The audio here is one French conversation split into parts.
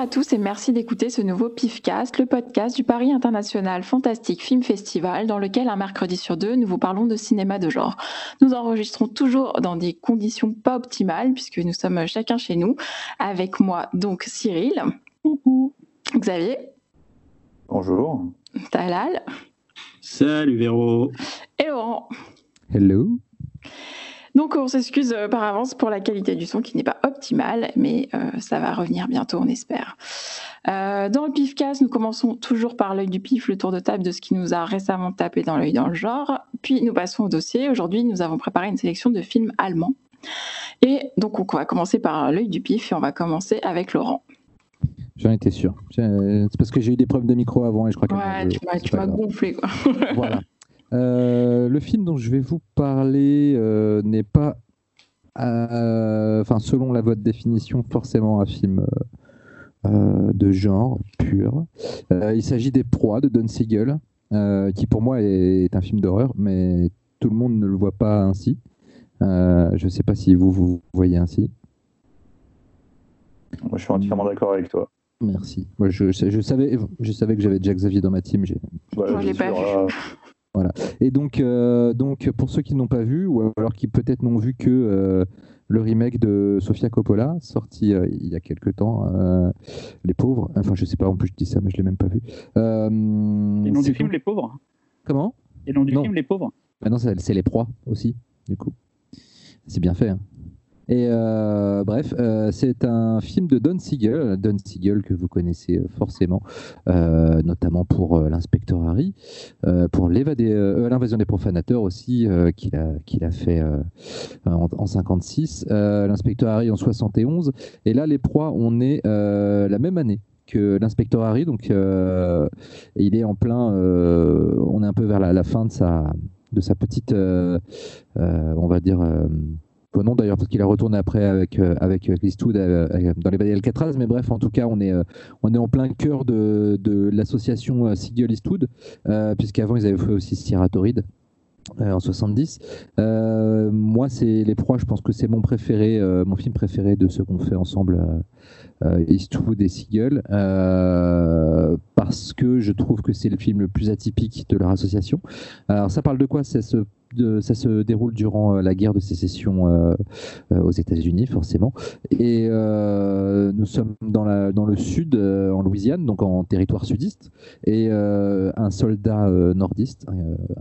Bonjour à tous et merci d'écouter ce nouveau PIFcast, le podcast du Paris International Fantastic Film Festival, dans lequel un mercredi sur deux, nous vous parlons de cinéma de genre. Nous enregistrons toujours dans des conditions pas optimales, puisque nous sommes chacun chez nous. Avec moi, donc, Cyril. Xavier. Bonjour. Talal. Salut Véro. Et Laurent. Hello. Donc on s'excuse euh, par avance pour la qualité du son qui n'est pas optimale, mais euh, ça va revenir bientôt, on espère. Euh, dans le PIFcast, nous commençons toujours par l'œil du pif, le tour de table de ce qui nous a récemment tapé dans l'œil dans le genre. Puis nous passons au dossier. Aujourd'hui, nous avons préparé une sélection de films allemands. Et donc on va commencer par l'œil du pif et on va commencer avec Laurent. J'en étais sûr. C'est parce que j'ai eu des preuves de micro avant et je crois que. Ouais, tu m'as gonflé quoi. voilà. Euh, le film dont je vais vous parler euh, n'est pas, euh, enfin selon la votre définition, forcément un film de genre pur. il s'agit des Proies de Don Siegel, qui pour moi est, un film d'horreur, mais tout le monde ne le voit pas ainsi. je ne sais pas si vous vous voyez ainsi. Moi, je suis entièrement d'accord avec toi. Merci. Moi, je, je, savais, je savais que j'avais déjà Xavier dans ma team. J'ai... je l'ai pas vu. Voilà. Et donc, euh, donc pour ceux qui n'ont pas vu, ou alors qui peut-être n'ont vu que euh, le remake de Sofia Coppola, sorti euh, il y a quelques temps, Les Pauvres, enfin je sais pas, en plus je dis ça, mais je l'ai même pas vu. Et nom du film Les Pauvres Comment? Et nom du film Les Pauvres Non, c'est Les Proies aussi, du coup. C'est bien fait. Hein. Et euh, bref, euh, c'est un film de Don Siegel, Don Siegel que vous connaissez euh, forcément, notamment pour l'inspecteur Harry, pour l'invasion des profanateurs aussi, qu'il a, fait en, en, 56, l'inspecteur Harry en 71, et là les proies, on est la même année que l'inspecteur Harry, donc il est en plein, on est un peu vers la, fin de sa petite, on va dire non d'ailleurs parce qu'il a retourné après avec euh, avec euh, euh, dans les Vallées Alcatraz mais bref en tout cas on est on est en plein cœur de, de l'association Siegel Eastwood puisqu'avant ils avaient fait aussi Sierra en 70. moi, c'est Les Proies, je pense que c'est mon préféré, mon film préféré de ceux qu'on fait ensemble, Eastwood et Siegel, parce que je trouve que c'est le film le plus atypique de leur association. Alors, ça parle de quoi C'est ce ça se déroule durant euh, la guerre de sécession euh, euh, aux États-Unis, forcément. Et nous sommes dans, le sud, en Louisiane, donc en territoire sudiste. Et un soldat nordiste,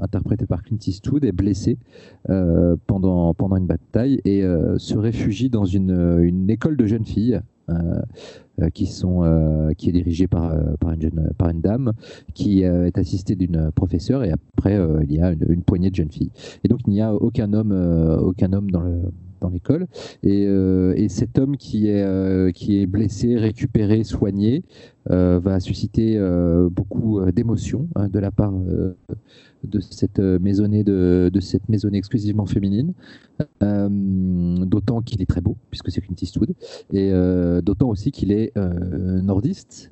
interprété par Clint Eastwood, est blessé pendant, une bataille et se réfugie dans une, école de jeunes filles qui, sont, euh, qui est dirigée par, une dame qui est assistée d'une professeure et après il y a une, poignée de jeunes filles. Et donc il n'y a aucun homme, aucun homme dans le dans l'école. Et, et, cet homme qui est, qui est blessé, récupéré, soigné, va susciter beaucoup d'émotions hein, de la part de cette maisonnée de, de, cette maisonnée exclusivement féminine euh, d'autant qu'il est très beau puisque c'est Clint Eastwood et euh, d'autant aussi qu'il est euh, nordiste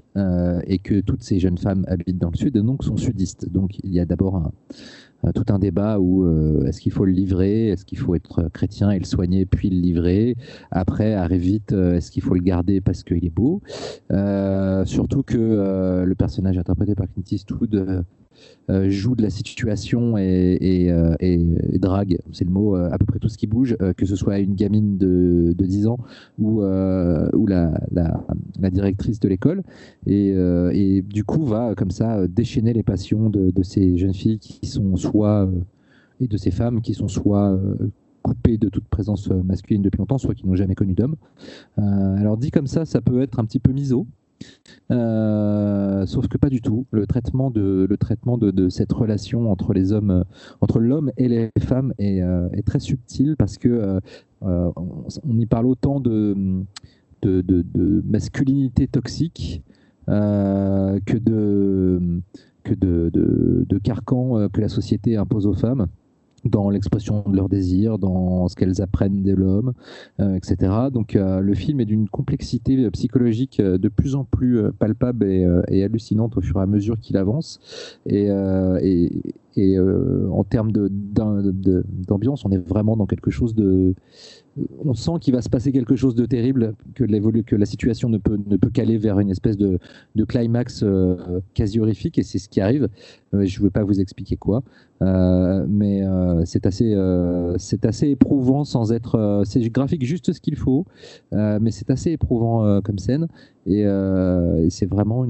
et que toutes ces jeunes femmes habitent dans le sud et donc sont sudistes donc il y a d'abord tout un débat où est-ce qu'il faut le livrer, est-ce qu'il faut être chrétien et le soigner puis le livrer. Après, arrive vite, est-ce qu'il faut le garder parce qu'il est beau. surtout que le personnage interprété par Clint Eastwood euh, joue de la situation et, euh, drague, c'est le mot, euh, à peu près tout ce qui bouge, que ce soit une gamine de, 10 ans ou, ou la, directrice de l'école. Et, du coup, va comme ça déchaîner les passions de, ces jeunes filles qui sont soit, et de ces femmes qui sont soit coupées de toute présence masculine depuis longtemps, soit qui n'ont jamais connu d'homme. alors dit comme ça, ça peut être un petit peu miso, euh, sauf que pas du tout. Le traitement de, cette relation euh, entre l'homme et les femmes est, euh, très subtil parce que on, y parle autant de, masculinité toxique que de que de, carcan que la société impose aux femmes dans l'expression de leurs désirs, dans ce qu'elles apprennent de l'homme, euh, etc. Donc euh, le film est d'une complexité euh, psychologique de plus en plus palpable et, hallucinante au fur et à mesure qu'il avance. Et, et en termes d'ambiance, on est vraiment dans quelque chose de on sent qu'il va se passer quelque chose de terrible, que, la situation ne peut, ne peut qu'aller vers une espèce de, climax euh, quasi horrifique, et c'est ce qui arrive. Euh, je ne veux pas vous expliquer quoi, euh, mais c'est assez, assez éprouvant sans être. c'est graphique juste ce qu'il faut, mais c'est assez éprouvant comme scène, et, c'est vraiment,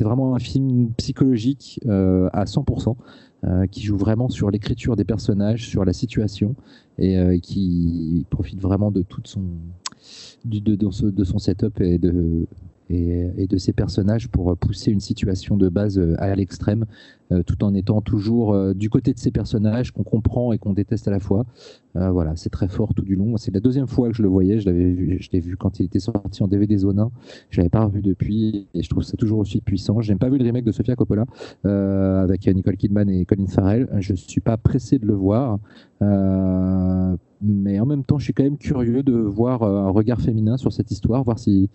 vraiment un film psychologique à 100%. Euh, qui joue vraiment sur l'écriture des personnages, sur la situation, et euh, qui profite vraiment de toute son, de, de, son setup et de, et, de ses personnages pour pousser une situation de base euh, à l'extrême, euh, tout en étant toujours euh, du côté de ces personnages qu'on comprend et qu'on déteste à la fois. voilà, c'est très fort tout du long. C'est la deuxième fois que je le voyais. Je l'avais vu, je l'ai vu quand il était sorti en DVD Zone 1. Je l'avais pas revu depuis et je trouve ça toujours aussi puissant. J'ai pas vu le remake de Sofia Coppola avec Nicole Kidman et Colin Farrell. Je suis pas pressé de le voir. Mais en même temps, je suis quand même curieux de voir un regard féminin sur cette histoire, voir si,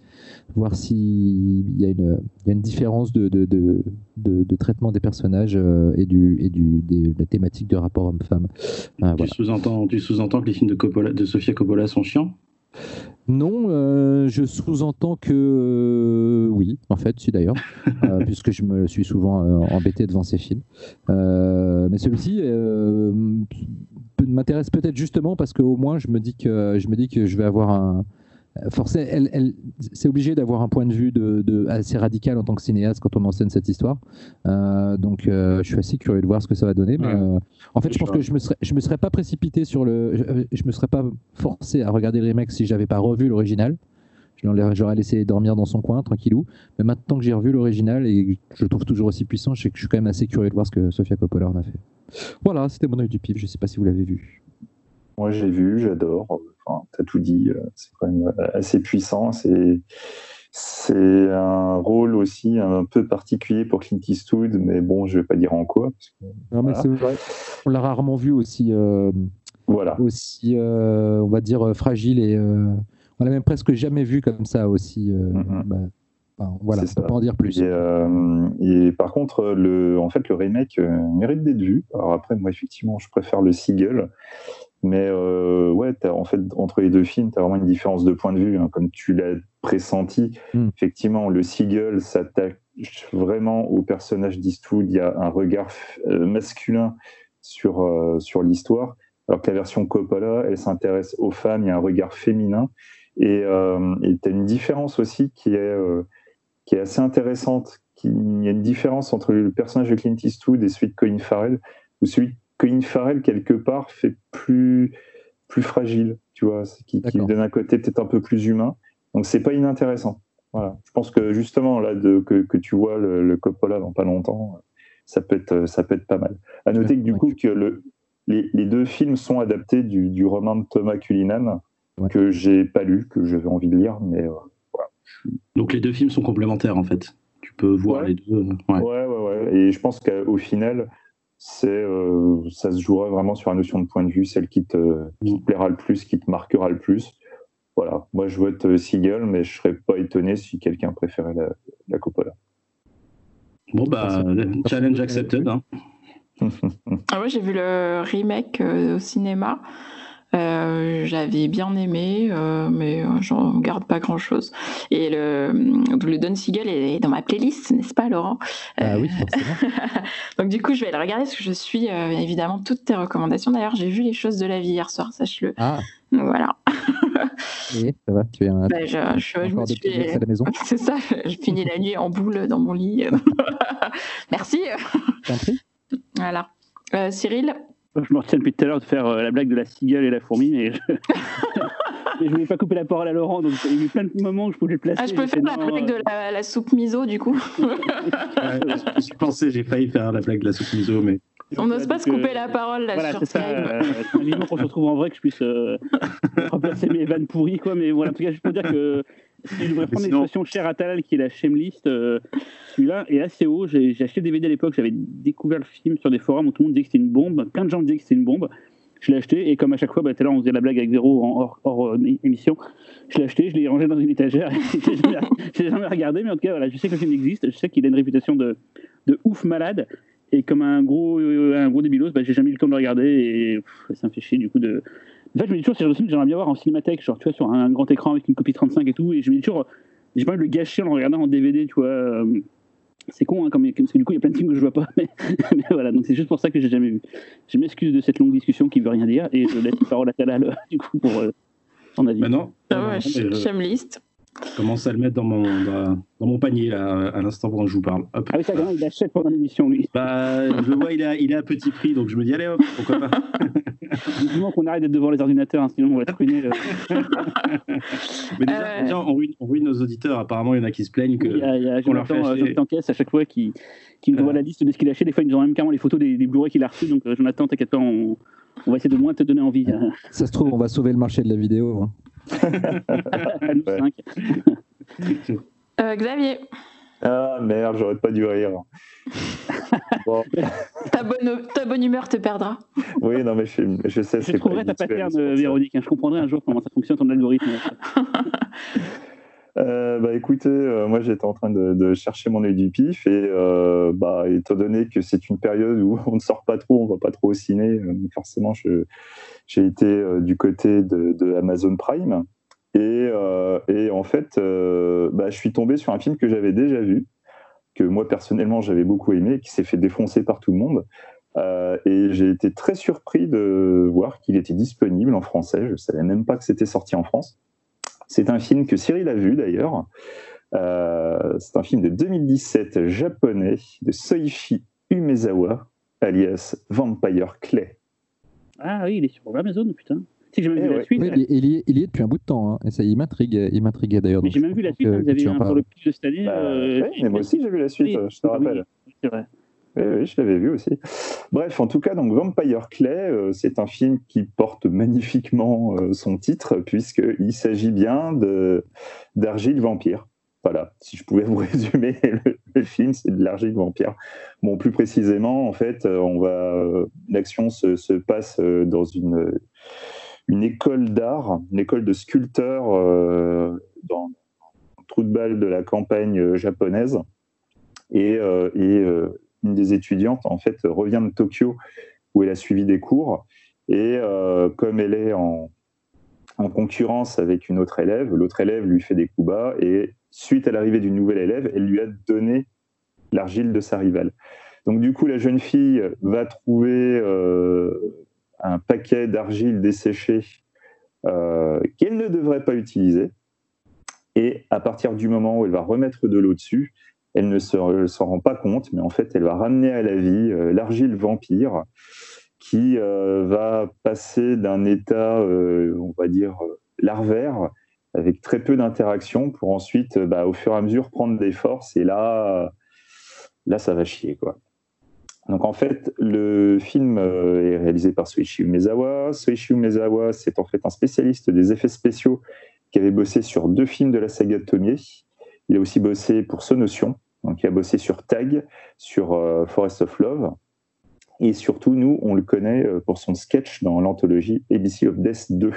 voir s'il y, a une, y a une différence de, de, de, de, traitement des personnages euh, et, du, et du, de la thématique de rapport homme-femme. tu sous-entends sous que les films de, Coppola, de Sofia Coppola sont chiants? Non, euh, je sous-entends que euh, oui, en fait, si d'ailleurs, puisque je me suis souvent embêté devant ces films. mais celui-ci m'intéresse peut-être justement parce qu'au moins je me dis que je me dis que je vais avoir un, forcément, elle, c'est obligé d'avoir un point de vue de, assez radical en tant que cinéaste quand on m'enseigne cette histoire. Euh, donc, euh, je suis assez curieux de voir ce que ça va donner. Mais euh, en fait, je pense que je me serais, je me serais pas précipité sur le, je, me serais pas forcé à regarder le remake si j'avais pas revu l'original. J'aurais laissé dormir dans son coin, tranquillou. Mais maintenant que j'ai revu l'original et je le trouve toujours aussi puissant, je, sais que je suis quand même assez curieux de voir ce que Sofia Coppola en a fait. Voilà, c'était mon œil du pif. Je sais pas si vous l'avez vu. Moi, j'ai vu, j'adore. Enfin, tu as tout dit. Euh, c'est quand même euh, assez puissant. C'est. C'est un rôle aussi un peu particulier pour Clint Eastwood, mais bon, je vais pas dire en quoi. non, mais c'est vrai. On l'a rarement vu aussi, euh, voilà. aussi on va dire, fragile et on l'a même presque jamais vu comme ça aussi. Mm-hmm. Bah, voilà, on peut pas en dire plus. Et, par contre, le, en fait, le remake mérite d'être vu. Alors après, moi, effectivement, je préfère le Seagull. Mais euh, ouais, en fait, entre les deux films, tu as vraiment une différence de point de vue, hein, comme tu l'as pressenti. Hmm. Effectivement, le Seagull s'attache vraiment au personnage d'Eastwood. Il y a un regard euh, masculin sur, euh, sur l'histoire, alors que la version Coppola, elle s'intéresse aux femmes, il y a un regard féminin. Et tu as une différence aussi qui est, qui est assez intéressante. Il y a une différence entre le personnage de Clint Eastwood et celui de Colin Farrell, ou celui que Farrell, quelque part, fait plus, plus fragile, tu vois, qui, qui donne un côté peut-être un peu plus humain. Donc, c'est pas inintéressant. Voilà. Je pense que justement, là, de, que, que, tu vois le, le, Coppola dans pas longtemps, ça peut être, ça peut être pas mal. À noter que du coup, que le, les, les, deux films sont adaptés du, du roman de Thomas Cullinan, que j'ai pas lu, que j'avais envie de lire, mais euh, voilà. Donc, les deux films sont complémentaires, en fait. Tu peux voir les deux. Ouais, ouais, ouais. ouais. Et je pense qu'au final, c'est euh, ça se jouera vraiment sur la notion de point de vue, celle qui te, qui te plaira le plus, qui te marquera le plus. Voilà, moi je vote euh, Seagull, mais je serais pas étonné si quelqu'un préférait la, la Coppola. Bon bah, challenge accepted. Hein. ah ouais, j'ai vu le remake euh, au cinéma. Euh, j'avais bien aimé, euh, mais euh, j'en garde pas grand chose. Et le, le Don Siegel est dans ma playlist, n'est-ce pas, Laurent? Ah oui, forcément. Donc, du coup, je vais le regarder parce que je suis évidemment toutes tes recommandations. D'ailleurs, j'ai vu les choses de la vie hier soir, sache-le. Ah. voilà. Et ça va, tu es un. Bah, je, je, je me suis... à la maison? C'est ça, je finis la nuit en boule dans mon lit. Merci. Voilà. Cyril? Je me retiens depuis tout à l'heure de faire euh, la blague de la cigale et la fourmi, mais je... ne voulais pas couper la parole à Laurent, donc il y a eu plein de moments où je pouvais le placer. Ah, je peux faire la blague de euh, la, soupe miso, du coup Je suis pensé, j'ai failli faire la blague de la soupe miso, mais. On n'ose pas se couper la parole là voilà, sur. Euh, un qu'on se retrouve en vrai que je puisse remplacer mes vannes pourries, quoi. Mais voilà, en tout cas, je peux dire que si je devrais prendre l'expression chère à Talal, qui est la Shamelist, euh, celui-là est assez haut. J'ai acheté le DVD à l'époque, j'avais découvert le film sur des forums où tout le monde disait que c'était une bombe. Plein de gens disaient que c'était une bombe. Je l'ai acheté et comme à chaque fois, bah, tout à l'heure on faisait la blague avec Zéro en hors, euh, émission, je l'ai acheté, je l'ai rangé dans une étagère. je l'ai jamais, regardé, mais en tout cas, voilà, je sais que le film existe, je sais qu'il a une réputation de, de ouf malade. Et comme un gros, un gros débilos, bah, j'ai jamais eu le temps de le regarder et ça me fait chier du coup de. En fait, je me dis toujours, c'est un film que j'aimerais bien voir en cinémathèque, genre, tu vois, sur un grand écran avec une copie 35 et tout. Et je me dis toujours, j'ai pas envie de le gâcher en le regardant en DVD, tu vois. C'est con, hein, comme, parce que du coup, il y a plein de films que je vois pas. Mais, voilà, donc c'est juste pour ça que j'ai jamais vu. Je m'excuse de cette longue discussion qui veut rien dire et je laisse la parole à Talal, du coup, pour euh, son avis. Bah non. Ah ouais, liste. Je commence à le mettre dans mon, dans, mon panier, là, à l'instant pendant que je vous parle. Hop. Ah oui, ça, il l'achète pendant l'émission, lui. Bah, je le vois, il est, il est à petit prix, donc je me dis, allez hop, pourquoi pas. Vivement qu'on arrête d'être devant les ordinateurs, hein, sinon on va être ruiné. Mais déjà, on, ruine, on, ruine, nos auditeurs. Apparemment, il y en a qui se plaignent que. Il y a, il y a Jonathan, leur fait Jonathan Caisse à chaque fois qui, qui nous voit la liste de ce qu'il a acheté. Des fois, ils nous ont même carrément les photos des, des Blu-ray qu'il a reçus. Donc, euh, Jonathan, t'inquiète pas, on, on, va essayer de moins te donner envie. Ça se trouve, on va sauver le marché de la vidéo. Hein. À nous cinq. Euh, Xavier. Ah merde, j'aurais pas dû rire. Bon. ta, bonne, ta, bonne, humeur te perdra. Oui, non, mais je, je sais. Je trouverai ta pattern, Véronique. Hein. Je comprendrai un jour comment ça fonctionne ton algorithme. Euh, bah écoutez, euh, moi j'étais en train de, chercher mon œil du pif et euh, bah, étant donné que c'est une période où on ne sort pas trop, on va pas trop au ciné, forcément j'ai été du côté de, Amazon Prime et, en fait bah, je suis tombé sur un film que j'avais déjà vu, que moi personnellement j'avais beaucoup aimé, qui s'est fait défoncer par tout le monde. et j'ai été très surpris de voir qu'il était disponible en français. Je savais même pas que c'était sorti en France. C'est un film que Cyril a vu d'ailleurs. Euh, c'est un film de 2017 japonais de Soichi Umezawa, alias Vampire Clay. Ah oui, il est sur Amazon, putain. Si, j'ai même eh vu la suite. il, y est, depuis un bout de temps, hein, et ça, il m'intrigue, il m'intriguait d'ailleurs. Mais j'ai même vu la suite, vous avez un pour le plus de cette année. Bah, euh, mais moi aussi j'ai vu la suite, je te rappelle. c'est vrai. Oui, je l'avais vu aussi. Bref, en tout cas, donc Vampire Clay, euh, c'est un film qui porte magnifiquement euh, son titre, puisqu'il s'agit bien d'argile vampire. Voilà, si je pouvais vous résumer le, film, c'est de l'argile vampire. Bon, plus précisément, en fait, euh, l'action se, se, passe dans une, une école d'art, une école de sculpteurs dans un trou de balle de la campagne japonaise. Et une des étudiantes, en fait, revient de Tokyo où elle a suivi des cours. Et euh, comme elle est en, concurrence avec une autre élève, l'autre élève lui fait des coups bas. Et suite à l'arrivée d'une nouvelle élève, elle lui a donné l'argile de sa rivale. Donc du coup, la jeune fille va trouver euh, un paquet d'argile desséchée euh, qu'elle ne devrait pas utiliser. Et à partir du moment où elle va remettre de l'eau dessus, elle ne s'en rend pas compte, mais en fait, elle va ramener à la vie euh, l'argile vampire qui euh, va passer d'un état, euh, on va dire, larvaire, avec très peu d'interaction, pour ensuite, bah, au fur et à mesure, prendre des forces. Et là, là ça va chier, quoi. Donc en fait, le film est réalisé par Soichi Umezawa. Soichi Umezawa, c'est en fait un spécialiste des effets spéciaux qui avait bossé sur deux films de la saga de Tomie. Il a aussi bossé pour Sonotion, donc il a bossé sur Tag, sur euh, Forest of Love. Et surtout, nous, on le connaît euh, pour son sketch dans l'anthologie ABC of Death 2.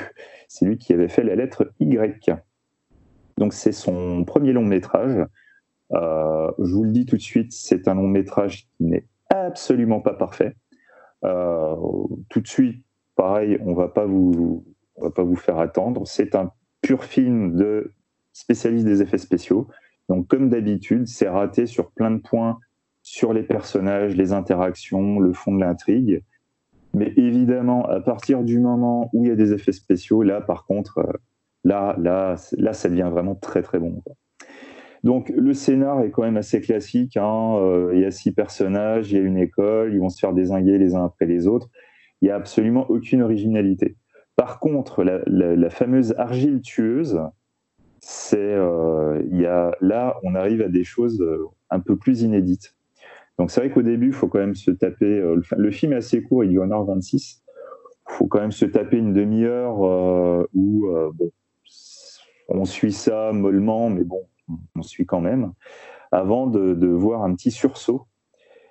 C'est lui qui avait fait la lettre Y. Donc c'est son premier long métrage. Euh, je vous le dis tout de suite, c'est un long métrage qui n'est absolument pas parfait. tout de suite, pareil, on va va pas vous faire attendre. C'est un pur film de spécialiste des effets spéciaux. Donc, comme d'habitude, c'est raté sur plein de points, sur les personnages, les interactions, le fond de l'intrigue. Mais évidemment, à partir du moment où il y a des effets spéciaux, là, par contre, euh, là, là, là, ça devient vraiment très, très bon. Donc, le scénar est quand même assez classique. Hein. Euh, il y a six personnages, il y a une école, ils vont se faire désinguer les uns après les autres. Il n'y a absolument aucune originalité. Par contre, la, la fameuse argile tueuse, c'est euh, y a, là, on arrive à des choses euh, un peu plus inédites. Donc c'est vrai qu'au début, il faut quand même se taper. Euh, le film est assez court, il dure 1h26. Il faut quand même se taper une demi-heure où bon, on suit ça mollement, mais bon, on suit quand même, avant de, voir un petit sursaut.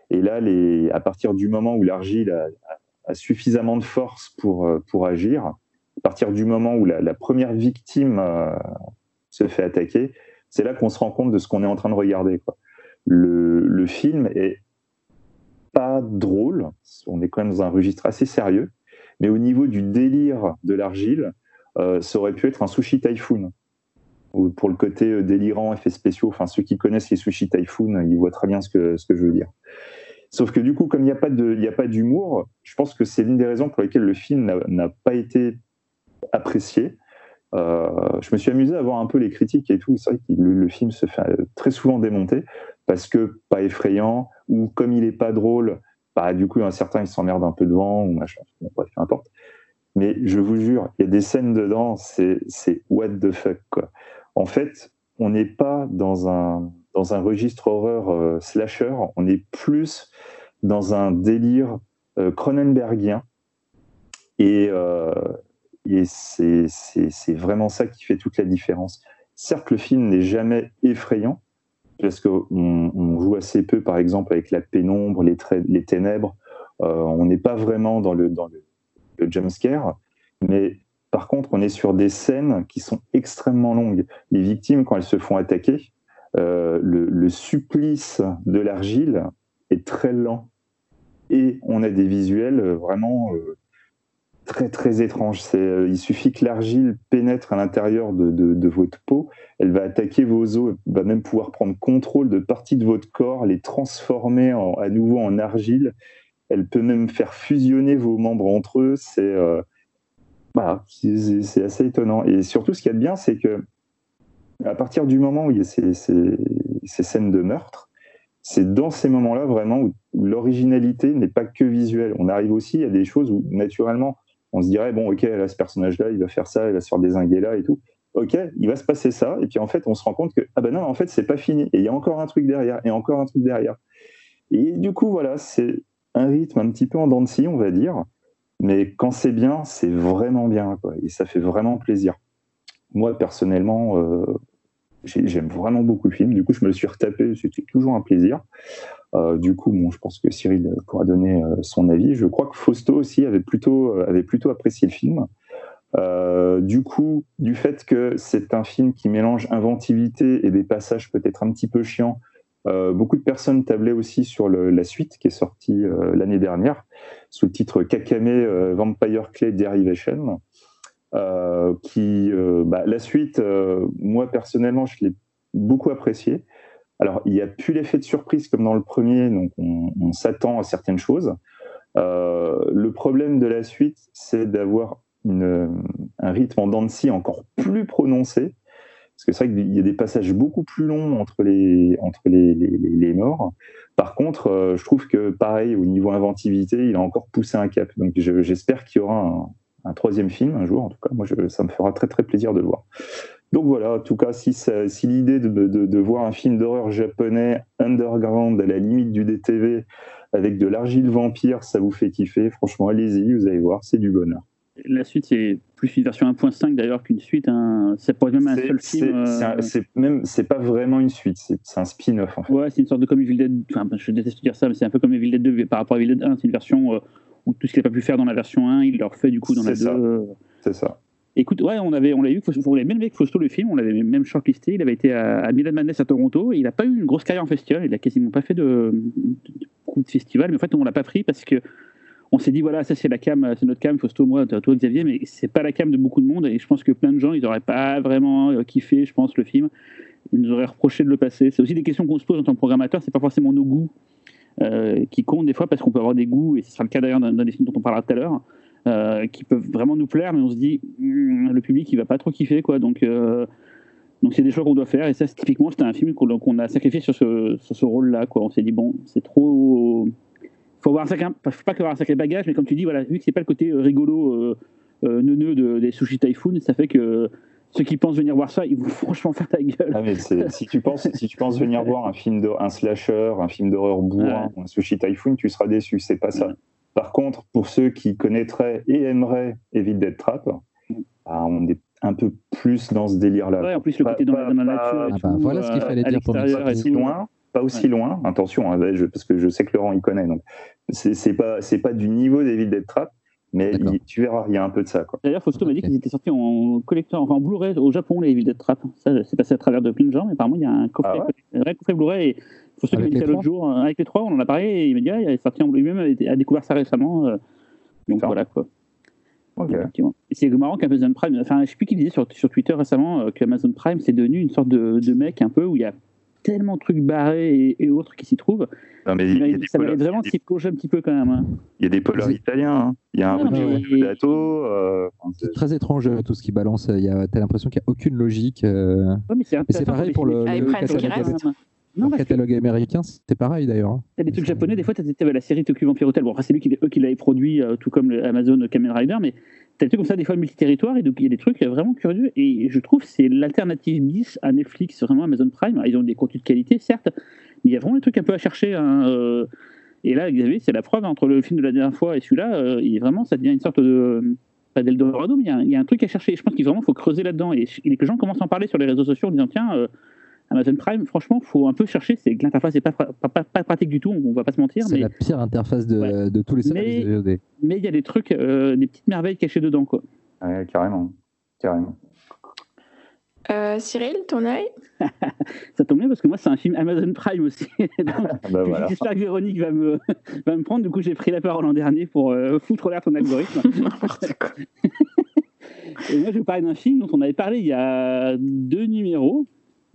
Et là, les, à partir du moment où l'argile a, a, suffisamment de force pour, pour agir, à partir du moment où la première victime se fait attaquer, c'est là qu'on se rend compte de ce qu'on est en train de regarder. Le, film est pas drôle. On est quand même dans un registre assez sérieux. Mais au niveau du délire de l'argile, euh, ça aurait pu être un sushi typhoon. Ou pour le côté euh, délirant, effets spéciaux, enfin ceux qui connaissent les sushi typhoon, ils voient très bien ce que je veux dire. Sauf que du coup, comme il n'y a pas d'humour, je pense que c'est l'une des raisons pour lesquelles le film n'a pas été apprécié. Euh, je me suis amusé à voir un peu les critiques et tout. C'est vrai que le, film se fait très souvent démonter parce que pas effrayant ou comme il est pas drôle, bah, du coup, un certain il s'emmerde un peu devant ou machin. Peu importe. Mais je vous jure, il y a des scènes dedans, c'est what the fuck quoi. En fait, on n'est pas dans un dans un registre horreur euh, slasher, on est plus dans un délire euh, Cronenbergien et euh, et c'est vraiment ça qui fait toute la différence. Certes, le film n'est jamais effrayant, parce qu'on on joue assez peu, par exemple, avec la pénombre, les, les ténèbres. Euh, on n'est pas vraiment dans le, dans le, le jumpscare, mais par contre, on est sur des scènes qui sont extrêmement longues. Les victimes, quand elles se font attaquer, euh, le, supplice de l'argile est très lent. Et on a des visuels vraiment euh, très très étrange. Euh, il suffit que l'argile pénètre à l'intérieur de, votre peau, elle va attaquer vos os, elle va même pouvoir prendre contrôle de parties de votre corps, les transformer à nouveau en argile. Elle peut même faire fusionner vos membres entre eux. C'est euh, c'est, assez étonnant. Et surtout, ce qu'il y a de bien, c'est que à partir du moment où il y a ces scènes de meurtre, c'est dans ces moments-là vraiment où l'originalité n'est pas que visuelle. On arrive aussi à des choses où naturellement on se dirait, bon, ok, là, ce personnage-là, il va faire ça, il va se faire désinguer là et tout. Ok, il va se passer ça, et puis en fait, on se rend compte que, ah ben non, en fait, c'est pas fini, et il y a encore un truc derrière, et encore un truc derrière. Et du coup, voilà, c'est un rythme un petit peu en dents de scie, on va dire, mais quand c'est bien, c'est vraiment bien, quoi, et ça fait vraiment plaisir. Moi, personnellement, euh, j'aime vraiment beaucoup le film, du coup, je me le suis retapé, c'était toujours un plaisir. Euh, du coup, bon, je pense que Cyril pourra donner euh, son avis. Je crois que Fausto aussi avait plutôt, euh, avait plutôt apprécié le film. du coup, du fait que c'est un film qui mélange inventivité et des passages peut-être un petit peu chiants, beaucoup de personnes tablaient aussi sur la suite qui est sortie l'année dernière sous le titre Kakame Vampire Clay Derivation. qui, bah, la suite, moi personnellement, je l'ai beaucoup apprécié. Alors, il n'y a plus l'effet de surprise comme dans le premier, donc on, s'attend à certaines choses. Euh, le problème de la suite, c'est d'avoir un rythme en dents encore plus prononcé, parce que c'est vrai qu'il y a des passages beaucoup plus longs entre les, morts. Par contre, euh, je trouve que pareil, au niveau inventivité, il a encore poussé un cap. Donc j'espère qu'il y aura un, troisième film un jour. En tout cas, moi, ça me fera très très plaisir de le voir. Donc voilà, en tout cas, si, si l'idée de, voir un film d'horreur japonais underground à la limite du DTV avec de l'argile vampire, ça vous fait kiffer, franchement, allez-y, vous allez voir, c'est du bonheur. La suite, c'est plus une version 1.5 d'ailleurs qu'une suite. Hein. Ça pourrait même un seul film. Euh, c'est même, c'est pas vraiment une suite, c'est un spin-off en fait. Ouais, c'est une sorte de comme Evil Dead. Enfin, je déteste dire ça, mais c'est un peu comme Evil Dead 2 par rapport à Evil Dead 1. C'est une version euh, où tout ce qu'il n'a pas pu faire dans la version 1, il le refait du coup dans la 2. C'est ça. Écoute, ouais, on avait, on l'a eu, on l'avait même avec Fausto le film, on l'avait même shortlisté. Il avait été à, Milan Madness à Toronto. il n'a pas eu une grosse carrière en festival. Il a quasiment pas fait de, beaucoup de festivals. Mais en fait, on l'a pas pris parce que on s'est dit voilà, ça c'est la cam, c'est notre cam, Fausto, moi, toi Xavier, mais c'est pas la cam de beaucoup de monde. Et je pense que plein de gens, ils n'auraient pas vraiment euh, kiffé, je pense, le film. Ils nous auraient reproché de le passer. C'est aussi des questions qu'on se pose en tant que programmateur. C'est pas forcément nos goûts euh, qui comptent des fois parce qu'on peut avoir des goûts et ce sera le cas d'ailleurs dans, dans des films dont on parlera tout à l'heure euh, qui peuvent vraiment nous plaire, mais on se dit, hmm, le public, il va pas trop kiffer, quoi. Donc, euh, donc c'est des choix qu'on doit faire. Et ça, typiquement, c'était un film qu'on a sacrifié sur ce, sur ce rôle-là, quoi. On s'est dit, bon, c'est trop. Faut avoir un sacré, faut pas avoir un sacré bagage, mais comme tu dis, voilà, vu que c'est pas le côté rigolo, euh, neuneux de, des sushi typhoon, ça fait que ceux qui pensent venir voir ça, ils vont franchement faire ta gueule. Ah, mais si, tu penses, si tu penses venir voir un film de, un slasher, un film d'horreur bourrin, un sushi typhoon, tu seras déçu. C'est pas ça. Par contre, pour ceux qui connaîtraient et aimeraient Evil Dead Trap, bah, on est un peu plus dans ce délire-là. Ouais, en plus, le côté dans, la nature. Ah bah, voilà ce qu'il fallait dire pour Pas aussi loin, pas aussi loin. Attention, hein, parce que je sais que Laurent y connaît. Donc, c'est pas, pas du niveau d'Evil Dead Trap, mais tu verras, il y a un peu de ça. D'ailleurs, Fausto m'a dit qu'ils étaient sortis en enfin en Blu-ray au Japon, les Evil Dead Trap. Ça, c'est passé à travers de plein de gens, mais apparemment, il y a un coffret, ah un vrai coffret Blu-ray. Et Faut se Avec les l'autre jour. euh, Avec les trois, on en a parlé et il m'a dit, ah, il est sorti en lui-même, a, a découvert ça récemment. euh, donc voilà quoi. Ok. Effectivement. Et c'est marrant qu'Amazon Prime, enfin, je sais plus qui disait sur, sur Twitter récemment euh, qu'Amazon Prime c'est devenu une sorte de, de mec un peu où il y a tellement de trucs barrés et, et autres qui s'y trouvent. Non, mais il y, a des ça polos- mérite vraiment de s'y plonger un petit peu quand même. hein. il y a des polars italiens. hein. Il y a un Deodato, euh, C'est très étrange euh, tout ce qui balance. Il y a- T'as l'impression qu'il n'y a aucune logique. euh, Ouais, mais c'est pareil pour le Non, le que catalogue américain, c'est pareil d'ailleurs. hein. t'as des trucs japonais, des fois, t'as t'avais la série Tokyo Vampire Hotel. Bon, après, c'est lui qui, eux qui l'avaient produit, euh, tout comme le Amazon Kamen Rider, mais t'as des trucs comme ça, des fois multi-territoire, et donc il y a des trucs euh, vraiment curieux. Et je trouve que c'est l'alternative bis à Netflix, vraiment Amazon Prime. Ils ont des contenus de qualité, certes, mais il y a vraiment des trucs un peu à chercher. hein, euh, et là, Xavier, c'est la preuve hein, entre le film de la dernière fois et celui-là, euh, il vraiment, ça devient une sorte de. Pas d'Eldorado, mais il y, a un- il y a un truc à chercher. Je pense qu'il vraiment faut creuser là-dedans. Et, et les gens commencent à en parler sur les réseaux sociaux en disant tiens, euh, Amazon Prime, franchement, faut un peu chercher. C'est que l'interface n'est pas, pas, pas- pas pratique du tout, on va pas se mentir, C'est mais la pire interface de, Ouais. de tous les Mais- services de VOD. mais il y a des trucs, euh, des petites merveilles cachées dedans. Quoi. ouais, carrément. Carrément. Euh, Cyril, ton œil? Ça tombe bien parce que moi, c'est un film Amazon Prime aussi. Donc, Bah, voilà. J'espère que Véronique va me, va me prendre. Du coup, j'ai pris la parole l'an dernier pour euh, foutre l'air ton algorithme. N'importe quoi. Et moi, je vais vous parler d'un film dont on avait parlé il y a deux numéros.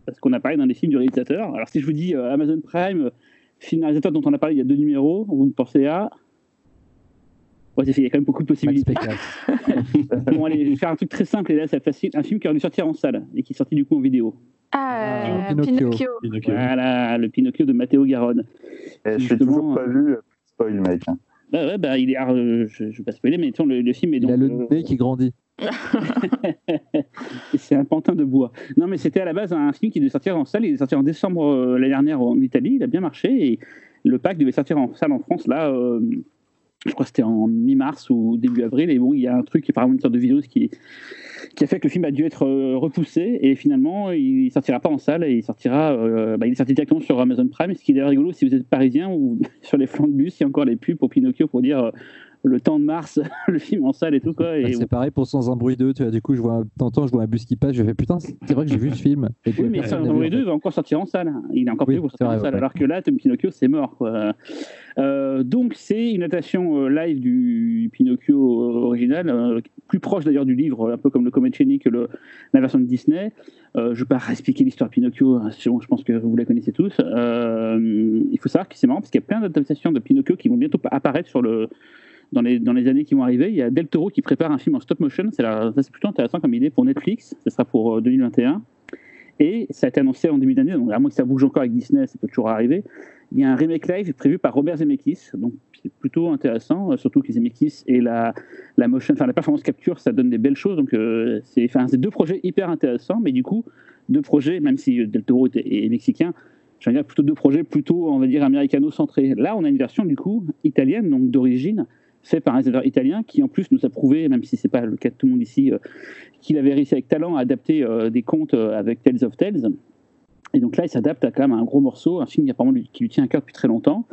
Parce qu'on a parlé dans les films du réalisateur. Alors, si je vous dis euh, Amazon Prime, euh, film réalisateur dont on a parlé il y a deux numéros, vous me pensez à. Ouais, il y a quand même beaucoup de possibilités. Bon, allez, je vais faire un truc très simple et là, c'est facile. Un film qui aurait dû sortir en salle et qui est sorti du coup en vidéo. Ah, Ah, euh, Pinocchio. Pinocchio. Pinocchio. Voilà, le Pinocchio de Matteo Garonne. Et je suis Justement, toujours pas vu. Spoil, mec. Bah ouais, bah il est. alors, euh, je, je vais pas spoiler, mais le, le film est Il donc. a le nez qui grandit. c'est un pantin de bois. Non, mais c'était à la base un film qui devait sortir en salle. Il est sorti en décembre euh, l'année dernière en Italie. Il a bien marché. Le pack devait sortir en salle en France, là, euh, je crois que c'était en mi-mars ou début avril. Et bon, il y a un truc, apparemment une sorte de virus qui, a fait que le film a dû être euh, repoussé. Et finalement, il sortira pas en salle. Et il sortira. bah, il est sorti directement sur Amazon Prime. Ce qui est d'ailleurs rigolo si vous êtes parisien ou sur les flancs de bus, il y a encore les pubs pour Pinocchio pour dire. Le temps de mars, le film en salle et tout quoi. Bah, Et c'est pareil pour Sans un bruit 2. Tu vois, du coup, je vois un, t'entends, je vois un bus qui passe. Je fais putain, c'est vrai que j'ai vu ce film. Et Oui, mais en deux, fait. il va encore sortir en salle. Il est encore Oui, prévu pour sortir en salle. ouais. Alors que là, Tom Pinocchio, c'est mort. Quoi. Euh, donc, c'est une adaptation euh, live du Pinocchio euh, original, euh, plus proche d'ailleurs du livre, un peu comme le Comet Cheney que le, la version de Disney. Je ne vais pas expliquer l'histoire de Pinocchio, hein, je pense que vous la connaissez tous. Il faut savoir que c'est marrant parce qu'il y a plein d'adaptations de Pinocchio qui vont bientôt apparaître sur le, dans, les, dans les années qui vont arriver. Il y a Del Toro qui prépare un film en stop motion. C'est plutôt intéressant comme idée pour Netflix. Ce sera pour euh, 2021. Et ça a été annoncé en début d'année, donc à moins que ça bouge encore avec Disney, ça peut toujours arriver. Il y a un remake live prévu par Robert Zemeckis, donc c'est plutôt intéressant, euh, surtout que Zemeckis et la, la motion, enfin la performance capture, ça donne des belles choses. Donc euh, c'est, enfin, deux projets hyper intéressants, mais du coup deux projets, même si Del Toro est, est mexicain, je veux dire plutôt deux projets plutôt, on va dire, américano-centrés. Là, on a une version du coup italienne, donc d'origine, fait par un réalisateur italien qui en plus nous a prouvé, même si c'est pas le cas de tout le monde ici, euh, qu'il avait réussi avec talent à adapter euh, des contes euh, avec Tales of Tales. Et donc là, il s'adapte à quand même un gros morceau, un film qui, lui- tient à cœur depuis très longtemps.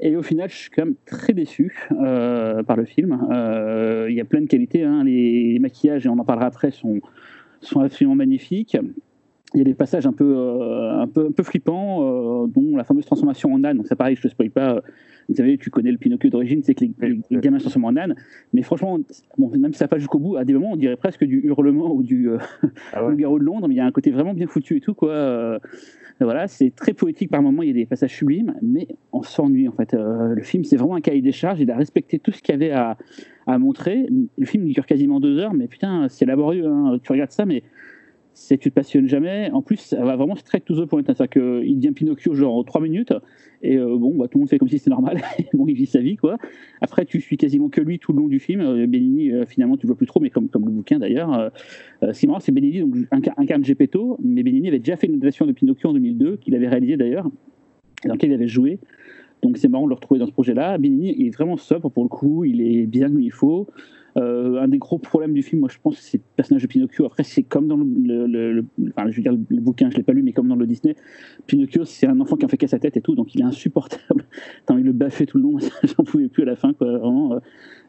Et au final, je suis quand même très déçu par le film. Il y a plein de qualités. hein. Les, maquillages, et on en parlera après, sont absolument magnifiques. Il y a des passages un peu, euh, un peu, un peu flippants, euh, dont la fameuse transformation en âne. Donc, ça, pareil, je ne te spoil pas. Vous savez, tu connais le Pinocchio d'origine, c'est que les, les- les gamins se transforment en âne. Mais franchement, bon, même si ça va pas jusqu'au bout, à des moments, on dirait presque du hurlement ou du, euh, Ah ouais. garou de Londres, mais il y a un côté vraiment bien foutu et tout, quoi. Euh, voilà, c'est très poétique par moments, il y a des passages sublimes, mais on s'ennuie en fait. Euh, le film, c'est vraiment un cahier des charges, il a respecté tout ce qu'il y avait à, à montrer. Le film il dure quasiment deux heures, mais putain, c'est laborieux. hein. Tu regardes ça, mais c'est tu te passionnes jamais. En plus, ça va vraiment straight to the point. hein. C'est-à-dire qu'il devient Pinocchio genre en trois minutes, et euh, bon, bah, tout le monde fait comme si c'était normal. bon, il vit sa vie, quoi. Après, tu suis quasiment que lui tout le long du film. Euh, Bellini, euh, finalement, tu le vois plus trop, mais comme, comme le bouquin d'ailleurs. Euh, ce qui marrant, c'est Bellini donc, inca- incarne Geppetto, mais Bellini avait déjà fait une adaptation de Pinocchio en 2002, qu'il avait réalisé d'ailleurs, dans laquelle il avait joué. Donc c'est marrant de le retrouver dans ce projet-là. Bellini il est vraiment sobre pour le coup, il est bien comme il faut. Euh, un des gros problèmes du film, moi je pense, c'est le personnage de Pinocchio. Après, c'est comme dans le, le- le- le- enfin, je veux dire, le bouquin, je l'ai pas lu, mais comme dans le Disney, Pinocchio, c'est un enfant qui en fait qu'à sa tête et tout, donc il est insupportable. T'as envie de le baffer tout le long, j'en pouvais plus à la fin, quoi. Vraiment, euh,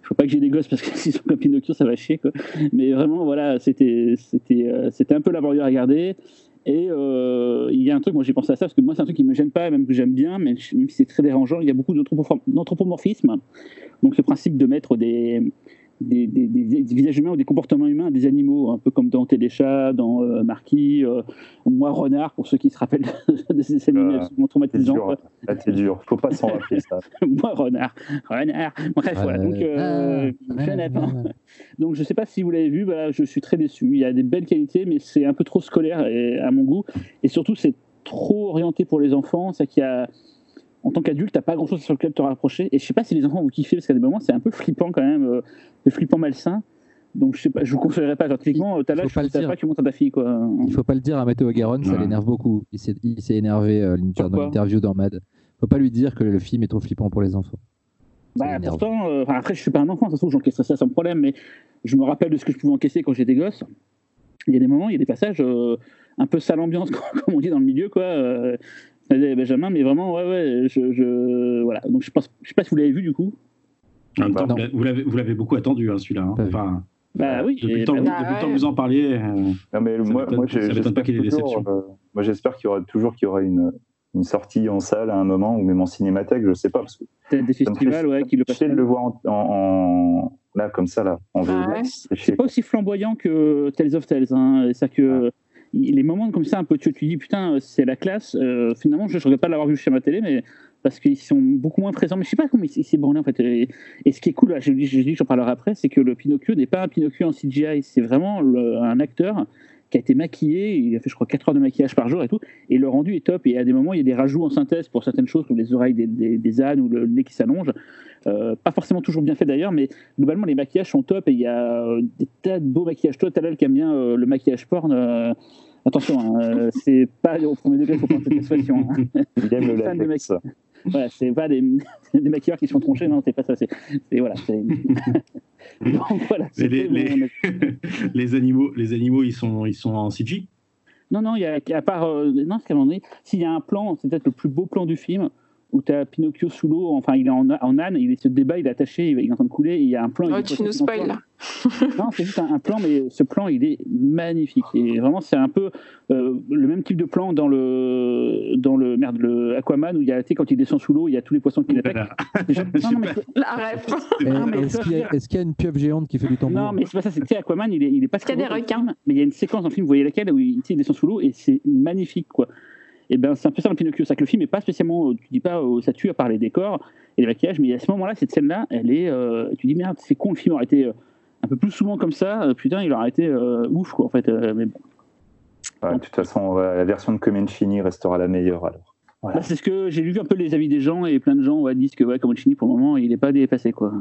veux pas que j'ai des gosses parce que s'ils sont comme Pinocchio, ça va chier. Mais vraiment, voilà, euh, c'était un peu laborieux à regarder. Et euh, il y a un truc, moi j'ai pensé à ça, parce que moi c'est un truc qui me gêne pas, même que j'aime bien, mais c'est très dérangeant. Il y a beaucoup d'anthropomorphisme. Donc ce principe de mettre des, des, visages humains ou des comportements humains des animaux, un peu comme dans Téléchat, dans euh, Marquis, euh, moi Renard, pour ceux qui se rappellent de ces animaux absolument traumatisants. C'est dur, faut pas s'en rappeler ça. moi Renard, Renard, bref, voilà. Donc, euh, ah, donc je sais pas si vous l'avez vu, bah, je suis très déçu. Il y a des belles qualités, mais c'est un peu trop scolaire à mon goût, et surtout c'est trop orienté pour les enfants, c'est qu'il y a en tant qu'adulte, t'as pas grand chose sur lequel te rapprocher. Et je sais pas si les enfants vont kiffer, parce qu'à des moments, c'est un peu flippant quand même, euh, flippant malsain. Donc je sais pas, je vous conseillerais pas. Genre, typiquement, t'as je ne pas que tu montres à ta fille. Quoi. Il faut pas le dire à Matteo Garonne, ça l'énerve beaucoup. Il s'est énervé euh, dans l'interview dans Mad. Faut pas lui dire que le film est trop flippant pour les enfants. Bah, pourtant, euh, après, je suis pas un enfant, ça se trouve, j'encaisserais ça sans problème, mais je me rappelle de ce que je pouvais encaisser quand j'étais gosse. Il y a des moments, il y a des passages un peu sale ambiance, comme on dit dans le milieu, quoi. Benjamin, mais vraiment, ouais, ouais, je, je voilà. Donc je pense, je sais pas si vous l'avez vu du coup. En temps, vous l'avez, vous l'avez beaucoup attendu, hein, celui-là. Hein. Enfin, bah oui. Depuis le temps, bah, depuis temps que vous en parliez. Euh, non, mais moi, moi j'espère pas qu'il y ait des déceptions. Euh, moi, j'espère qu'il y aura toujours qu'il y aura une, une sortie en salle à un moment ou même en cinémathèque, je sais pas parce que. Peut-être des festivals, ouais, qui le passent. de le voir en, en, là comme ça là. En ah, c'est pas aussi flamboyant que Tales of Tales. Hein. C'est que les moments comme ça, un peu, tu, te dis putain, c'est la classe. Euh, finalement, je ne regrette pas l'avoir vu chez ma télé, mais parce qu'ils sont beaucoup moins présents. Mais je sais pas comment il, s'est borné en fait. Et, ce qui est cool, je, je, dis, j'en parlerai après, c'est que le Pinocchio n'est pas un Pinocchio en CGI, c'est vraiment un acteur qui a été maquillé, il a fait je crois 4 heures de maquillage par jour et tout, et le rendu est top, et à des moments il y a des rajouts en synthèse pour certaines choses, comme les oreilles des, ânes ou le nez qui s'allonge, euh, pas forcément toujours bien fait d'ailleurs, mais globalement les maquillages sont top, et il y a euh, des tas de beaux maquillages, toi Talal qui aime bien euh, le maquillage porn, attention, hein, c'est pas au premier degré, faut prendre cette expression. Hein. Il aime le latex. Voilà, c'est pas des, des maquilleurs qui sont tronchés, non, c'est pas ça. C'est voilà. Donc, voilà les, les, les, animaux, les animaux, ils sont, ils sont en CG. Non, non, il y a à part euh, non, s'il y a un plan, c'est peut-être le plus beau plan du film où tu as Pinocchio sous l'eau, enfin il est en, en, âne, il se débat, il est attaché, il est en train de couler, il y a un plan. Oh, tu nous spoil là. non, c'est juste un, plan, mais ce plan il est magnifique. Et vraiment, c'est un peu euh, le même type de plan dans le, dans le, merde, le Aquaman où il y a, tu sais, quand il descend sous l'eau, il y a tous les poissons qui l'attaquent. Est-ce qu'il y, a une pieuvre géante qui fait du tambour? Non, mais c'est pas ça, c'est Aquaman, il est, il est pas. Il y a des requins. mais il y a une séquence dans le film, vous voyez laquelle, où il, il descend sous l'eau et c'est magnifique, quoi et ben c'est un peu ça dans Pinocchio, c'est que le film n'est pas spécialement, tu dis pas ça tue à part les décors et les maquillages, mais à ce moment-là, cette scène-là, elle est, euh, tu dis merde, c'est con, le film aurait été euh, un peu plus souvent comme ça, euh, putain, il aurait été ouf quoi en fait, mais bon. de toute façon, la version de Comencini restera la meilleure alors. Bah, c'est ce que j'ai lu un peu les avis des gens et plein de gens disent que ouais, Comencini pour le moment il n'est pas dépassé quoi.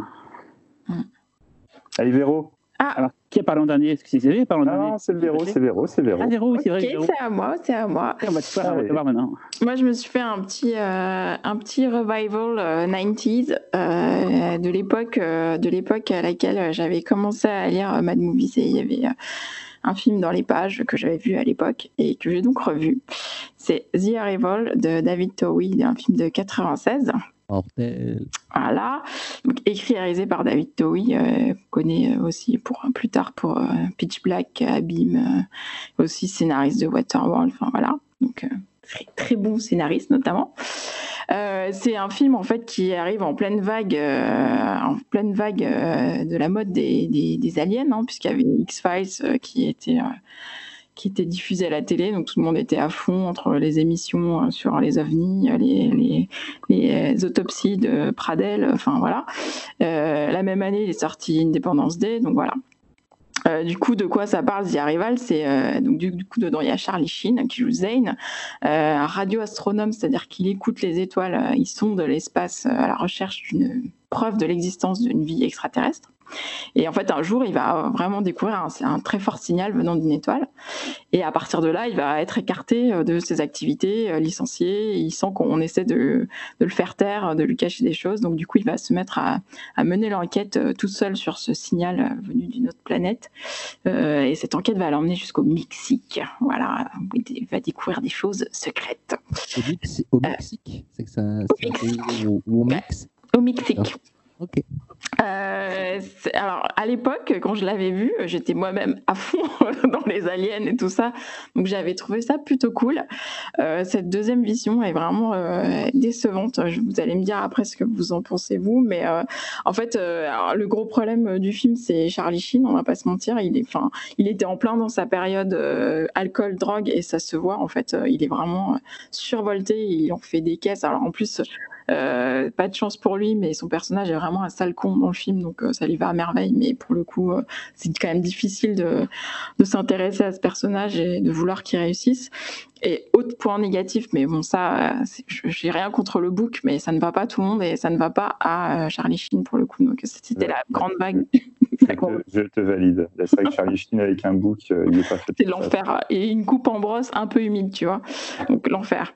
Allez Véro, ah. Alors, qui a parlé en dernier? Est-ce que c'est parlé en dernier? Non, c'est Véro, c'est Véro, c'est Véro. Ah, Véro, oui, c'est vrai. Ok, c'est à moi, c'est à moi. on va te voir, voir maintenant. Moi, je me suis fait un petit, euh, un petit revival euh, 90s euh, de l'époque, euh, de l'époque à laquelle j'avais commencé à lire Mad Movies et il y avait un film dans les pages que j'avais vu à l'époque et que j'ai donc revu. C'est The Arrival de David Towie, un film de 96. Voilà, donc écrit et réalisé par David Towie, euh, connaît aussi pour plus tard pour euh, Pitch Black, Abîme, euh, aussi scénariste de Waterworld. Enfin voilà, donc euh, très, bon scénariste notamment. c'est un film en fait qui arrive en pleine vague, en pleine vague de la mode des aliens, hein, puisqu'il y avait X Files qui était qui était diffusé à la télé, donc tout le monde était à fond entre les émissions euh, sur les ovnis, euh, les, les, autopsies de Pradel, enfin voilà. Euh, la même année, il est sorti Independence Day, donc voilà. du coup, de quoi ça parle, The Arrival C'est donc du, coup dedans il y a Charlie Sheen qui joue Zane, un radioastronome, c'est-à-dire qu'il écoute les étoiles, il sonde l'espace à la recherche d'une preuve de l'existence d'une vie extraterrestre. Et en fait, un jour, il va vraiment découvrir un, un très fort signal venant d'une étoile. Et à partir de là, il va être écarté euh, de ses activités, euh, licencié. Il sent qu'on essaie de, le faire taire, de lui cacher des choses. Donc, du coup, il va se mettre à, mener l'enquête euh, tout seul sur ce signal venu d'une autre planète. et cette enquête va l'emmener jusqu'au Mexique. Voilà, il va découvrir des choses secrètes. Au, Mexique C'est que ça, au, au, au, Mexique. Au Mexique. Ok. Euh, alors, à l'époque, quand je l'avais vu, j'étais moi-même à fond dans les aliens et tout ça. Donc, j'avais trouvé ça plutôt cool. Euh, cette deuxième vision est vraiment euh, décevante. Vous allez me dire après ce que vous en pensez, vous. Mais en fait, le gros problème du film, c'est Charlie Sheen, on va pas se mentir. Il, est, il était en plein dans sa période alcool, drogue, et ça se voit. En fait, il est vraiment survolté. Il en fait des caisses. Alors, en plus, euh, pas de chance pour lui, mais son personnage est vraiment un sale con dans le film, donc euh, ça lui va à merveille. Mais pour le coup, euh, c'est quand même difficile de, de s'intéresser à ce personnage et de vouloir qu'il réussisse. Et autre point négatif, mais bon, ça, j'ai rien contre le book, mais ça ne va pas à tout le monde et ça ne va pas à Charlie Sheen pour le coup. Donc c'était la grande vague. Je te, valide. C'est vrai que Charlie Sheen avec un book, il est pas fait. C'est l'enfer. Et une coupe en brosse un peu humide, tu vois. Donc l'enfer.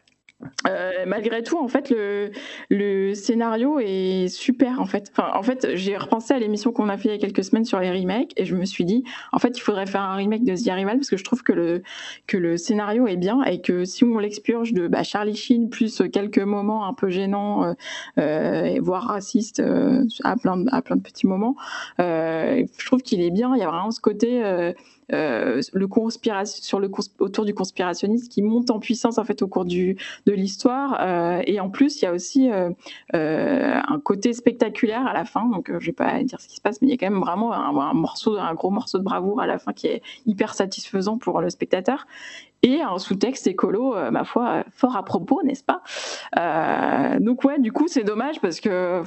Euh, malgré tout, en fait, le, le, scénario est super. En fait, enfin, en fait, j'ai repensé à l'émission qu'on a fait il y a quelques semaines sur les remakes et je me suis dit, en fait, il faudrait faire un remake de The Arrival parce que je trouve que le que le scénario est bien et que si on l'expurge de bah, Charlie Sheen plus quelques moments un peu gênants, euh, euh voire racistes euh, à plein de, à plein de petits moments, je trouve qu'il est bien. Il y a vraiment ce côté euh, le conspiration, sur le autour du conspirationnisme qui monte en puissance en fait au cours du, de l'histoire. Euh, et en plus, il y a aussi euh, un côté spectaculaire à la fin. Donc, je vais pas dire ce qui se passe, mais il y a quand même vraiment un, morceau, un gros morceau de bravoure à la fin qui est hyper satisfaisant pour le spectateur et un sous-texte écolo, ma foi, fort à propos, n'est-ce pas? Euh, Donc ouais, du coup, c'est dommage parce que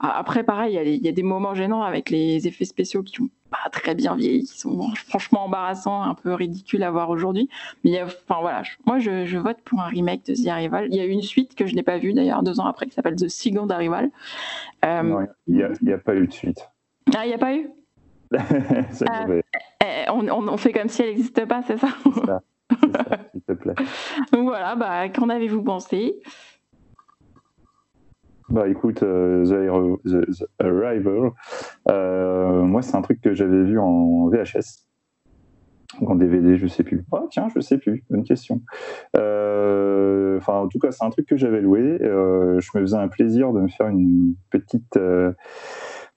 après, pareil, il y, a des moments gênants avec les effets spéciaux qui ont pas très bien vieilli, qui sont franchement embarrassants, un peu ridicules à voir aujourd'hui. Mais enfin voilà, moi je, vote pour un remake de The Arrival. Il y a une suite que je n'ai pas vue d'ailleurs deux ans après qui s'appelle The Second Arrival. Euh, il n'y a, pas eu de suite. Ah, il n'y a pas eu? Euh, eh, on, on, fait comme si elle n'existe pas, c'est ça s'il te plaît. Donc voilà, bah, qu'en avez-vous pensé? Bah écoute, euh, the, Arrival, euh, moi c'est un truc que j'avais vu en VHS, en DVD, je sais plus. Ah tiens, je sais plus, bonne question. Euh, enfin, en tout cas, c'est un truc que j'avais loué. je me faisais un plaisir de me faire une petite,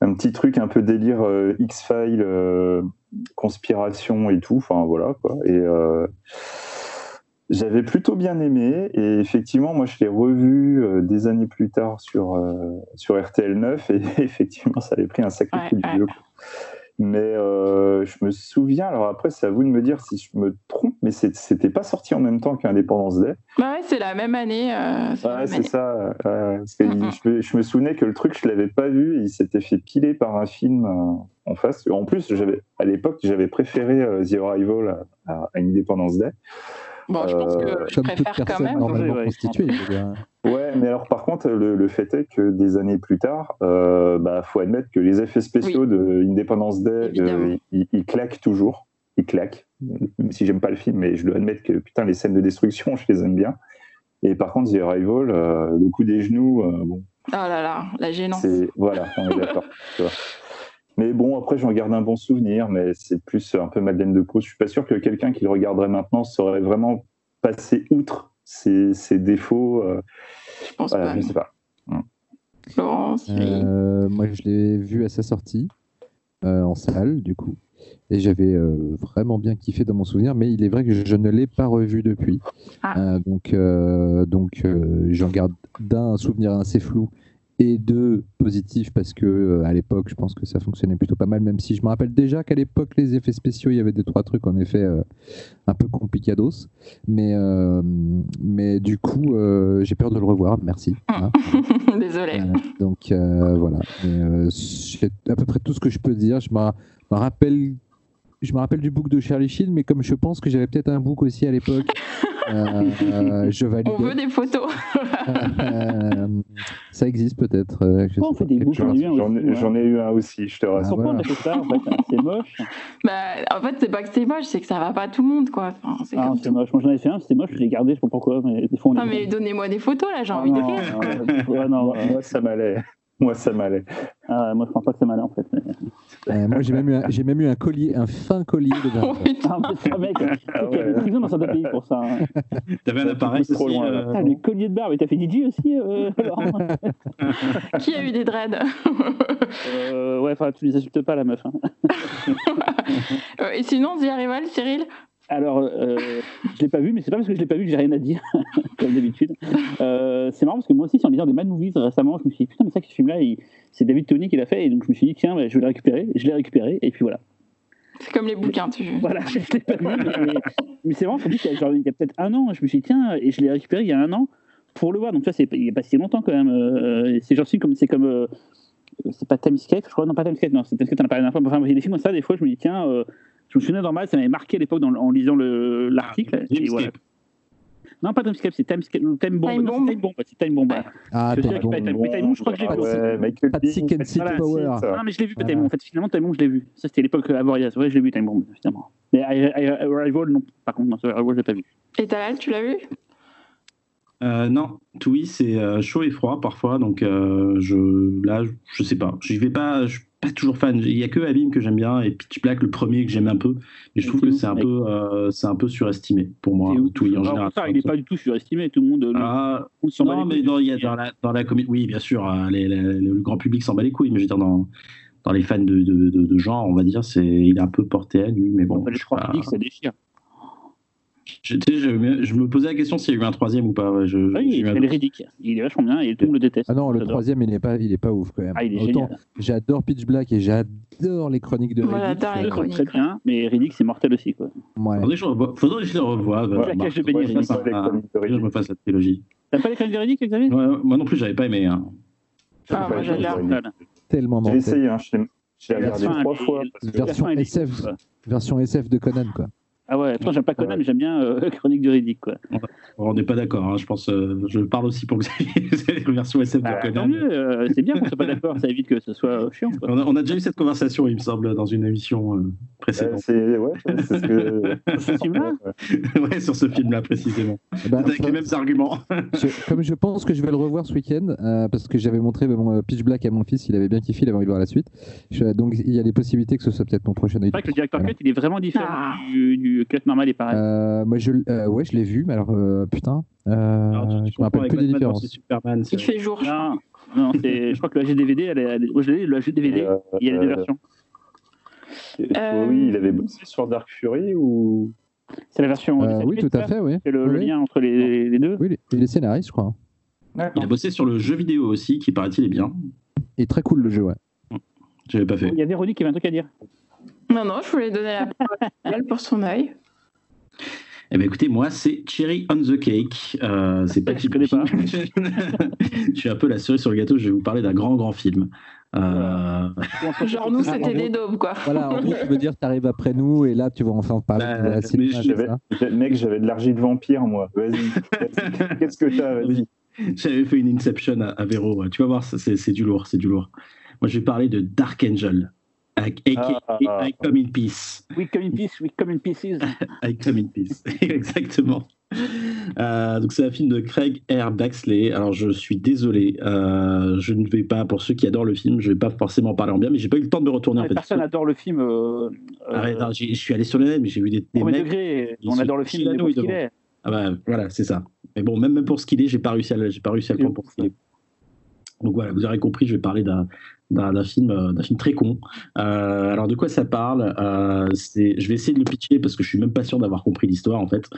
un petit truc un peu délire X-File, conspiration et tout. Enfin voilà quoi. Et j'avais plutôt bien aimé et effectivement, moi je l'ai revu euh, des années plus tard sur, euh, sur RTL 9 et effectivement ça avait pris un sacré coup de vieux. Mais euh, je me souviens, alors après c'est à vous de me dire si je me trompe, mais c'était pas sorti en même temps qu'Indépendance Day. Bah ouais, c'est la même année. ouais, c'est ça. parce que je, me, souvenais que le truc je l'avais pas vu, il s'était fait piler par un film en face. En plus, à l'époque j'avais préféré The Arrival à, à Indépendance Day. Bon, je pense que euh, je préfère quand même. ouais. Mais alors par contre, le, fait est que des années plus tard, il euh, bah, faut admettre que les effets spéciaux de Independence Day, euh, ils, claquent toujours. Ils claquent. Si j'aime pas le film, mais je dois admettre que putain, les scènes de destruction, je les aime bien. Et par contre, The Arrival, le coup des genoux, bon. Oh là là, la gênance. Voilà, on est d'accord. Mais bon, après, j'en garde un bon souvenir, mais c'est plus un peu Madeleine de Proust. Je suis pas sûr que quelqu'un qui le regarderait maintenant saurait vraiment passer outre ses, défauts. Euh, je pense pas. Je sais pas. euh, moi, je l'ai vu à sa sortie euh, en salle, du coup. Et j'avais euh, vraiment bien kiffé dans mon souvenir, mais il est vrai que je ne l'ai pas revu depuis. Ah. donc, donc j'en garde d'un souvenir assez flou et deux positifs parce que euh, à l'époque je pense que ça fonctionnait plutôt pas mal même si je me rappelle déjà qu'à l'époque les effets spéciaux il y avait des trois trucs en effet euh, un peu complicados. Mais euh, mais du coup j'ai peur de le revoir. Merci. Hein. désolé donc voilà. C'est à peu près tout ce que je peux dire. Je me rappelle je me rappelle du book de Charlie Sheen, mais comme je pense que j'avais peut-être un book aussi à l'époque, euh, je valide. On veut des photos. Euh, ça existe peut-être. Euh, on fait des books J'en ai, eu un aussi, je te rassure. Pourquoi on a fait ça en fait C'est moche. Bah, en fait, c'est pas que c'est moche, c'est que ça va pas à tout le monde, quoi. Enfin, c'est ah, moche. Moi, j'en ai fait un, c'était moche, je l'ai gardé, je sais pas pourquoi. Mais des fois, non, mais donnez-moi des photos, là, j'ai ah, envie de rire. non, moi, ça m'allait. Moi, ça m'allait. Ah, moi, je pense pas que ça m'allait en fait. Euh, moi, j'ai même, eu un- j'ai même eu un collier, un fin collier de Oh, putain. Ah, mais c'est un mec qui Ah a des ouais. prisons dans certains pays pour ça. hein. T'avais un appareil C'est trop aussi, loin, là. euh, Ah, les colliers de barbe, mais t'as fait DJ aussi euh, alors Qui a eu des dreads euh, Ouais, enfin, tu les insultes pas, la meuf. hein. Euh, Et sinon, The Arrival, Cyril Alors, euh, je l'ai pas vu, mais c'est pas parce que je l'ai pas vu que j'ai rien à dire, comme d'habitude. Euh, c'est marrant parce que moi aussi, en lisant des Mad Movies récemment, je me suis dit, putain, mais ça, ce film-là, il- c'est David Tony qui l'a fait, et donc je me suis dit, tiens, bah, je vais le récupérer. Je l'ai récupéré, et puis voilà. C'est comme les bouquins, tu Voilà, je l'ai pas vu, mais, mais c'est marrant, je me dis qu'il y a, genre, il y a peut-être un an, je me suis dit, tiens, et je l'ai récupéré il y a un an pour le voir. Donc, ça, c'est il n'y a pas si longtemps quand même. Euh, c'est genre, comme, c'est comme. euh, c'est pas Timescape, je crois, non, pas Timescape, non, c'est Timescape, t'en as parlé la dernière fois. Enfin, a des films comme ça, des fois, je me dis, tiens, euh, je me souviens normal, ça m'avait marqué à l'époque en lisant le- l'article. voilà. Non, pas Timescape, c'est Timescape, Time Bomb. Time Non, Bomb. c'est Time Bomb, c'est Time Bomb. Ah, mais Time Bomb, je crois que je l'ai Ah vu Sick and City Power. Non, mais je l'ai vu. Time Bomb. En fait, finalement, Time Bomb, je l'ai vu. Ça, c'était l'époque Avoriaz. Ouais, je l'ai vu, Time Bomb, finalement. Mais Arrival, non. Par contre, non, Arrival, je l'ai pas vu. Et Talal, tu l'as vu? Euh, non, Toui, c'est euh, chaud et froid parfois, donc euh, je, là, je, je sais pas. Je vais pas, je pas toujours fan. Il y a que Abim que j'aime bien et Pitch Black, le premier que j'aime un peu, mais je trouve que c'est un peu, euh, c'est un peu surestimé pour moi. En Alors, général. ça, il n'est pas du tout surestimé. Tout le monde. euh, Ah, non, mais dans, il y a dans la, dans la comédie, oui, bien sûr, les- les- le grand public s'en bat les couilles, mais je veux dire, dans, dans les fans de, de, de, de genre, on va dire, c'est, il est un peu porté à nu, mais bon. Pas. publics, ça déchire. Je, me- je me posais la question s'il y a eu un troisième ou pas. je, Oui, j'ai il est ridicule. Il est vachement bien et tout le monde le déteste. Ah non, le troisième, il est pas, il est pas ouf quand même. Ah, il est Autant génial. j'adore Pitch Black et j'adore les chroniques de Riddick. j'adore les chroniques. très bien, mais Riddick, c'est mortel aussi. Quoi. ouais. Faudrait que je, revoie- faudrait que je les revoie. La cage de je me Riddick. fasse la trilogie. T'as pas les chroniques de Riddick, Xavier? Moi non plus, j'avais pas aimé. hein. Ah, moi, j'adore. Mortel. Tellement J'ai mortel. essayé, hein, La regardé trois fois. SF. Version SF de Conan, quoi. Ah ouais, toi j'aime pas Conan, Ouais. mais j'aime bien euh, Chronique de Riddick. Quoi. On n'est pas d'accord. hein, Je pense, euh, je parle aussi pour Xavier. C'est la version SF de Bah, tant Conan. euh, c'est bien qu'on soit pas d'accord, ça évite que ce soit euh, chiant. Quoi. On a, on a déjà eu cette conversation, il me semble, dans une émission euh, Euh, précédente. c'est ouais, ce que. Ce film-là ouais, sur ce film-là précisément. Eh ben, avec les mêmes arguments. je- comme je pense que je vais le revoir ce week-end, euh, parce que j'avais montré mon euh, Pitch Black à mon fils, il avait bien kiffé, il avait envie de voir la suite. Je- donc il y a des possibilités que ce soit peut-être mon prochain. C'est vrai que le directeur Voilà. cut, il est vraiment différent Ah. du, du cut normal et pareil. Euh, moi, je, euh, ouais, je l'ai vu, mais alors, euh, putain, euh, Alors, tu- tu je me rappelle plus des différences. Superman. c'est- Il fait jour, je crois. Non, non c'est- je crois que le HDVD, elle est, elle est- moi, je l'ai, le HDVD, Euh, il y a les deux versions. Euh, Oui, il avait bossé sur Dark Fury ou? C'est la version. Euh, oui, tout à fait, oui. C'est le, lien entre les, les deux. Oui, il est- il est scénariste, je crois. Il a bossé sur le jeu vidéo aussi, qui paraît-il est bien. Et très cool le jeu, ouais. J'avais pas fait. Il y a Véronique qui avait un truc à dire. Non, non, je voulais donner la parole pour son œil. Eh ben écoutez, moi c'est Cherry on the Cake. Euh, c'est pas Je connais pas. je suis un peu la cerise sur le gâteau. Je vais vous parler d'un grand grand film. Euh, Genre, nous, c'était des daubes, quoi. Voilà, en gros, tu veux dire, t'arrives après nous, et là, tu vas enfin parler Bah, de la mais cinéma, J'avais- ça Mec, j'avais de l'argile vampire, moi. Vas-y. Qu'est-ce que t'as Vas-y. J'avais fait une Inception à, à Véro. Tu vas voir, c'est c'est du lourd, c'est du lourd. Moi, je vais parler de Dark Angel. Avec aka Ah. I Come in Peace. We come in peace, we come in pieces. I Come in Peace. Exactement. Euh, donc c'est un film de Craig R. Baxley. Alors je suis désolé, euh, je ne vais pas pour ceux qui adorent le film, je vais pas forcément parler en bien, mais j'ai pas eu le temps de me retourner en fait. Personne n'adore le film. Euh, non, je suis allé sur le net, mais j'ai vu des, des premier mecs. degré, on adore le film pour devant. est. Ah bah voilà, c'est ça. Mais bon, même, même pour ce qu'il est, j'ai pas réussi à j'ai pas réussi à le prendre pour ce qu'il est. Donc voilà, vous aurez compris, je vais parler d'un d'un film, euh, film très con. Euh, alors de quoi ça parle? Euh, Je vais essayer de le pitcher parce que je suis même pas sûr d'avoir compris l'histoire en fait.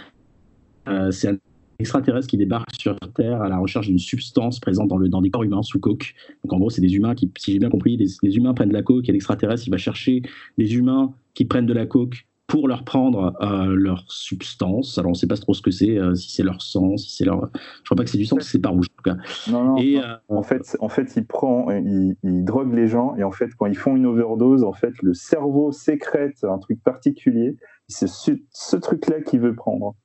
Euh, c'est un extraterrestre qui débarque sur Terre à la recherche d'une substance présente dans, le, dans des corps humains sous coke. Donc en gros, c'est des humains qui, si j'ai bien compris, des, des humains prennent de la coke et l'extraterrestre il va chercher des humains qui prennent de la coke pour leur prendre euh, leur substance. Alors on sait pas trop ce que c'est, euh, si c'est leur sang, si c'est leur. Je crois pas que c'est du sang, parce que c'est pas rouge en tout cas. Non, non. Et, euh, En fait, en fait, il prend, il, il drogue les gens et en fait, quand ils font une overdose, en fait, le cerveau sécrète un truc particulier. C'est ce, ce truc-là qu'il veut prendre.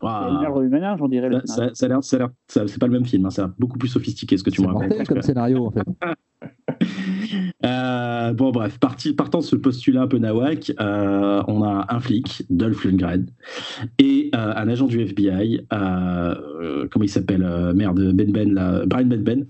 C'est du ménage, on dirait. ça, ça, ça a l'air, ça a l'air- ça- c'est pas le même film, hein, ça a l'air beaucoup plus sophistiqué ce que tu C'est me racontes. mortel comme scénario, en fait. Euh, bon, bref, partant de ce postulat un peu nawak, euh, on a un flic, Dolph Lundgren, et euh, un agent du FBI, comment il s'appelle Merde, Ben Ben, là, Brian Ben Ben.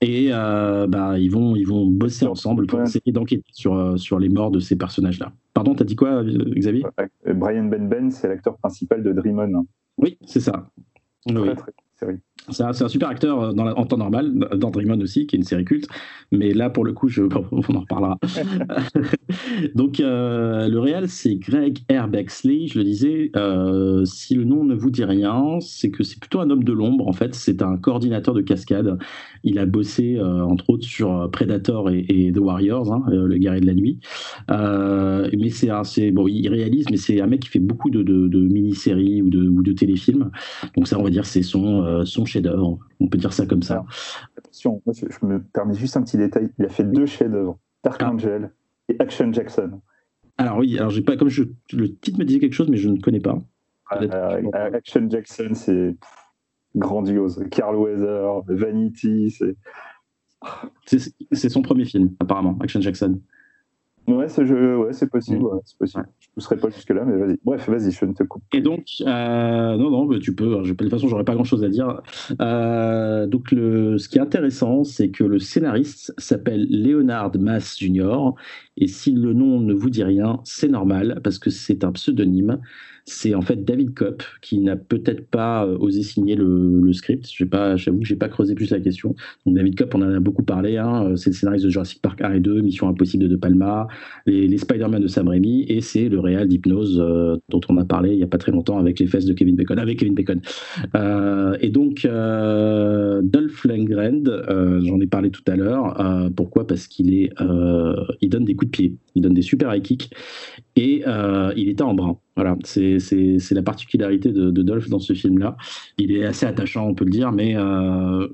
Et bah, ils, vont, ils vont bosser ensemble pour essayer d'enquêter sur, sur les morts de ces personnages-là. Pardon, t'as dit quoi, Xavier? Brian Ben Ben, c'est l'acteur principal de Dream On. Oui, c'est ça. Oui. C'est un, super acteur euh, en temps normal, dans Dream aussi, qui est une série culte. Mais là, pour le coup, on en reparlera. Donc, euh, le réel, c'est Greg R. Bexley. Je le disais, euh, si le nom ne vous dit rien, c'est que c'est plutôt un homme de l'ombre. En fait, c'est un coordinateur de cascade. Il a bossé, entre autres, sur Predator et, The Warriors, hein, le guerrier de la nuit. mais c'est bon, il réalise, mais c'est un mec qui fait beaucoup de, mini-séries ou de, ou de téléfilms. Donc ça, on va dire, c'est son, son chef-d'œuvre. On peut dire ça comme ça. attention, je, me permets juste un petit détail. Il a fait deux chefs-d'œuvre Dark ah. Angel et Action Jackson. Alors oui, alors j'ai pas comme je, le titre me disait quelque chose, mais je ne connais pas. Euh, Action Jackson, c'est grandiose. Carl Weather, Vanity, c'est. C'est son premier film, apparemment, Action Jackson. Ouais, c'est ouais, possible. Ouais, possible. Pousserai pas jusque-là, mais vas-y. Bref, vas-y, je ne te coupe. Et donc, euh, non, non, tu peux. de toute façon, j'aurais pas grand-chose à dire. Euh, donc, le, ce qui est intéressant, c'est que le scénariste s'appelle Leonard Mass Jr. Et si le nom ne vous dit rien, c'est normal, parce que c'est un pseudonyme c'est en fait David Kopp qui n'a peut-être pas euh, osé signer le, script. J'avoue que j'ai pas creusé plus la question. David Kopp, on en a beaucoup parlé. Hein. Euh, c'est le scénariste de Jurassic Park 1 et 2, Mission Impossible de Palma, les, Spider-Man de Sam Raimi, et c'est le réal d'Hypnose euh, dont on a parlé il y a pas très longtemps avec les fesses de Kevin Bacon, avec Kevin Bacon. et donc Dolph Lundgren, j'en ai parlé tout à l'heure. pourquoi? Parce qu'il est, il donne des coups de pied, il donne des super high kicks, et il était en brun. Voilà, c'est la particularité de, Dolph dans ce film-là. Il est assez attachant, on peut le dire, mais euh,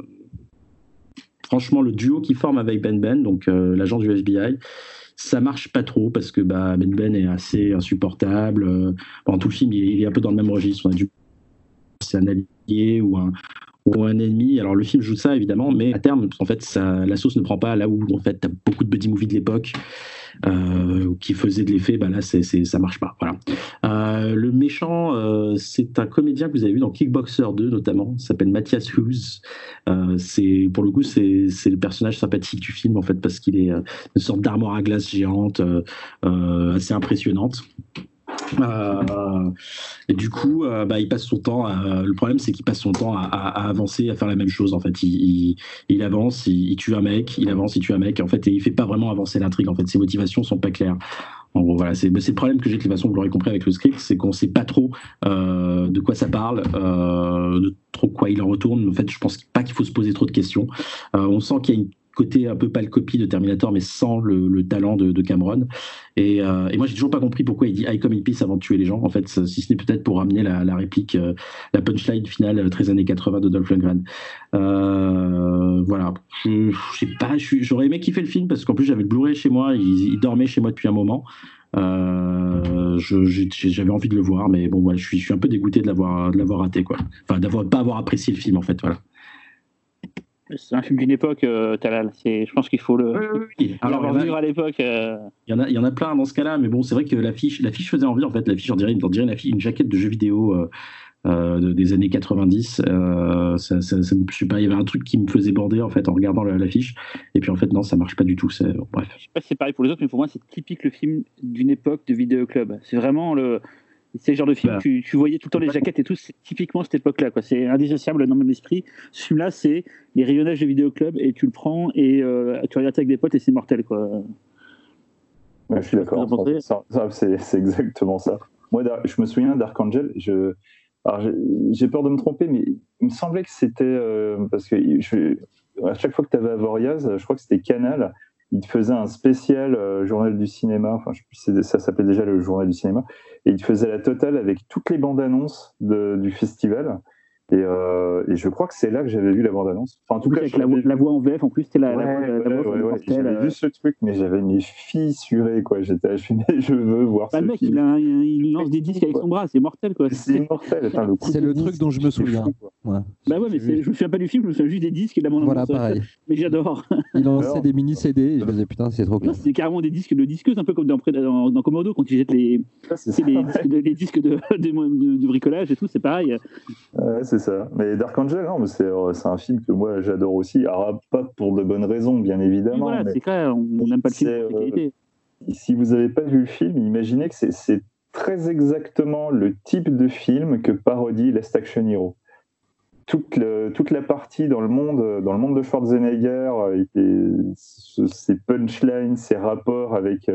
franchement, le duo qui forme avec Ben Ben, donc euh, l'agent du FBI, ça marche pas trop parce que bah, Ben Ben est assez insupportable. Euh, pendant tout le film, il est, un peu dans le même registre. On a du c'est un allié ou un, ou un ennemi. Alors le film joue ça évidemment, mais à terme, en fait, la sauce ne prend pas là où en fait, tu as beaucoup de buddy movies de l'époque. Euh, qui faisait de l'effet, bah là, c'est, ça marche pas. Voilà. Euh, le méchant, euh, c'est un comédien que vous avez vu dans Kickboxer 2 notamment, s'appelle Matthias Hughes. c'est pour le coup, c'est, c'est le personnage sympathique du film en fait parce qu'il est une sorte d'armoire à glace géante, assez impressionnante. Euh, du coup, euh, bah, il passe son temps. le problème, c'est qu'il passe son temps à, avancer, à faire la même chose. En fait, il, il, avance, il, tue un mec, il avance, il tue un mec. en fait, et il fait pas vraiment avancer l'intrigue. En fait, ses motivations sont pas claires. En gros, voilà, c'est le problème que j'ai de toute façon, vous l'aurez compris avec le script, c'est qu'on sait pas trop euh, de quoi ça parle, de trop quoi il en retourne. En fait, je pense pas qu'il faut se poser trop de questions. on sent qu'il y a une côté un peu pas le copie de Terminator, mais sans le, talent de, Cameron. Euh, et, moi, j'ai toujours pas compris pourquoi il dit I come in peace avant de tuer les gens. En fait, si ce n'est peut-être pour ramener la, réplique, euh, la punchline finale 13 années 80 de Dolph Lundgren. Euh, voilà. Je, sais pas, j'aurais aimé kiffer le film parce qu'en plus, j'avais le Blu-ray chez moi, il, dormait chez moi depuis un moment. j'avais envie de le voir, mais bon, voilà, je suis, un peu dégoûté de l'avoir raté, quoi. Enfin, d'avoir pas avoir apprécié le film, en fait, voilà. C'est un film d'une époque, euh, Talal. Je pense qu'il faut le. Oui, Alors, à l'époque. Euh. Il, y en a, il y en a plein dans ce cas-là, mais bon, c'est vrai que l'affiche, l'affiche faisait envie. En fait, l'affiche, on dirait, on dirait une, une jaquette de jeu vidéo euh, des années 90. Ça, ça, je sais pas, il y avait un truc qui me faisait border en fait en regardant l'affiche. Et puis en fait, non, ça marche pas du tout. Bref. Je sais pas si c'est pareil pour les autres, mais pour moi, c'est typique le film d'une époque de vidéoclub. C'est vraiment le c'est le genre de film, bah. tu, tu, voyais tout le temps les jaquettes et tout, c'est typiquement cette époque-là. C'est indissociable dans mon esprit. Ce film-là, c'est les rayonnages de vidéoclub et tu le prends et euh, tu regardes avec des potes et c'est mortel. Quoi. je suis d'accord. C'est exactement ça. Moi, je me souviens d'Archangel. Je, j'ai peur de me tromper, mais il me semblait que c'était euh, parce que je, à chaque fois que tu avais Avoriaz, je crois que c'était Canal il faisait un spécial euh, journal du cinéma, enfin je sais plus, ça s'appelait déjà le journal du cinéma, et il faisait la totale avec toutes les bandes annonces du festival. Euh, et, je crois que c'est là que j'avais vu la bande-annonce. Enfin, en tout cas, avec la, voix en VF, en plus, c'était la, ouais, la, voix, ouais, ouais, J'avais euh. vu ce truc, mais j'avais mes fissuré, quoi. J'étais, je, je veux voir bah, ce le mec, il, a, il, lance des disques avec son bras, c'est mortel, quoi. C'est mortel. C'est le truc dont je me souviens. Bah ouais, mais je me souviens pas du film, je me souviens juste des disques et de la bande-annonce. Voilà, pareil. Mais j'adore. Il lançait des mini CD et je me disais, putain, c'est trop clair. C'est carrément des disques de disqueuses, un peu comme dans, dans, dans Commando, quand ils jettent les, les, disques de, du bricolage et tout, c'est pareil. Ouais, c'est ça. Mais Dark Angel, non, euh, c'est un film que moi j'adore aussi. Alors, pas pour de bonnes raisons, bien évidemment. voilà, c'est clair, on n'aime pas le film pour euh, Si vous n'avez pas vu le film, imaginez que c'est très exactement le type de film que parodie Last Action Hero. Toute, le, toute la partie dans le monde, dans le monde de Schwarzenegger, et ses punchlines, ses rapports avec,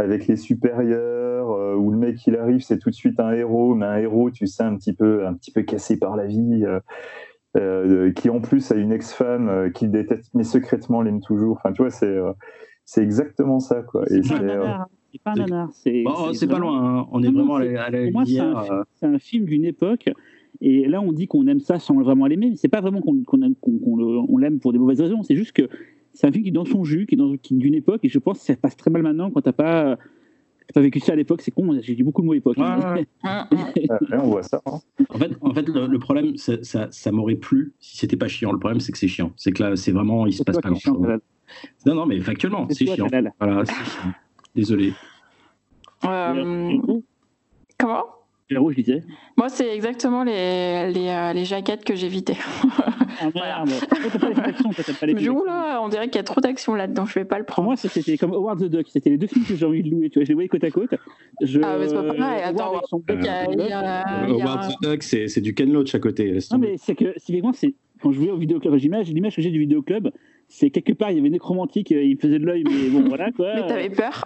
avec les supérieurs, euh, où le mec il arrive, c'est tout de suite un héros, mais un héros, tu sais, un petit peu, un petit peu cassé par la vie. Euh, qui en plus a une ex-femme euh, qu'il déteste, mais secrètement l'aime toujours. Enfin, tu vois, c'est euh, c'est exactement ça, quoi. C'est pas, pas, un nanar. C'est pas loin. Hein. On est vraiment à la, Pour moi, c'est un, film d'une époque. Et là, on dit qu'on aime ça sans vraiment l'aimer, mais c'est pas vraiment qu'on on l'aime pour des mauvaises raisons. C'est juste que c'est un film qui est dans son jus, qui est d'une époque, et je pense que ça passe très mal maintenant quand t'as pas pas vécu ça à l'époque, c'est con, j'ai dit beaucoup de mots époque. on voit ça. Hein. En fait, en fait le, problème, ça, ça, m'aurait plu si c'était pas chiant. Le problème, c'est que c'est chiant. C'est que là, c'est vraiment, il se passe pas grand-chose. Non, non, mais factuellement, c'est chiant. Voilà, chiant. Désolé. Euh, comment? Je disais. Moi, c'est exactement les, les, euh, les, jaquettes que j'évitais. Ah merde Je joue là, on dirait qu'il y a trop d'action là-dedans, je vais pas le prendre. Pour moi, c'était comme Howard the Duck, c'était les deux films que j'ai envie de louer, tu vois, je les voyais côte à côte. Je... Ah, mais c'est pas pareil, attends, Howard the Duck, c'est du Ken Loach à côté. Non, mais c'est que, c'est quand je voulais au vidéoclub, l'image que j'ai du vidéoclub, c'est quelque part, il y avait nécromantique, euh, il faisait de l'œil, mais bon, voilà quoi. mais t'avais peur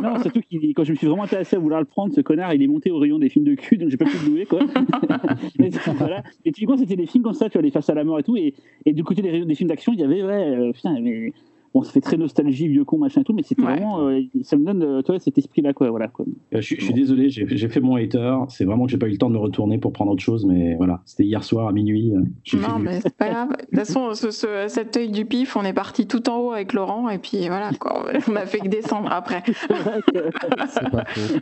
Non, surtout que quand je me suis vraiment intéressé à vouloir le prendre, ce connard, il est monté au rayon des films de cul, donc j'ai pas pu le louer quoi. et, voilà. et typiquement, c'était des films comme ça, tu vois, les Face à la mort et tout, et, et du côté des, des films d'action, il y avait, ouais, euh, putain, mais bon, ça fait très nostalgie, vieux con, machin et tout, mais c'était vraiment, euh, ça me donne, euh, toi, cet esprit-là, quoi, voilà. Quoi. Euh, je, suis désolé, j'ai fait mon hater. C'est vraiment que j'ai pas eu le temps de me retourner pour prendre autre chose, mais voilà, c'était hier soir à minuit. non, mais c'est pas grave. De toute façon, ce, ce, cet œil du pif, on est parti tout en haut avec Laurent, et puis voilà, quoi, on a fait que descendre après. c'est pas faux.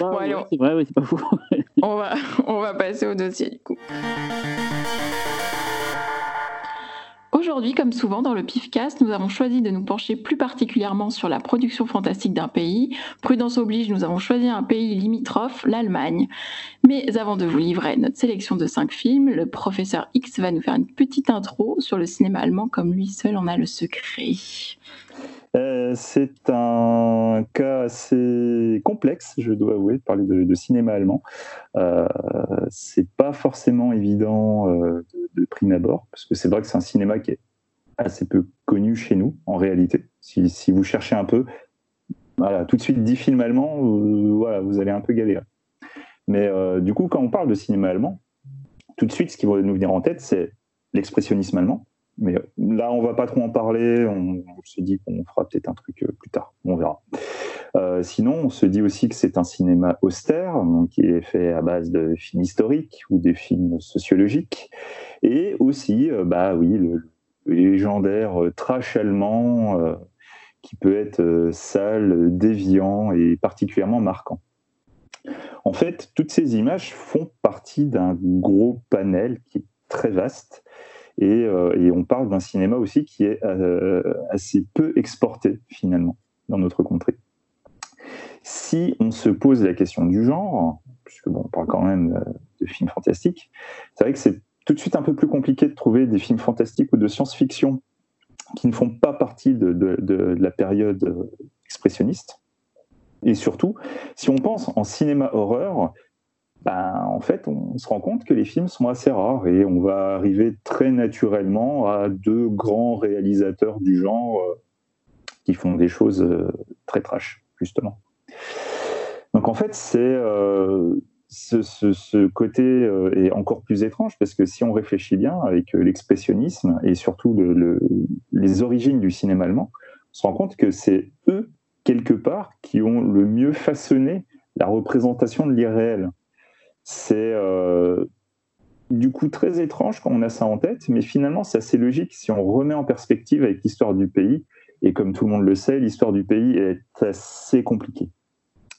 bon, c'est vrai, oui, c'est pas faux. on, va, on va passer au dossier du coup. Aujourd'hui, comme souvent dans le PIFcast, nous avons choisi de nous pencher plus particulièrement sur la production fantastique d'un pays. Prudence oblige, nous avons choisi un pays limitrophe, l'Allemagne. Mais avant de vous livrer notre sélection de cinq films, le professeur X va nous faire une petite intro sur le cinéma allemand comme lui seul en a le secret. Euh, c'est un cas assez complexe, je dois avouer, de parler de, cinéma allemand. Euh, c'est pas forcément évident euh, de, prime abord, parce que c'est vrai que c'est un cinéma qui est assez peu connu chez nous, en réalité. Si, vous cherchez un peu, tout de suite 10 films allemands, vous allez un peu galérer. Mais du coup, quand on parle de cinéma allemand, tout de suite, ce qui va nous venir en tête, c'est l'expressionnisme allemand mais euh, là, on va pas trop en parler. On, se dit qu'on fera peut-être un truc euh, plus tard. On verra. Euh, sinon, on se dit aussi que c'est un cinéma austère, qui est fait à base de films historiques ou des films sociologiques, et aussi, bah oui, le, légendaire trash allemand qui peut être sale, déviant et particulièrement marquant. En fait, toutes ces images font partie d'un gros panel qui est très vaste euh, et, on parle d'un cinéma aussi qui est euh, assez peu exporté finalement dans notre contrée. Si on se pose la question du genre, puisque bon, on parle quand même euh, de films fantastiques, c'est vrai que c'est tout de suite un peu plus compliqué de trouver des films fantastiques ou de science-fiction qui ne font pas partie de, de la période expressionniste. Et surtout, si on pense en cinéma horreur, ben, en fait, on se rend compte que les films sont assez rares et on va arriver très naturellement à deux grands réalisateurs du genre euh, qui font des choses euh, très trash, justement. Donc en fait, c'est euh, ce, côté est encore plus étrange parce que si on réfléchit bien avec l'expressionnisme et surtout les origines du cinéma allemand, on se rend compte que c'est eux, quelque part, qui ont le mieux façonné la représentation de l'irréel c'est euh, du coup très étrange quand on a ça en tête, mais finalement c'est assez logique si on remet en perspective avec l'histoire du pays. Et comme tout le monde le sait, l'histoire du pays est assez compliquée.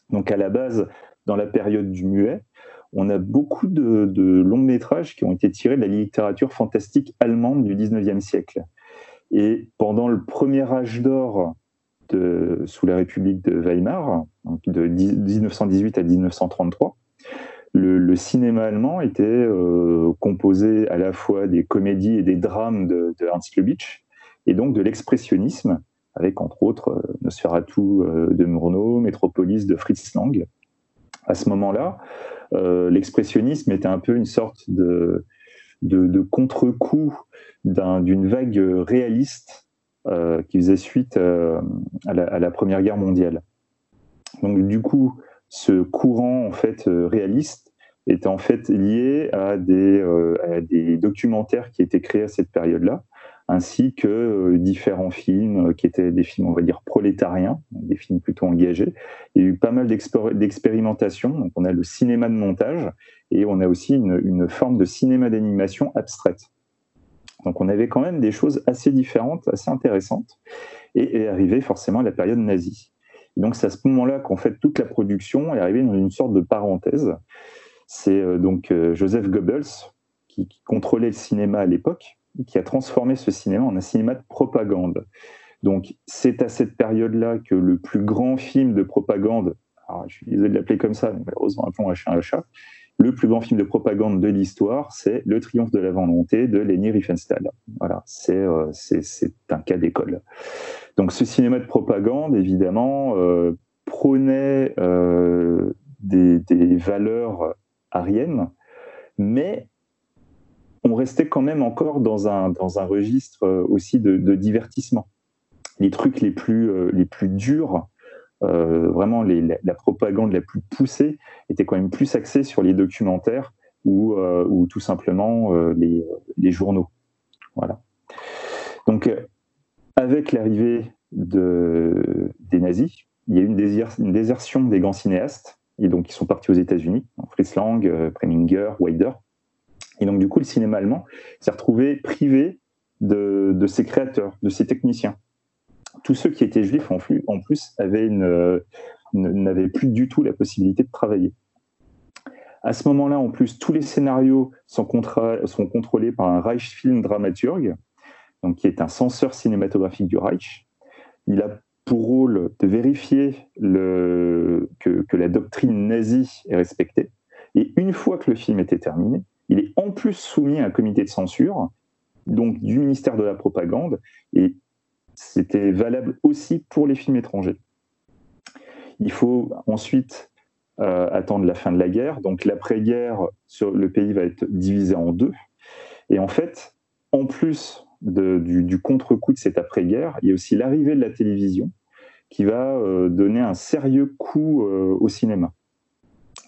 Donc à la base, dans la période du muet, on a beaucoup de, longs métrages qui ont été tirés de la littérature fantastique allemande du 19e siècle. Et pendant le premier âge d'or sous la République de Weimar, de 1918 à 1933, le, cinéma allemand était euh, composé à la fois des comédies et des drames de, de Ernst Lubitsch, et donc de l'expressionnisme, avec entre autres euh, Nosferatu euh, de Murnau, Métropolis de Fritz Lang. À ce moment-là, l'expressionnisme était un peu une sorte de, contre-coup d'une vague réaliste qui faisait suite à la, à, la, Première Guerre mondiale. Donc du coup, ce courant en fait euh, réaliste est en fait lié à des, euh, à des documentaires qui étaient créés à cette période-là, ainsi que euh, différents films qui étaient des films, on va dire, prolétariens, des films plutôt engagés. Il y a eu pas mal d'expérimentations. On a le cinéma de montage et on a aussi une, une forme de cinéma d'animation abstraite. Donc, on avait quand même des choses assez différentes, assez intéressantes, et est arrivé forcément la période nazie donc c'est à ce moment-là qu'en fait toute la production est arrivée dans une sorte de parenthèse. C'est euh, donc euh, Joseph Goebbels qui, contrôlait le cinéma à l'époque, qui a transformé ce cinéma en un cinéma de propagande. Donc c'est à cette période-là que le plus grand film de propagande, je suis désolé de l'appeler comme ça, mais malheureusement appelons un chat un chat, le plus grand film de propagande de l'histoire, c'est Le Triomphe de la volonté de Leni Riefenstahl. Voilà, c'est euh, un cas d'école. Donc ce cinéma de propagande, évidemment, euh, prônait euh, des, valeurs ariennes, mais on restait quand même encore dans un, dans un registre euh, aussi de, divertissement. Les trucs les plus, les plus durs, vraiment la, propagande la plus poussée, était quand même plus axée sur les documentaires ou, ou tout simplement les, les, journaux. Voilà. Donc avec l'arrivée de, des nazis, il y a eu une, désertion des grands cinéastes, et donc ils sont partis aux États-Unis, Fritz Lang, euh, Preminger, Weider. Et donc du coup, le cinéma allemand s'est retrouvé privé de, ses créateurs, de ses techniciens. Tous ceux qui étaient juifs en, flux, en plus n'avaient plus du tout la possibilité de travailler. À ce moment-là, en plus, tous les scénarios sont, contrôlés par un Reich Film Dramaturge, donc qui est un censeur cinématographique du Reich. Il a pour rôle de vérifier le, que, la doctrine nazie est respectée. Et une fois que le film était terminé, il est en plus soumis à un comité de censure, donc du ministère de la Propagande, et c'était valable aussi pour les films étrangers. Il faut ensuite euh, attendre la fin de la guerre, donc l'après-guerre, le pays va être divisé en deux. Et en fait, en plus du, contre-coup de cette après-guerre, il y a aussi l'arrivée de la télévision qui va euh, donner un sérieux coup euh, au cinéma.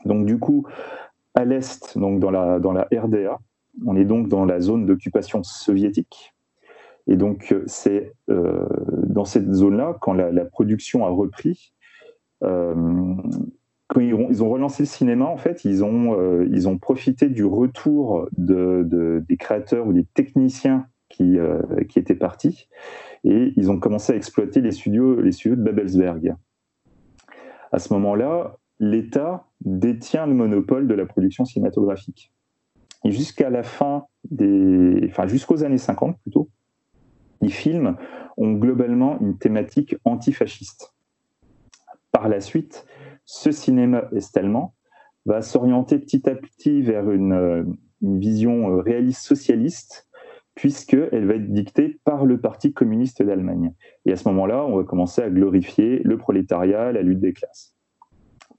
Donc du coup, à l'est, donc dans la, dans la RDA, on est donc dans la zone d'occupation soviétique. Et donc c'est euh, dans cette zone-là, quand la, production a repris, quand ils ont, relancé le cinéma, en fait, ils ont, ils ont profité du retour de, des créateurs ou des techniciens qui, euh, qui étaient partis. Et ils ont commencé à exploiter les studios, les studios de Babelsberg. À ce moment-là, l'État détient le monopole de la production cinématographique. Et jusqu'à la fin des. Enfin, jusqu'aux années 50 plutôt, les films ont globalement une thématique antifasciste. Par la suite, ce cinéma est-allemand va s'orienter petit à petit vers une, euh, vision euh, réaliste socialiste puisqu'elle va être dictée par le Parti communiste d'Allemagne. Et à ce moment-là, on va commencer à glorifier le prolétariat, la lutte des classes.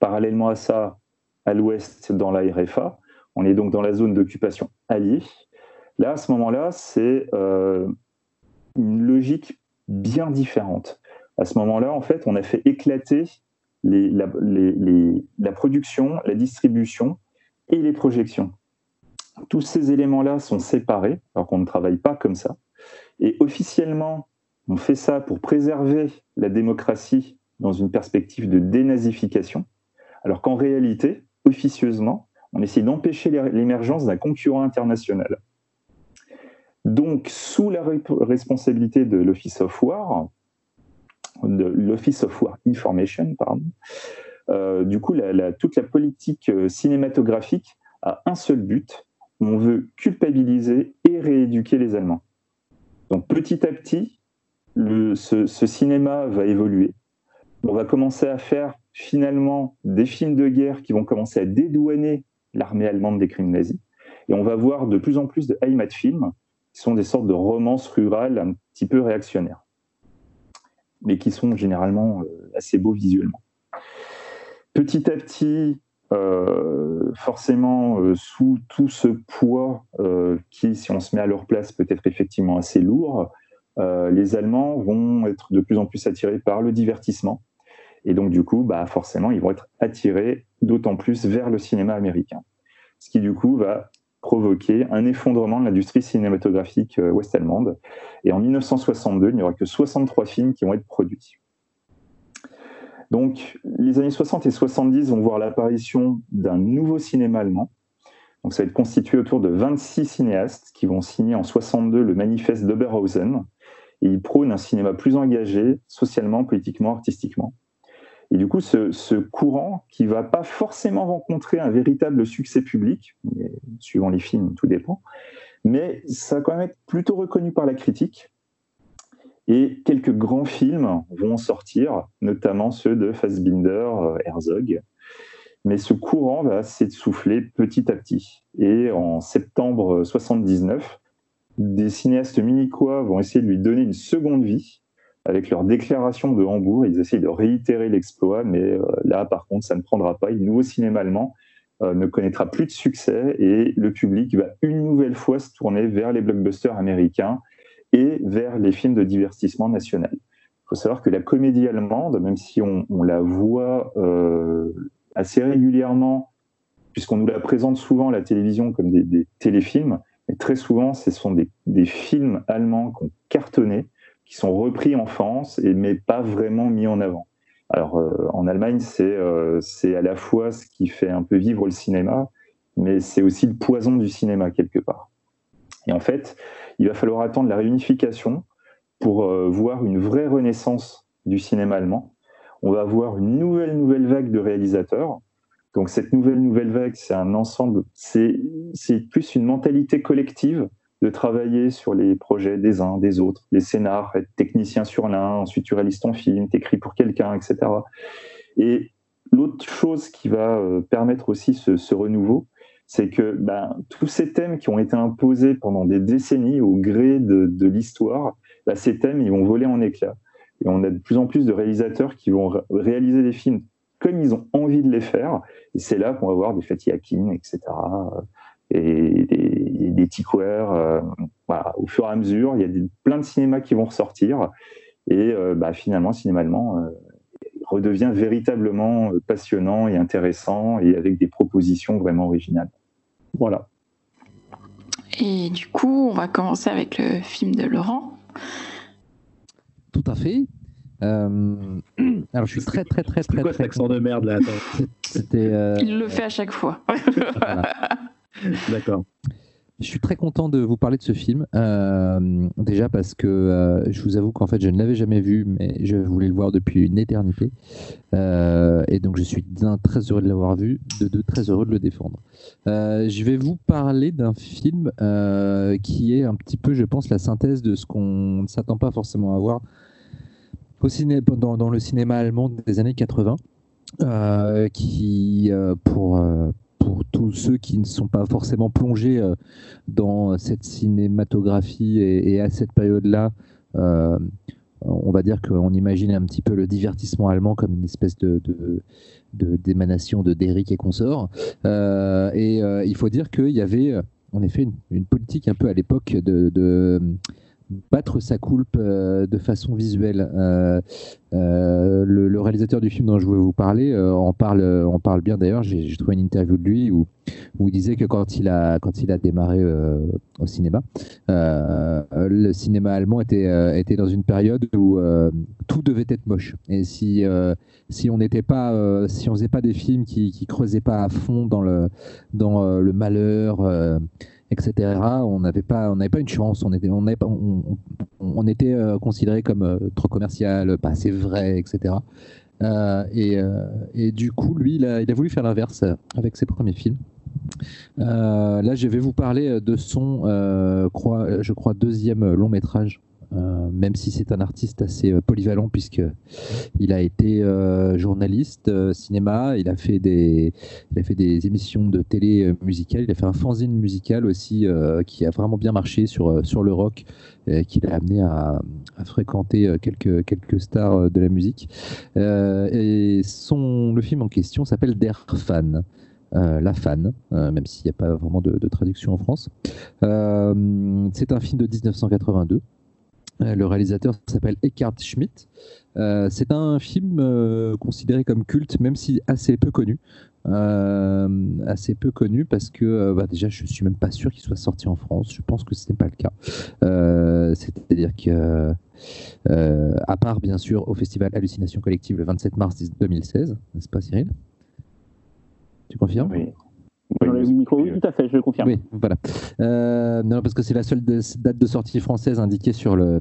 Parallèlement à ça, à l'ouest, dans la RFA, on est donc dans la zone d'occupation alliée. Là, à ce moment-là, c'est euh, une logique bien différente. À ce moment-là, en fait, on a fait éclater la production, la distribution et les projections. Tous ces éléments-là sont séparés, alors qu'on ne travaille pas comme ça. Et officiellement, on fait ça pour préserver la démocratie dans une perspective de dénazification, alors qu'en réalité, officieusement, on essaie d'empêcher l'émergence d'un concurrent international. Donc, sous la responsabilité de l'Office of War, de l'Office of War Information, pardon, euh, du coup, toute la politique euh, cinématographique a un seul but on veut culpabiliser et rééduquer les Allemands. Donc, petit à petit, ce, cinéma va évoluer. On va commencer à faire finalement des films de guerre qui vont commencer à dédouaner l'armée allemande des crimes nazis. Et on va voir de plus en plus de Heimatfilms, qui sont des sortes de romances rurales un petit peu réactionnaires, mais qui sont généralement euh, assez beaux visuellement. Petit à petit, euh, forcément, euh, sous tout ce poids qui, si on se met à leur place, peut être effectivement assez lourd, les Allemands vont être de plus en plus attirés par le divertissement. Et donc, du coup, bah, forcément, ils vont être attirés d'autant plus vers le cinéma américain. Ce qui, du coup, va provoquer un effondrement de l'industrie cinématographique euh, ouest-allemande. Et en 1962, il n'y aura que 63 films qui vont être produits. Donc, les années 60 et 70 vont voir l'apparition d'un nouveau cinéma allemand. Donc, ça va être constitué autour de 26 cinéastes qui vont signer en 62 le manifeste d'Oberhausen. Et ils prônent un cinéma plus engagé socialement, politiquement, artistiquement. Et du coup, ce, courant qui va pas forcément rencontrer un véritable succès public, suivant les films, tout dépend, mais ça va quand même être plutôt reconnu par la critique. Et quelques grands films vont sortir, notamment ceux de Fassbinder, euh, Herzog. Mais ce courant va s'essouffler petit à petit. Et en septembre 79, des cinéastes munichois vont essayer de lui donner une seconde vie avec leur déclaration de Hambourg, ils essayent de réitérer l'exploit, mais euh, là, par contre, ça ne prendra pas. Le nouveau cinéma allemand euh, ne connaîtra plus de succès et le public va une nouvelle fois se tourner vers les blockbusters américains et vers les films de divertissement national. Il faut savoir que la comédie allemande, même si on, la voit euh, assez régulièrement, puisqu'on nous la présente souvent à la télévision comme des, téléfilms, très souvent, ce sont des, des films allemands qui ont cartonné, qui sont repris en France, et, mais pas vraiment mis en avant. Alors euh, en Allemagne, euh, c'est à la fois ce qui fait un peu vivre le cinéma, mais c'est aussi le poison du cinéma quelque part. Et en fait, il va falloir attendre la réunification pour euh, voir une vraie renaissance du cinéma allemand. On va avoir une nouvelle nouvelle vague de réalisateurs. Donc cette nouvelle nouvelle vague, c'est un ensemble, c'est plus une mentalité collective de travailler sur les projets des uns, des autres, les scénars, être technicien sur l'un, ensuite tu réalises ton film, t'écris pour quelqu'un, etc. Et l'autre chose qui va euh, permettre aussi ce, renouveau, c'est que ben, tous ces thèmes qui ont été imposés pendant des décennies au gré de, l'histoire, ben, ces thèmes, ils vont voler en éclats. Et on a de plus en plus de réalisateurs qui vont réaliser des films comme ils ont envie de les faire. Et c'est là qu'on va voir des Fatih Akin, etc et des, des euh, voilà, au fur et à mesure, il y a des, plein de cinémas qui vont ressortir. Et euh, bah, finalement, le cinéma allemand euh, redevient véritablement passionnant et intéressant et avec des propositions vraiment originales. Voilà. Et du coup, on va commencer avec le film de Laurent. Tout à fait. alors, je suis très, très, très, très. C'est quoi cet accent de merde là? Il le fait à chaque fois. D'accord. Je suis très content de vous parler de ce film. Euh, déjà parce que euh, je vous avoue qu'en fait je ne l'avais jamais vu, mais je voulais le voir depuis une éternité. Euh, et donc je suis d'un très heureux de l'avoir vu, de deux très heureux de le défendre. je vais vous parler d'un film qui est un petit peu, je pense, la synthèse de ce qu'on ne s'attend pas forcément à voir au ciné dans, le cinéma allemand des années 80. qui, pour, pour tous ceux qui ne sont pas forcément plongés euh, dans cette cinématographie et, à cette période-là, euh, on va dire qu'on imagine un petit peu le divertissement allemand comme une espèce de, d'émanation de, Derrick et consorts. Euh, et il faut dire qu'il y avait en effet une, politique un peu à l'époque de, battre sa coulpe de façon visuelle. Le, réalisateur du film dont je voulais vous parler en parle, en parle bien d'ailleurs. J'ai trouvé une interview de lui où, où, il disait que quand il a, quand il a démarré au cinéma, le cinéma allemand était, était dans une période où tout devait être moche. Et si, si on n'était pas, si on faisait pas des films qui, qui creusaient pas à fond dans le, dans le malheur etc. On n'avait pas, on n'avait pas une chance. On était, on, on, était euh, considéré comme euh, trop commercial, pas assez vrai, etc. Euh, et, du coup, lui, il a, voulu faire l'inverse avec ses premiers films. là, je vais vous parler de son, je crois, deuxième long métrage euh, même si c'est un artiste assez euh, polyvalent puisque il a été euh, journaliste cinéma, il a fait des, il a fait des émissions de télé musicales, il a fait un fanzine musical aussi qui a vraiment bien marché sur sur le rock, qui l'a amené à, fréquenter quelques quelques stars de la musique. et son le film en question s'appelle Der Fan. La Fan, même s'il n'y a pas vraiment de, traduction en France. c'est un film de 1982 euh, le réalisateur s'appelle Eckhard Schmidt. Euh, c'est un film euh, considéré comme culte, même si assez peu connu. assez peu connu parce que bah, déjà je suis même pas sûr qu'il soit sorti en France. Je pense que ce n'est pas le cas. C'est-à-dire que à part bien sûr au festival Hallucination collective le 27 mars 2016, n'est-ce pas Cyril? Tu confirmes? Oui. Oui, tout à fait, je le confirme. Oui, voilà. Euh, non, parce que c'est la seule date de sortie française indiquée sur, le,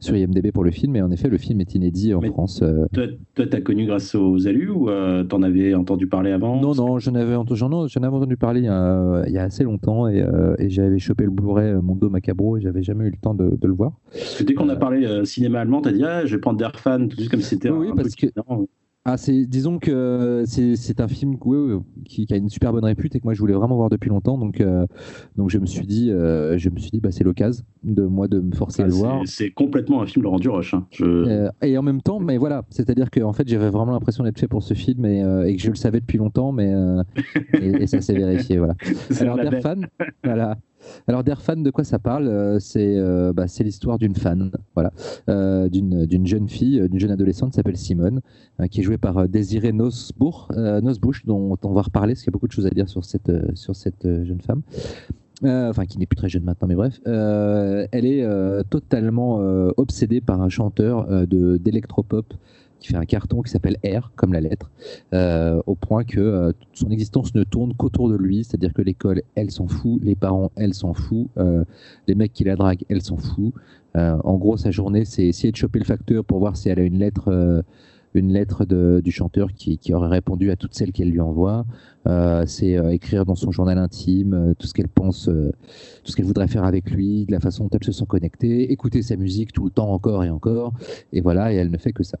sur IMDB pour le film, et en effet, le film est inédit en France. Euh. Toi, tu as connu grâce aux alus ou euh, tu en avais entendu parler avant? Non, non, j'en avais, entendu, entendu parler il y, a, il y, a, assez longtemps, et, et j'avais chopé le Blu-ray Mondo Macabro, et j'avais jamais eu le temps de, de le voir. Parce que dès qu'on a parlé cinéma allemand, tu as dit ah, je vais prendre Der Fan, tout de suite comme si c'était oui, un parce que... Ah, c'est, disons que c'est, un film qui, a une super bonne répute et que moi je voulais vraiment voir depuis longtemps. Donc, euh, donc je me suis dit, euh, je me suis dit, bah, c'est l'occasion de moi de me forcer à le voir. C'est complètement un film Laurent Duroche. Hein. Euh, et en même temps, mais voilà, c'est-à-dire que en fait j'avais vraiment l'impression d'être fait pour ce film et, que je le savais depuis longtemps, mais et, ça s'est vérifié. Voilà. Alors, fan, voilà. Alors, Der Fan, de quoi ça parle? Euh, euh, bah, C'est l'histoire d'une fan, voilà, euh, d'une jeune fille, d'une jeune adolescente qui s'appelle Simone, qui est jouée par Désirée Nosbush, dont on va reparler, parce qu'il y a beaucoup de choses à dire sur cette, jeune femme. enfin qui n'est plus très jeune maintenant, mais bref, elle est totalement obsédée par un chanteur d'électropop qui fait un carton qui s'appelle R, comme la lettre, euh, au point que euh, son existence ne tourne qu'autour de lui, c'est-à-dire que l'école, elle s'en fout, les parents, elle s'en fout, euh, les mecs qui la draguent, elle s'en fout. en gros, sa journée, c'est essayer de choper le facteur pour voir si elle a une lettre une lettre de, du chanteur qui, qui, aurait répondu à toutes celles qu'elle lui envoie. c'est écrire dans son journal intime tout ce qu'elle pense, tout ce qu'elle voudrait faire avec lui, de la façon dont elle se sent connectée, écouter sa musique tout le temps encore et encore. Et voilà, et elle ne fait que ça.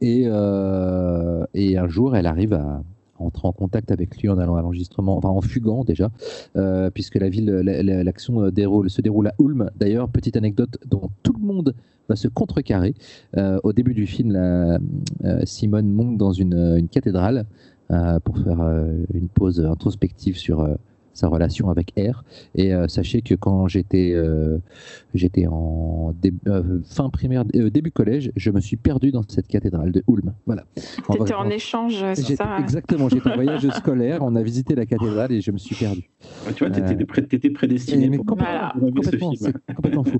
Et, euh, et un jour, elle arrive à entrer en contact avec lui en allant à l'enregistrement, enfin en fugant déjà, euh, puisque la ville, l'action euh, déroule, se déroule à Ulm. D'ailleurs, petite anecdote dont tout le monde va se contrecarrer. au début du film, Simone monte dans une cathédrale pour faire une pause introspective sur sa relation avec R. Et euh, sachez que quand j'étais euh, j'étais en euh, fin primaire, début collège, je me suis perdu dans cette cathédrale de Ulm. Voilà. J'étais en, échange, c'est ça Exactement, j'étais en voyage scolaire, on a visité la cathédrale et je me suis perdu. tu vois, tu étais, prédestiné pour complètement, complètement fou.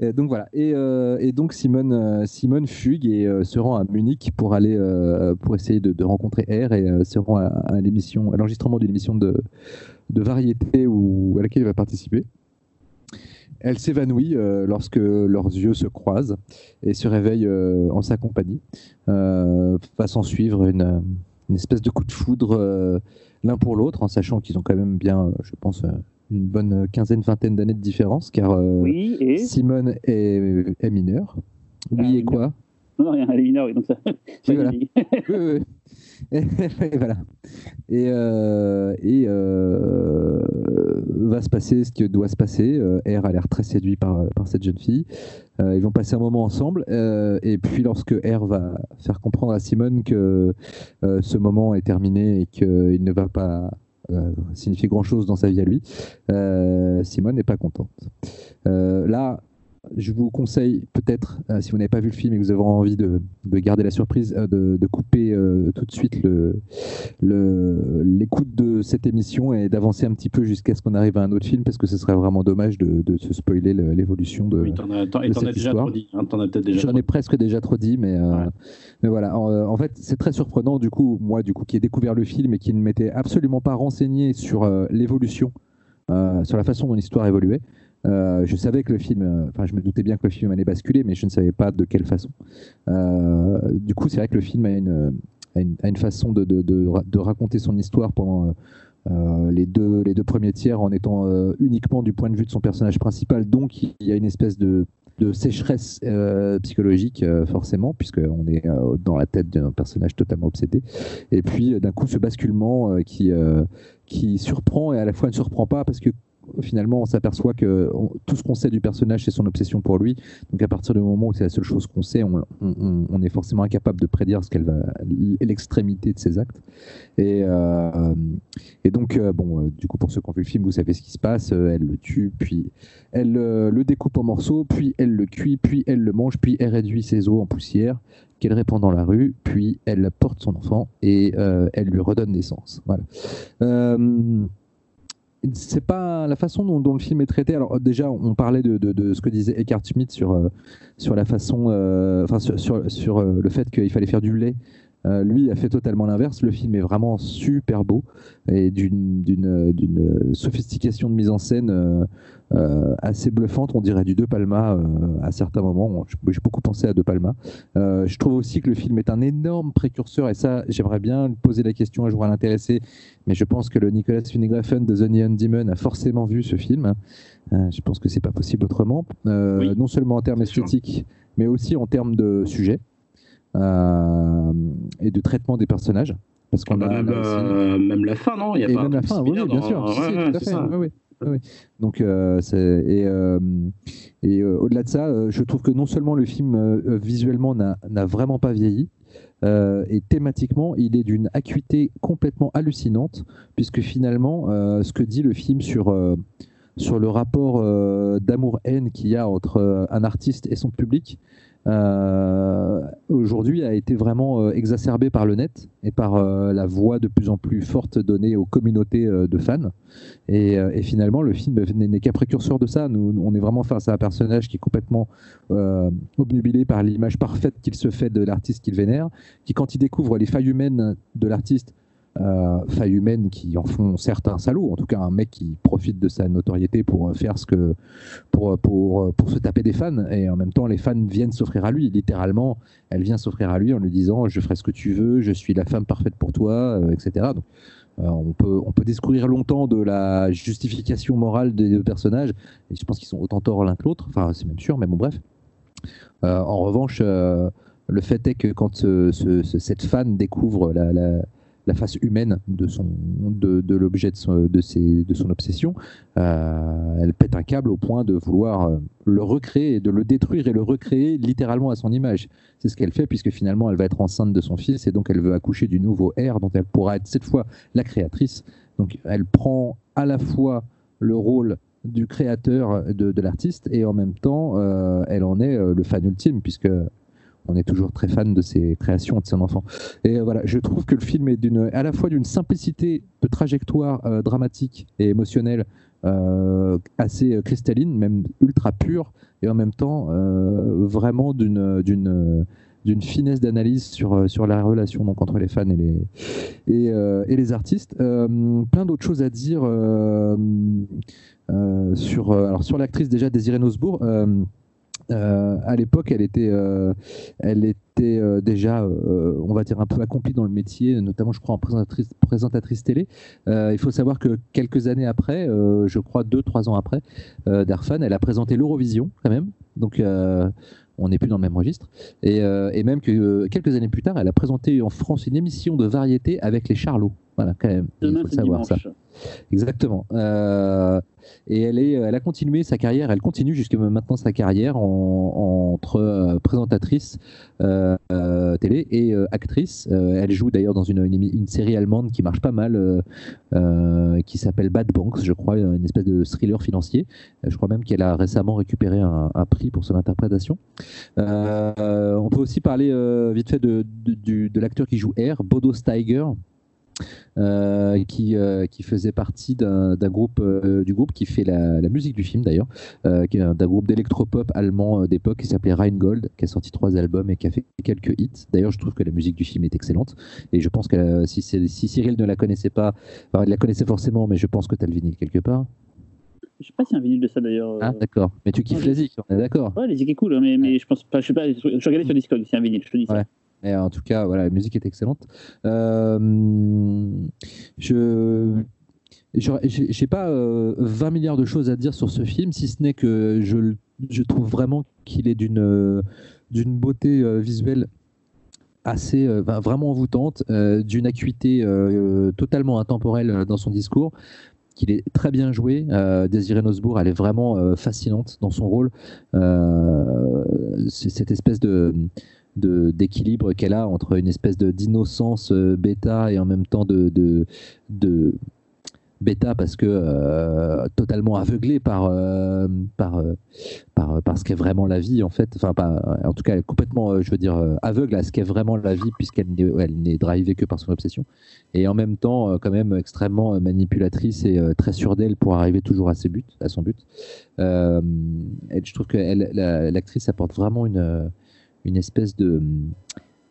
Et donc voilà. Et, et, donc Simone, Simone fugue et se rend à Munich pour aller pour essayer de, rencontrer R et se rend à l'émission, à l'enregistrement d'une émission de de variété où, à laquelle il va participer. Elle s'évanouit euh, lorsque leurs yeux se croisent et se réveille euh, en sa compagnie. Euh, va s'en suivre une, espèce de coup de foudre l'un pour l'autre, en sachant qu'ils ont quand même bien, je pense, une bonne quinzaine, vingtaine d'années de différence, car Simone est, mineure. Oui, et quoi? Non, rien, elle est mineure, donc ça. et voilà. Et, euh, et euh, va se passer ce qui doit se passer. Euh, R a l'air très séduit par, par cette jeune fille. ils vont passer un moment ensemble. et puis, lorsque R va faire comprendre à Simone que ce moment est terminé et qu'il ne va pas signifier grand chose dans sa vie à lui, Simone n'est pas contente. là, je vous conseille peut-être, euh, si vous n'avez pas vu le film et que vous avez envie de, garder la surprise, euh, de, couper euh, tout de suite l'écoute le, de cette émission et d'avancer un petit peu jusqu'à ce qu'on arrive à un autre film, parce que ce serait vraiment dommage de, se spoiler l'évolution de. Oui, t'en as, déjà trop dit. Hein, J'en ai presque déjà trop dit, mais, mais voilà. En, fait, c'est très surprenant, du coup, moi, du coup, qui ai découvert le film et qui ne m'était absolument pas renseigné sur l'évolution, sur la façon dont l'histoire évoluait. Euh, je savais que le film, euh, enfin, je me doutais bien que le film allait basculer, mais je ne savais pas de quelle façon. Euh, du coup, c'est vrai que le film a une, a une, façon de, de, de, raconter son histoire pendant les, deux, les deux premiers tiers en étant uniquement du point de vue de son personnage principal. Donc, il y a une espèce de, sécheresse psychologique, forcément, puisqu'on est dans la tête d'un personnage totalement obsédé. Et puis, d'un coup, ce basculement qui, qui surprend et à la fois ne surprend pas, parce que finalement, on s'aperçoit que tout ce qu'on sait du personnage, c'est son obsession pour lui. Donc, à partir du moment où c'est la seule chose qu'on sait, on, est forcément incapable de prédire ce qu'elle va, l'extrémité de ses actes. Et, euh, donc, euh, bon, euh, du coup, pour ceux qui ont vu le film, vous savez ce qui se passe. elle le tue, puis elle le découpe en morceaux, puis elle le cuit, puis elle le mange, puis elle réduit ses os en poussière qu'elle répand dans la rue, puis elle porte son enfant et elle lui redonne naissance. Voilà c'est pas la façon dont, le film est traité. Alors déjà, on parlait de, ce que disait Eckhart Schmidt sur, euh, sur la façon, euh, enfin sur, sur, euh, le fait qu'il fallait faire du lait lui a fait totalement l'inverse. Le film est vraiment super beau et d'une sophistication de mise en scène euh, assez bluffante. On dirait du De Palma à certains moments. J'ai beaucoup pensé à De Palma. je trouve aussi que le film est un énorme précurseur et ça, j'aimerais bien poser la question un jour à l'intéressé. Mais je pense que le Nicolas Winningraffen de The Neon Demon a forcément vu ce film. je pense que c'est pas possible autrement. Non seulement en termes esthétiques, mais aussi en termes de sujet. Euh, et de traitement des personnages. Parce qu'on ah bah a même, même, la fin, non? Il y a et pas même la fin, oui, bien sûr. Donc, euh, et, euh, et au-delà de ça, je trouve que non seulement le film visuellement n'a vraiment pas vieilli, et thématiquement, il est d'une acuité complètement hallucinante, puisque finalement, ce que dit le film sur, sur le rapport d'amour-haine qu'il y a entre un artiste et son public, euh, aujourd'hui a été vraiment euh, exacerbé par le net et par euh, la voix de plus en plus forte donnée aux communautés de fans. Et, finalement, le film n'est qu'un précurseur de ça. Nous, on est vraiment face à un personnage qui est complètement obnubilé par l'image parfaite qu'il se fait de l'artiste qu'il vénère, qui quand il découvre les failles humaines de l'artiste, euh, failles humaines qui en font certains salauds, en tout cas un mec qui profite de sa notoriété pour euh, faire ce que pour, euh, pour, euh, pour se taper des fans et en même temps les fans viennent s'offrir à lui littéralement elle vient s'offrir à lui en lui disant je ferai ce que tu veux je suis la femme parfaite pour toi etc donc on peut, on peut discourir longtemps de la justification morale des deux personnages, et je pense qu'ils sont autant tort l'un que l'autre, enfin c'est même sûr, mais bon bref. en revanche, le fait est que quand cette fan découvre la, la face humaine de, son, de, de l'objet de son, de, ses, de son obsession, euh, elle pète un câble au point de vouloir euh, le recréer, de le détruire et le recréer littéralement à son image. C'est ce qu'elle fait puisque finalement elle va être enceinte de son fils et donc elle veut accoucher du nouveau air dont elle pourra être cette fois la créatrice. Donc elle prend à la fois le rôle du créateur de, de l'artiste et en même temps euh, elle en est le fan ultime puisque on est toujours très fan de ses créations de son enfant. Et voilà, je trouve que le film est à la fois d'une simplicité de trajectoire euh, dramatique et émotionnelle euh, assez cristalline, même ultra pure, et en même temps euh, vraiment d'une, finesse d'analyse sur, la relation entre les fans et les, artistes. plein d'autres choses à dire sur, sur l'actrice déjà Désirée Nosbourg. Euh, à l'époque, elle était, euh, elle était euh, déjà, on va dire, un peu accomplie dans le métier, notamment, je crois, en présentatrice, télé. il faut savoir que quelques années après, je crois deux, trois ans après, Darfan, elle a présenté l'Eurovision, quand même. Donc, on n'est plus dans le même registre. Et, et, même que quelques années plus tard, elle a présenté en France une émission de variété avec les Charlots. Voilà, quand même, il faut savoir ça. Exactement. et elle, est, elle a continué sa carrière, elle continue jusqu'à maintenant sa carrière entre présentatrice télé et actrice. elle joue d'ailleurs dans une, une, série allemande qui marche pas mal, qui s'appelle Bad Banks, je crois, une espèce de thriller financier. je crois même qu'elle a récemment récupéré un, prix pour son interprétation. on peut aussi parler vite fait de, de, de l'acteur qui joue R, Bodo Steiger. Euh, qui, euh, qui faisait partie d'un groupe euh, du groupe qui fait la, musique du film d'ailleurs, d'un groupe d'électropop allemand d'époque qui s'appelait Rheingold, qui a sorti trois albums et qui a fait quelques hits. D'ailleurs, je trouve que la musique du film est excellente et je pense que si, si Cyril ne la connaissait pas, il la connaissait forcément, mais je pense que tu as le vinyle quelque part. Je sais pas si y a un vinyle de ça d'ailleurs. Ah d'accord. Mais tu kiffes les Zik, on est d'accord. Ouais, les Zik est cool, mais, mais je pense pas. Je sais pas. Je regardais sur Discord, c'est un vinyle. Je te dis ça. En tout cas, voilà, la musique est excellente. Euh, je n'ai pas 20 euh, milliards de choses à dire sur ce film, si ce n'est que je, je, trouve vraiment qu'il est d'une d'une beauté euh, visuelle assez vraiment envoûtante, d'une acuité totalement intemporelle dans son discours, qu'il est très bien joué. Euh, Désiré Nosbourg, elle est vraiment fascinante dans son rôle. cette espèce de d'équilibre qu'elle a entre une espèce de d'innocence euh, bêta et en même temps de, de, de bêta parce que euh, totalement aveuglée par, euh, par, par, par, ce qu'est vraiment la vie en fait. Enfin pas, en tout cas complètement je veux dire aveugle à ce qu'est vraiment la vie puisqu'elle elle n'est drivée que par son obsession. Et en même temps quand même extrêmement manipulatrice et très sûre d'elle pour arriver toujours à ses buts à son but. Je trouve que l'actrice apporte vraiment une une espèce de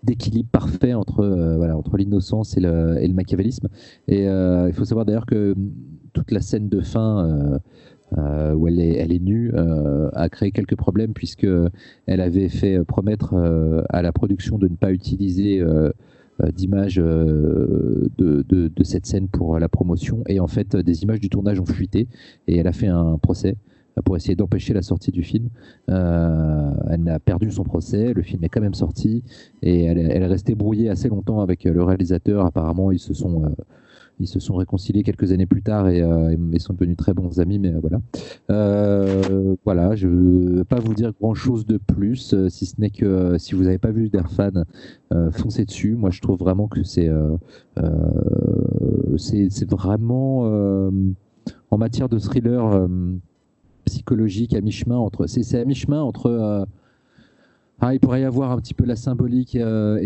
d'équilibre parfait entre, euh, voilà, entre l'innocence et le, et machiavélisme. Et euh, il faut savoir d'ailleurs que toute la scène de fin euh, où elle est, elle est nue a créé quelques problèmes puisque elle avait fait promettre à la production de ne pas utiliser d'images de, de, cette scène pour la promotion et en fait des images du tournage ont fuité et elle a fait un procès pour essayer d'empêcher la sortie du film. Euh, elle a perdu son procès, le film est quand même sorti et elle, est restée brouillée assez longtemps avec le réalisateur. Apparemment, ils se sont, euh, ils se sont réconciliés quelques années plus tard et, euh, sont devenus très bons amis. Mais voilà, voilà, je ne vais pas vous dire grand chose de plus, si ce n'est que si vous n'avez pas vu d'Airfan, foncez dessus. Moi, je trouve vraiment que c'est, c'est vraiment en matière de thriller psychologique à mi-chemin entre. C'est à mi-chemin entre. Euh, ah, il pourrait y avoir un petit peu la symbolique euh,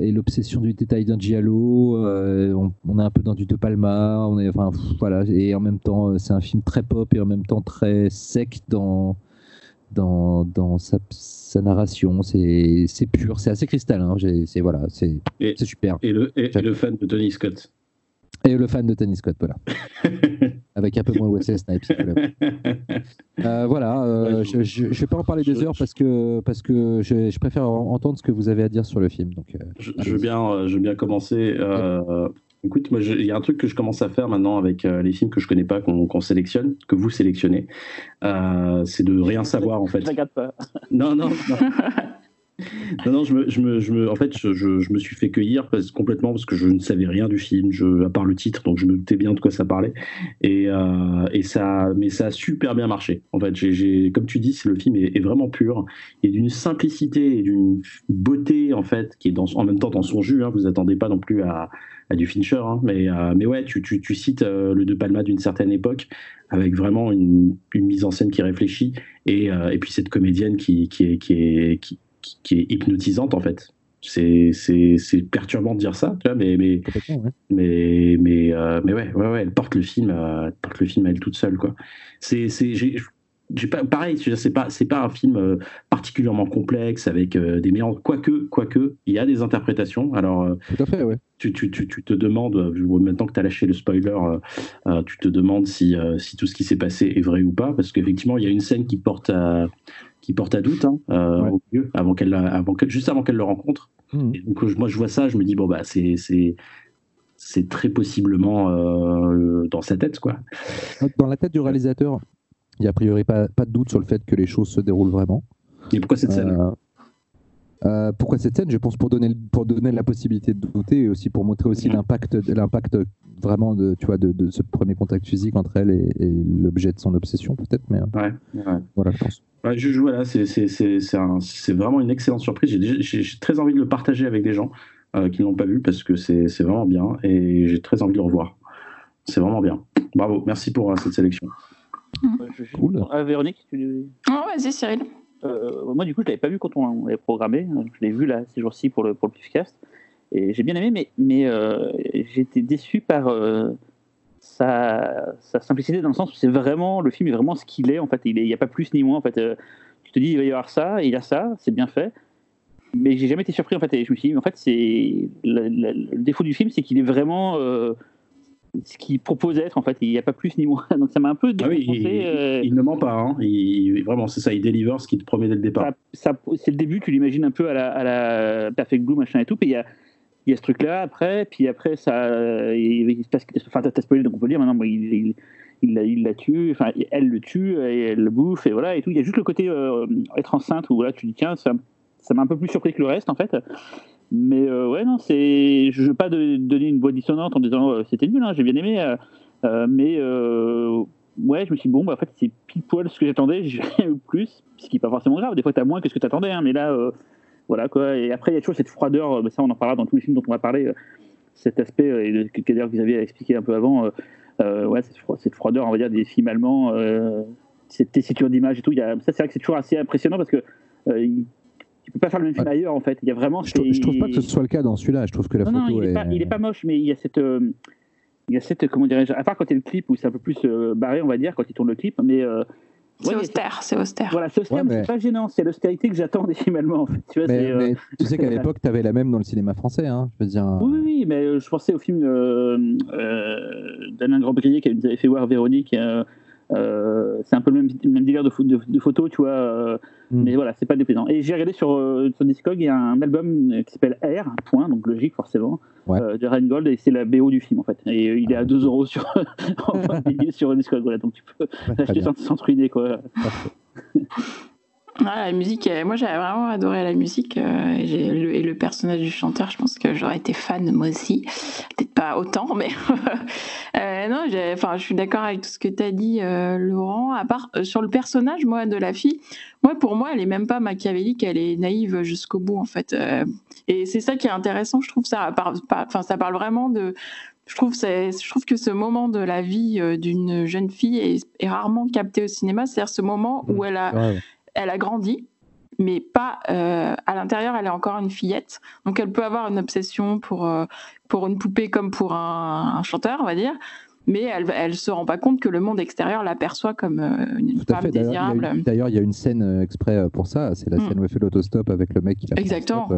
et l'obsession du détail d'un giallo. Euh, on, est un peu dans du De Palma. On est, enfin, voilà, et en même temps, c'est un film très pop et en même temps très sec dans, dans, dans sa, sa narration. C'est pur, c'est assez cristallin. C'est voilà, c'est super. Et le, et le fan de Tony Scott? Et le fan de Tony Scott, voilà. Avec un peu moins Wesley Snipes. Euh, voilà, euh, je ne vais pas en parler des heures parce que, parce que je, préfère entendre ce que vous avez à dire sur le film. Donc, euh, je, veux bien, je veux bien commencer. Écoute, moi, il y a un truc que je commence à faire maintenant avec les films que je connais pas, qu'on sélectionne, que vous sélectionnez, c'est de rien savoir en fait. Pas. Non, non, non. non, non, je me, je me, je me, en fait, je, je, me suis fait cueillir complètement parce que je ne savais rien du film, je, à part le titre, donc je me doutais bien de quoi ça parlait. Et, euh, et ça, mais ça a super bien marché. En fait, j'ai, comme tu dis, le film est, vraiment pur et d'une simplicité et d'une beauté en fait qui est dans, en même temps dans son jus. Hein, vous attendez pas non plus à, du Fincher, hein, mais, euh, mais ouais, tu, tu, tu cites euh, le De Palma d'une certaine époque avec vraiment une, mise en scène qui réfléchit et, et puis cette comédienne qui, qui est, qui est qui, qui, est hypnotisante en fait. C'est, perturbant de dire ça, tu vois, mais mais mais mais, euh, mais ouais, ouais, ouais, elle porte le film, euh, elle porte le film elle toute seule quoi. C'est c'est j'ai, pas pareil, c'est pas c'est pas un film euh, particulièrement complexe avec des méandres, quoique quoique il y a des interprétations. Alors tout à fait, ouais. tu, tu, tu, tu, te demandes maintenant que tu as lâché le spoiler, tu te demandes si si tout ce qui s'est passé est vrai ou pas parce qu'effectivement il y a une scène qui porte à qui porte à doute hein, euh, au mieux, avant qu'elle, avant juste avant qu'elle le rencontre. Hmm. donc moi je vois ça, je me dis bon bah c'est c'est c'est très possiblement euh, dans sa tête quoi. Dans la tête du réalisateur, il n'y a a priori pas, pas de doute sur le fait que les choses se déroulent vraiment. Et pourquoi cette scène? Euh, pourquoi cette scène? Je pense pour donner, pour donner la possibilité de douter et aussi pour montrer aussi l'impact, l'impact vraiment de, tu vois, de, de, ce premier contact physique entre elle et, l'objet de son obsession, peut-être. Mais ouais, voilà, je pense. je joue là, c'est, c'est, c'est, c'est, vraiment une excellente surprise. J'ai, j'ai, très envie de le partager avec des gens euh, qui ne l'ont pas vu parce que c'est, c'est vraiment bien et j'ai très envie de le revoir. C'est vraiment bien. Bravo, merci pour euh, cette sélection. Cool. Ah, Véronique, tu... Oh, vas-y, Cyril. Euh, moi, du coup, je l'avais pas vu quand on l'avait programmé. Je l'ai vu là ces jours-ci pour le, pour le. Et j'ai bien aimé, mais, mais euh, été déçu par euh, sa, sa, simplicité dans le sens où c'est vraiment, le film est vraiment ce qu'il est. En fait, il n'y a pas plus ni moins. En fait, tu te dis, il va y avoir ça, il y a ça, c'est bien fait. Mais j'ai jamais été surpris en fait. Et je me suis dit, en fait, c'est le défaut du film, c'est qu'il est vraiment ce qu'il propose d'être en fait. Il n'y a pas plus ni moins. Donc ça m'a un peu ah euh, il, ne ment pas hein. il, vraiment c'est ça il délivre ce qu'il te promet dès le départ. Ça, c'est le début tu l'imagines un peu à la, à la, Perfect Blue machin et tout. Puis il y a il y a ce truc là après. Puis après ça il, se passe enfin t'as spoilé donc on peut le dire. Maintenant il, il, la, il la tue. Enfin elle le tue et elle le bouffe et voilà et tout. Il y a juste le côté euh, être enceinte où là tu dis tiens ça ça m'a un peu plus surpris que le reste en fait mais euh, ouais, non, c'est. Je veux pas donner une voix dissonante en disant euh, c'était nul, hein, j'ai bien aimé. Euh, mais ouais, je me suis dit, bon, bah, en fait, c'est pile poil ce que j'attendais, j'ai eu plus, ce qui n'est pas forcément grave. Des fois, tu as moins que ce que tu attendais, hein, mais là, voilà quoi. Et après, il y a toujours cette froideur, ça, on en parlera dans tous les films dont on va parler, cet aspect, et que d'ailleurs vous aviez expliqué un peu avant, ouais, cette, froideur, on va dire, des films allemands, cette tessiture d'image et tout. Ça, c'est vrai que c'est toujours assez impressionnant parce que tu peux pas faire le même film ailleurs en fait. Il y a vraiment. Je, trouve, trouve pas que ce soit le cas dans celui-là. Je trouve que la photo non, il est, Pas, il est pas moche, mais il y a cette. Euh, il y a cette, comment dirais-je, à part quand il y a le clip où c'est un peu plus euh, barré, on va dire, quand il tourne le clip, mais. Euh, c'est austère, c'est austère. Voilà, c'est austère, mais, c'est pas gênant. C'est l'austérité que j'attends en fait. Tu, vois, mais, mais tu sais qu'à l'époque, tu avais la même dans le cinéma français, hein, je veux dire. Oui, oui, mais je pensais au film d'Alain Grandbrier qui nous avait fait voir Véronique. Euh, c'est un peu le même, même délire de, de, de photos, tu vois. Euh, mm. Mais voilà, c'est pas déplaisant. Et j'ai regardé sur, euh, sur Discog, il y a un album qui s'appelle R, point, donc logique forcément, de Rheingold, et c'est la BO du film en fait. Et il est à 2 euros sur, sur Discog, voilà, donc tu peux l'acheter sans, sans truiner, quoi. Ah, la musique, euh, moi j'avais vraiment adoré la musique euh, et, le, personnage du chanteur, je pense que j'aurais été fan moi aussi. Peut-être pas autant, mais euh, non, enfin, je suis d'accord avec tout ce que tu as dit, Laurent. À part sur le personnage, moi, de la fille, moi pour moi, elle est même pas machiavélique, elle est naïve jusqu'au bout en fait. et c'est ça qui est intéressant, je trouve ça. Enfin, ça parle vraiment de, je trouve, je trouve que ce moment de la vie d'une jeune fille est, rarement capté au cinéma. C'est-à-dire ce moment où mmh. elle a, elle a grandi, mais pas euh, à l'intérieur, elle est encore une fillette. Donc elle peut avoir une obsession pour, euh, pour une poupée comme pour un, chanteur, on va dire mais elle ne se rend pas compte que le monde extérieur l'aperçoit comme euh, une femme désirable. D'ailleurs, il y a une scène euh, exprès euh, pour ça, c'est la mm. scène où elle fait l'autostop avec le mec qui la Exactement.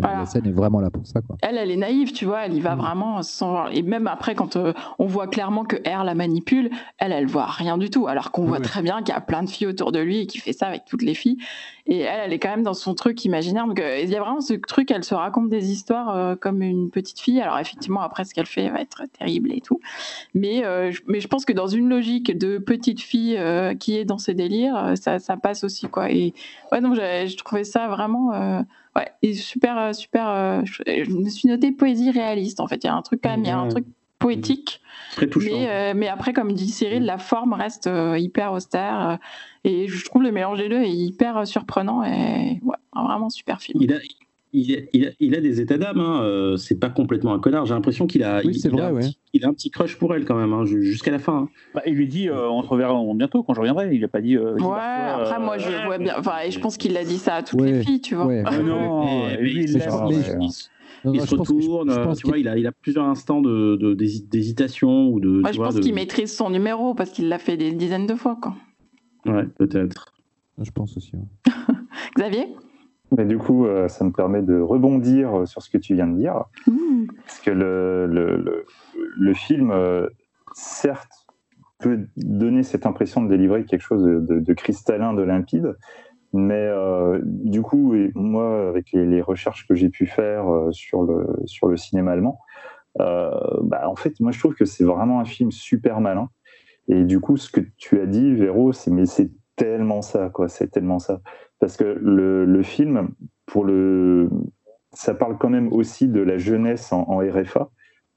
La scène est vraiment là pour ça. Quoi. Elle, elle est naïve, tu vois, elle y va mm. vraiment sans... Et même après, quand on voit clairement que R la manipule, elle, elle voit rien du tout, alors qu'on voit très bien qu'il y a plein de filles autour de lui et qu'il fait ça avec toutes les filles. Et elle, elle est quand même dans son truc imaginaire. Donc, il y a vraiment ce truc, elle se raconte des histoires comme une petite fille. Alors, effectivement, après, ce qu'elle fait va être terrible et tout. Mais euh, mais, je pense que dans une logique de petite fille euh, qui est dans ses délires, euh, ça, ça, passe aussi quoi. Et ouais, donc j'ai trouvé ça vraiment ouais, et super super. Je, me suis noté poésie réaliste en fait. Il y a un truc quand même, il y a un truc poétique. Très touchant. Mais, mais, après, comme dit Cyril, la forme reste hyper austère. et je trouve le mélange des deux est hyper surprenant et ouais, vraiment super film. Il a, il a, des états d'âme, hein. Euh, c'est pas complètement un connard. J'ai l'impression qu'il a, il, vrai, a un petit, il, a un petit crush pour elle quand même, hein, jusqu'à la fin. Hein. Bah, il lui dit euh, on se reverra bientôt quand je reviendrai. Il a pas dit. Euh, ouais, après moi je vois bien. Enfin, je pense qu'il a dit ça à toutes les filles, tu vois. Ah, non, il, se retourne, tu vois, il a, il a plusieurs instants de, d'hésitation ou de. Moi, je pense qu'il maîtrise son numéro parce qu'il l'a fait des dizaines de fois, quoi. Ouais, peut-être. Je pense aussi. Xavier? Mais du coup, euh, ça me permet de rebondir sur ce que tu viens de dire. Mmh. Parce que le, le, le, film, euh, certes, peut donner cette impression de délivrer quelque chose de, de, cristallin, de limpide. Mais euh, du coup, et moi, avec les, recherches que j'ai pu faire sur, le, sur le cinéma allemand, bah, en fait, moi, je trouve que c'est vraiment un film super malin. Et du coup, ce que tu as dit, Véro, c'est mais c'est tellement ça, quoi. C'est tellement ça parce que le, film pour le, ça parle quand même aussi de la jeunesse en, RFA,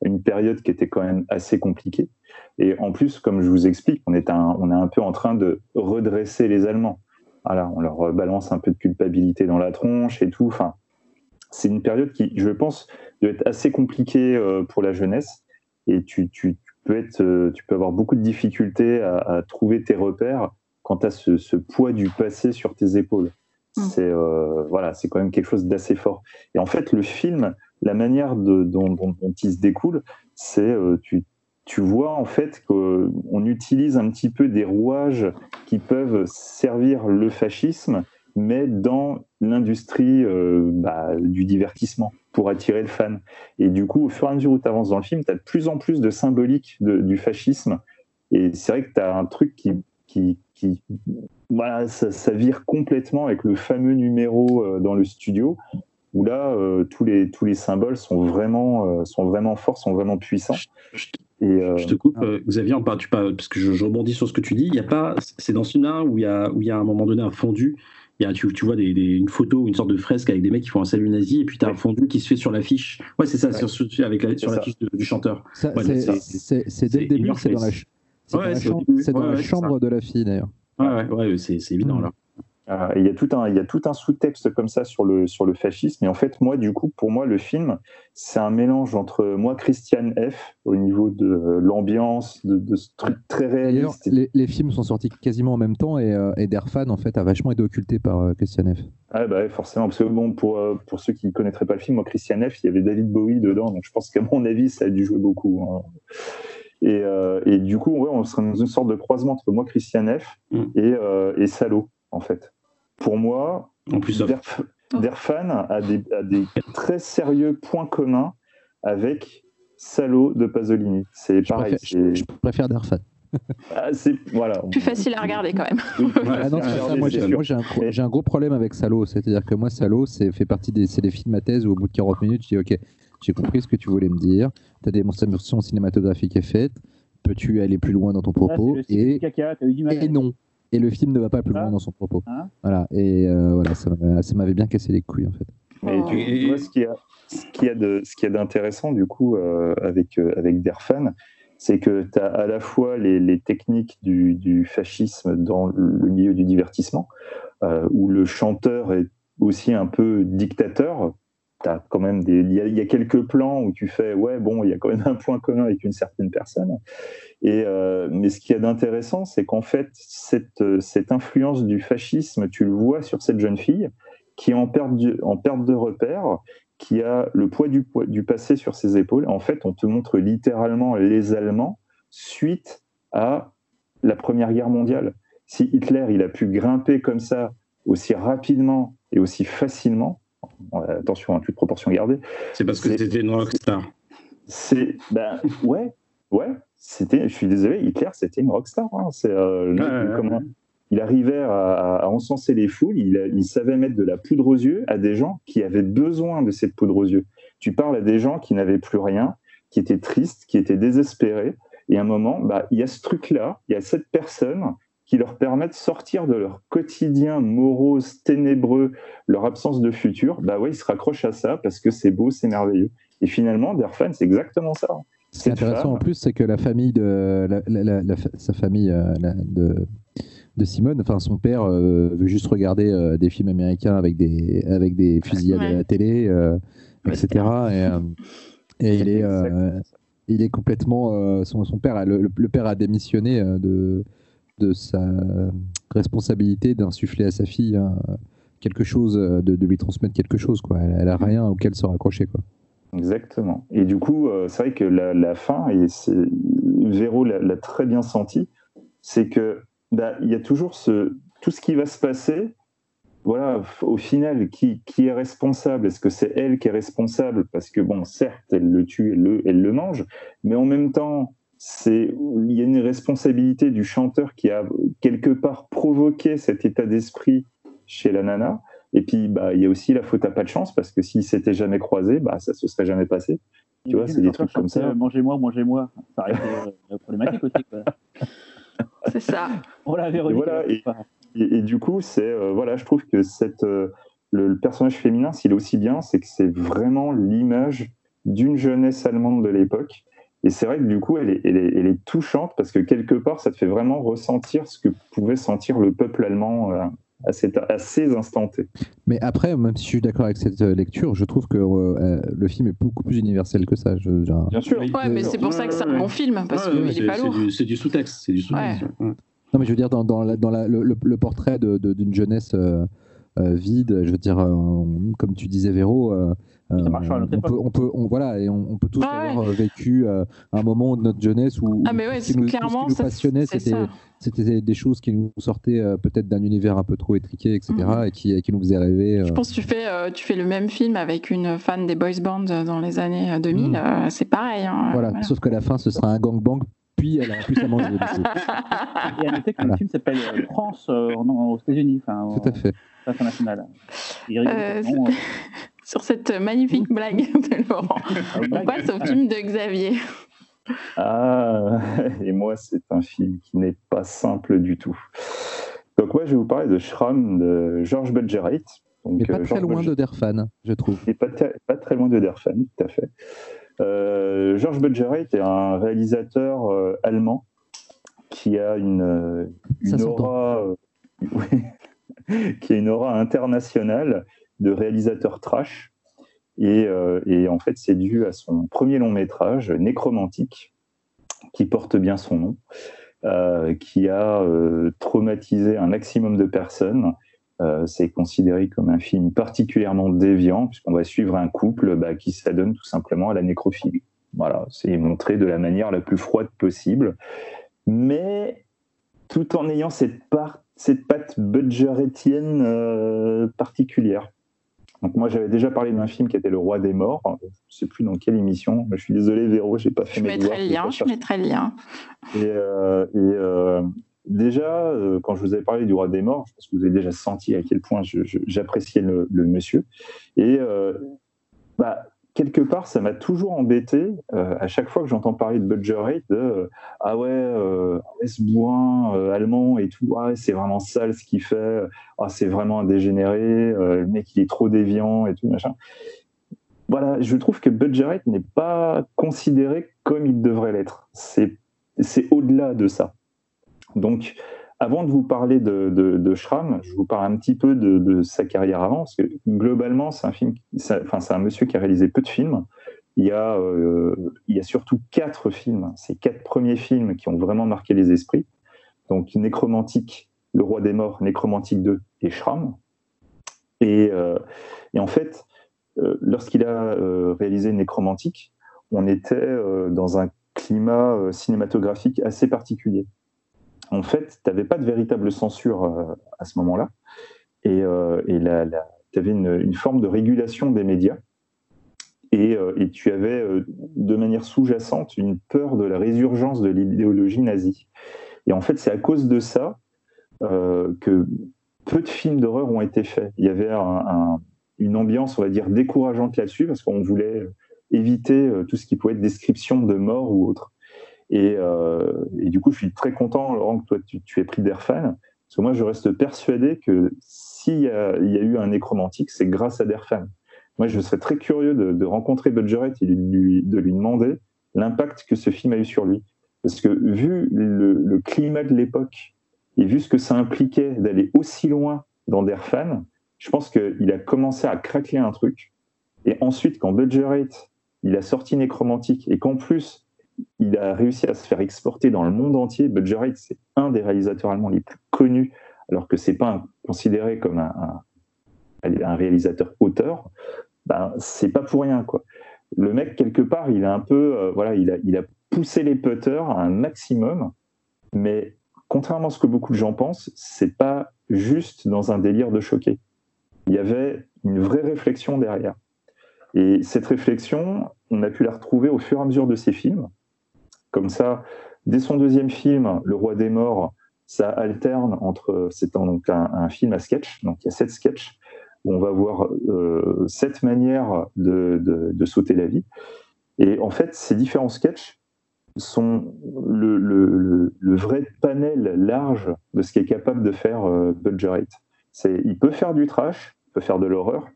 une période qui était quand même assez compliquée. Et en plus, comme je vous explique, on est un, on est un peu en train de redresser les Allemands. Voilà, on leur balance un peu de culpabilité dans la tronche et tout. Enfin, c'est une période qui, je pense, doit être assez compliquée pour la jeunesse. Et tu, tu, peux être, tu peux avoir beaucoup de difficultés à, trouver tes repères quand tu as ce, ce, poids du passé sur tes épaules. Mm. C'est euh, voilà, c'est quand même quelque chose d'assez fort. Et en fait, le film, la manière de, dont, dont, il se découle, c'est euh, tu, tu vois en fait qu'on utilise un petit peu des rouages qui peuvent servir le fascisme, mais dans l'industrie euh, bah, du divertissement pour attirer le fan. Et du coup, au fur et à mesure où tu avances dans le film, tu as de plus en plus de symbolique du fascisme. Et c'est vrai que tu as un truc qui, qui, qui voilà, ça, vire complètement avec le fameux numéro euh, dans le studio où là euh, tous les tous les symboles sont vraiment euh, sont vraiment forts, sont vraiment puissants. Je, et, je te coupe, Xavier, en tu parce que je, rebondis sur ce que tu dis. Il y a pas, c'est dans une là où il y a où il y a à un moment donné un fondu. Il y a, tu, tu vois des, une photo, une sorte de fresque avec des mecs qui font un salut nazi, et puis tu as un fondu qui se fait sur l'affiche. Ouais, c'est ça, sur, avec la, sur l'affiche du chanteur. c'est dès le début, c'est dans la, c'est dans la, chambre de la fille d'ailleurs. Ouais, ouais, c'est évident là. Ah, il y a tout un, il y a tout un sous-texte comme ça sur le, sur le fascisme. Et en fait, moi, du coup, pour moi, le film, c'est un mélange entre moi, Christian F, au niveau de l'ambiance, de, ce truc très réaliste. Les, les, films sont sortis quasiment en même temps et, euh, et Derfan, en fait, a vachement été occulté par euh, Christian F. Ah, bah, forcément. Parce que, bon, pour, euh, pour ceux qui ne connaîtraient pas le film, moi, Christian F, il y avait David Bowie dedans. Donc, je pense qu'à mon avis, ça a dû jouer beaucoup. Hein. Euh, et, du coup, on serait dans une sorte de croisement entre moi, Christian F, mm. et, euh, et, Salo, en fait. Pour moi, en plus Derfan a des, des, très sérieux points communs avec Salo de Pasolini. C'est pareil. je, préfère Derfan. Ah, c'est voilà. Plus facile à regarder quand même. Ah moi, j'ai un, gros problème avec Salo. C'est-à-dire que moi, Salo, c'est fait partie des, des films à thèse où au bout de 40 minutes, je dis OK, j'ai compris ce que tu voulais me dire. Ta démonstration cinématographique est faite. Peux-tu aller plus loin dans ton propos et, caca, eu du et non. Et le film ne va pas plus loin ah. dans son propos. Hein voilà. Et euh, voilà, ça m'avait bien cassé les couilles en fait. Et tu, vois ce qu'il y a, ce qu'il y a de, ce qu'il y a d'intéressant du coup euh, avec euh, avec Derfan, c'est que tu as à la fois les, les techniques du, du, fascisme dans le milieu du divertissement, où le chanteur est aussi un peu dictateur quand même des, il y, a, quelques plans où tu fais ouais bon il y a quand même un point commun avec une certaine personne. Et euh, mais ce qu'il y a d'intéressant c'est qu'en fait cette, cette influence du fascisme tu le vois sur cette jeune fille qui est en perte de, en perte de repère qui a le poids du, du passé sur ses épaules. En fait on te montre littéralement les Allemands suite à la Première Guerre mondiale. Si Hitler il a pu grimper comme ça aussi rapidement et aussi facilement attention, à toute proportion gardée. C'est parce que c'était une rockstar. C'est, ben, ouais, ouais, c'était, je suis désolé, Hitler, c'était une rockstar. Hein. C'est, euh, il arrivait à, encenser les foules, il, savait mettre de la poudre aux yeux à des gens qui avaient besoin de cette poudre aux yeux. Tu parles à des gens qui n'avaient plus rien, qui étaient tristes, qui étaient désespérés, et à un moment, bah, il y a ce truc-là, il y a cette personne qui leur permettent de sortir de leur quotidien morose, ténébreux, leur absence de futur, bah ouais, ils se raccrochent à ça parce que c'est beau, c'est merveilleux. Et finalement, Derfan, c'est exactement ça. Ce qui est intéressant en plus, c'est que la famille de sa famille euh, de, de Simone, enfin son père euh, veut juste regarder euh, des films américains avec des avec des fusillades à la télé, etc. Et, et il est il est complètement son, son père le, le, père a démissionné de de sa responsabilité d'insuffler à sa fille hein, quelque chose, de, lui transmettre quelque chose. Quoi. Elle, n'a rien auquel se raccrocher. Quoi. Exactement. Et du coup, euh, c'est vrai que la, fin, et Véro l'a très bien senti, c'est que bah, il y a toujours ce, tout ce qui va se passer. Voilà, au final, qui, qui est responsable? Est-ce que c'est elle qui est responsable? Parce que, bon, certes, elle le tue, elle le, elle le mange, mais en même temps, c'est il y a une responsabilité du chanteur qui a quelque part provoqué cet état d'esprit chez la nana. Et puis, bah, il y a aussi la faute à pas de chance parce que s'ils s'étaient jamais croisés, bah, ça se serait jamais passé. Tu vois, c'est des trucs comme ça. Mangez-moi, mangez-moi. Ça aurait été euh, problématique aussi. C'est ça. On l'avait et, voilà, et, et, du coup, c'est euh, voilà, je trouve que cette euh, le, personnage féminin, s'il est aussi bien, c'est que c'est vraiment l'image d'une jeunesse allemande de l'époque. Et c'est vrai que du coup, elle est, elle, est, touchante parce que quelque part, ça te fait vraiment ressentir ce que pouvait sentir le peuple allemand euh, à, ces instants T. Mais après, même si je suis d'accord avec cette euh, lecture, je trouve que euh, le film est beaucoup plus universel que ça. Je, Bien sûr. Ouais, mais c'est pour ça que c'est un bon film, parce qu'il n'est pas lourd. C'est du, sous-texte. C'est du sous-texte. Non, mais je veux dire, dans, dans, la, dans la, le, portrait d'une jeunesse vide, je veux dire, comme tu disais, Véro, euh, on, peut, on, peut, on, voilà, et on, peut tous ah avoir euh, vécu euh, un moment de notre jeunesse où, ah mais ouais, ce, qui nous, clairement, ce qui nous passionnait, c'était des choses qui nous sortaient peut-être d'un univers un peu trop étriqué, etc., mhm. et, qui, qui, nous faisaient rêver. Je pense que tu fais, tu fais le même film avec une fan des boys bands dans les années 2000, mhm. c'est pareil. Hein, voilà. sauf qu'à la fin, ce sera un gangbang puis elle a plus à manger. Et à noter que le film s'appelle France aux États-Unis. Tout à fait. International. Euh, sur cette magnifique blague de Laurent. On passe au film de Xavier. Ah, et moi, c'est un film qui n'est pas simple du tout. Donc, moi, je vais vous parler de Shram de George Budgerite. Donc, Mais pas très loin de Derfan, je trouve. Et pas, pas, très loin de Derfan, tout à fait. Euh, George Budgerite est un réalisateur euh, allemand qui a une, une aura. qui a une aura internationale de réalisateur trash. Euh, et, en fait, c'est dû à son premier long métrage, Nécromantique, qui porte bien son nom, euh, qui a euh, traumatisé un maximum de personnes. c'est considéré comme un film particulièrement déviant, puisqu'on va suivre un couple bah, qui s'adonne tout simplement à la nécrophilie. Voilà, c'est montré de la manière la plus froide possible, mais tout en ayant cette, part, cette patte budgeretienne particulière. Donc moi j'avais déjà parlé d'un film qui était Le Roi des Morts. Je ne sais plus dans quelle émission. Je suis désolé Véro, j'ai pas fait je mettrai le lien. Je mettrai le lien. Et, euh, euh, déjà euh, quand je vous avais parlé du Roi des Morts, je pense que vous avez déjà senti à quel point j'appréciais le, le, monsieur. Et bah, quelque part, ça m'a toujours embêté euh, à chaque fois que j'entends parler de Budget Rate, de euh, ah ouais, euh, ce bourrin euh, allemand et tout, ah, c'est vraiment sale ce qu'il fait, ah, c'est vraiment un dégénéré, le mec il est trop déviant et tout machin. Voilà, je trouve que Budget Rate n'est pas considéré comme il devrait l'être. C'est au-delà de ça. Donc, avant de vous parler de, de, Schramm, je vous parle un petit peu de, sa carrière avant, parce que globalement, c'est un film, enfin, c'est un monsieur qui a réalisé peu de films. Il y a, euh, il y a surtout quatre films, ces quatre premiers films qui ont vraiment marqué les esprits. Donc, Nécromantique, Le Roi des Morts, Nécromantique 2 et Schramm. Et, euh, et en fait, euh, lorsqu'il a réalisé Nécromantique, on était dans un climat cinématographique assez particulier en fait, tu n'avais pas de véritable censure euh, à ce moment-là. Et euh, tu avais une, forme de régulation des médias. Et, euh, tu avais, de manière sous-jacente, une peur de la résurgence de l'idéologie nazie. Et en fait, c'est à cause de ça que peu de films d'horreur ont été faits. Il y avait une ambiance, on va dire, décourageante là-dessus, parce qu'on voulait éviter tout ce qui pouvait être description de mort ou autre. Euh, et, du coup, je suis très content, Laurent, que toi, tu, aies pris Derfan, parce que moi, je reste persuadé que s'il y, a eu un nécromantique, c'est grâce à Derfan. Moi, je serais très curieux de, rencontrer Budgeret et de lui, de demander l'impact que ce film a eu sur lui. Parce que vu le, climat de l'époque et vu ce que ça impliquait d'aller aussi loin dans Derfan, je pense qu'il a commencé à craquer un truc. Et ensuite, quand Budgeret, il a sorti Nécromantique et qu'en plus, il a réussi à se faire exporter dans le monde entier. Budger c'est un des réalisateurs allemands les plus connus, alors que c'est pas considéré comme un, réalisateur auteur. Ben, c'est pas pour rien, quoi. Le mec, quelque part, il a un peu, euh, voilà, il a poussé les putters à un maximum, mais contrairement à ce que beaucoup de gens pensent, c'est pas juste dans un délire de choquer. Il y avait une vraie réflexion derrière. Et cette réflexion, on a pu la retrouver au fur et à mesure de ses films. Comme ça, dès son deuxième film, Le Roi des Morts, ça alterne entre. C'est donc un, film à sketch, donc il y a sept sketchs où on va voir euh, sept manières de, sauter la vie. Et en fait, ces différents sketchs sont le, vrai panel large de ce qu'est capable de faire euh, Budgerate. Il peut faire du trash, peut faire de l'horreur,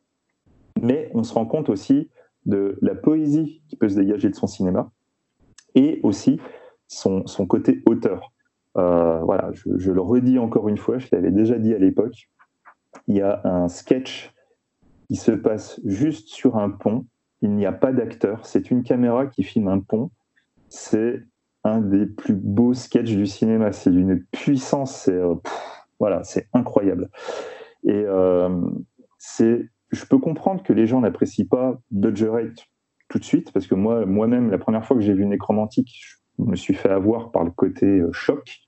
mais on se rend compte aussi de la poésie qui peut se dégager de son cinéma et aussi son, son côté auteur. Euh, voilà, je, le redis encore une fois, je l'avais déjà dit à l'époque. Il y a un sketch qui se passe juste sur un pont. Il n'y a pas d'acteur. C'est une caméra qui filme un pont. C'est un des plus beaux sketchs du cinéma. C'est d'une puissance. C'est euh, voilà, incroyable. Et euh, je peux comprendre que les gens n'apprécient pas Dodger tout de suite, parce que moi, moi-même, la première fois que j'ai vu Nécromantique, je me suis fait avoir par le côté euh, choc.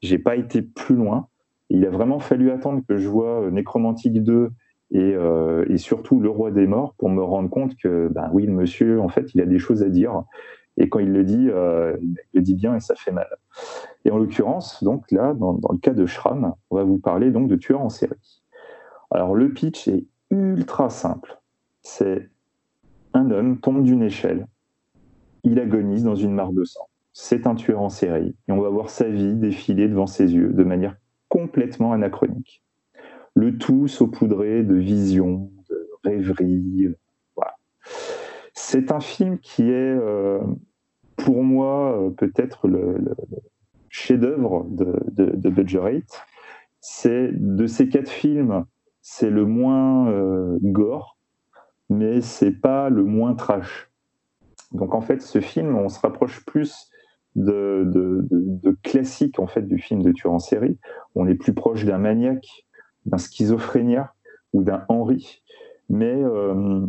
J'ai pas été plus loin. Il a vraiment fallu attendre que je vois euh, Nécromantique 2 et, euh, et, surtout Le Roi des Morts pour me rendre compte que, ben oui, le monsieur, en fait, il a des choses à dire. Et quand il le dit, il le dit bien et ça fait mal. Et en l'occurrence, donc là, dans, le cas de Schramm, on va vous parler donc de tueur en série. Alors le pitch est ultra simple. C'est un homme tombe d'une échelle, il agonise dans une mare de sang c'est un tueur en série. Et on va voir sa vie défiler devant ses yeux de manière complètement anachronique. Le tout saupoudré de visions, de rêveries. Voilà. C'est un film qui est, euh, pour moi, euh, peut-être le, chef-d'œuvre de, de, de C'est de ces quatre films, c'est le moins euh, gore, mais c'est pas le moins trash. Donc en fait, ce film, on se rapproche plus de, classique en fait du film de tueur en série. On est plus proche d'un maniaque, d'un schizophrénia ou d'un Henri. Mais euh,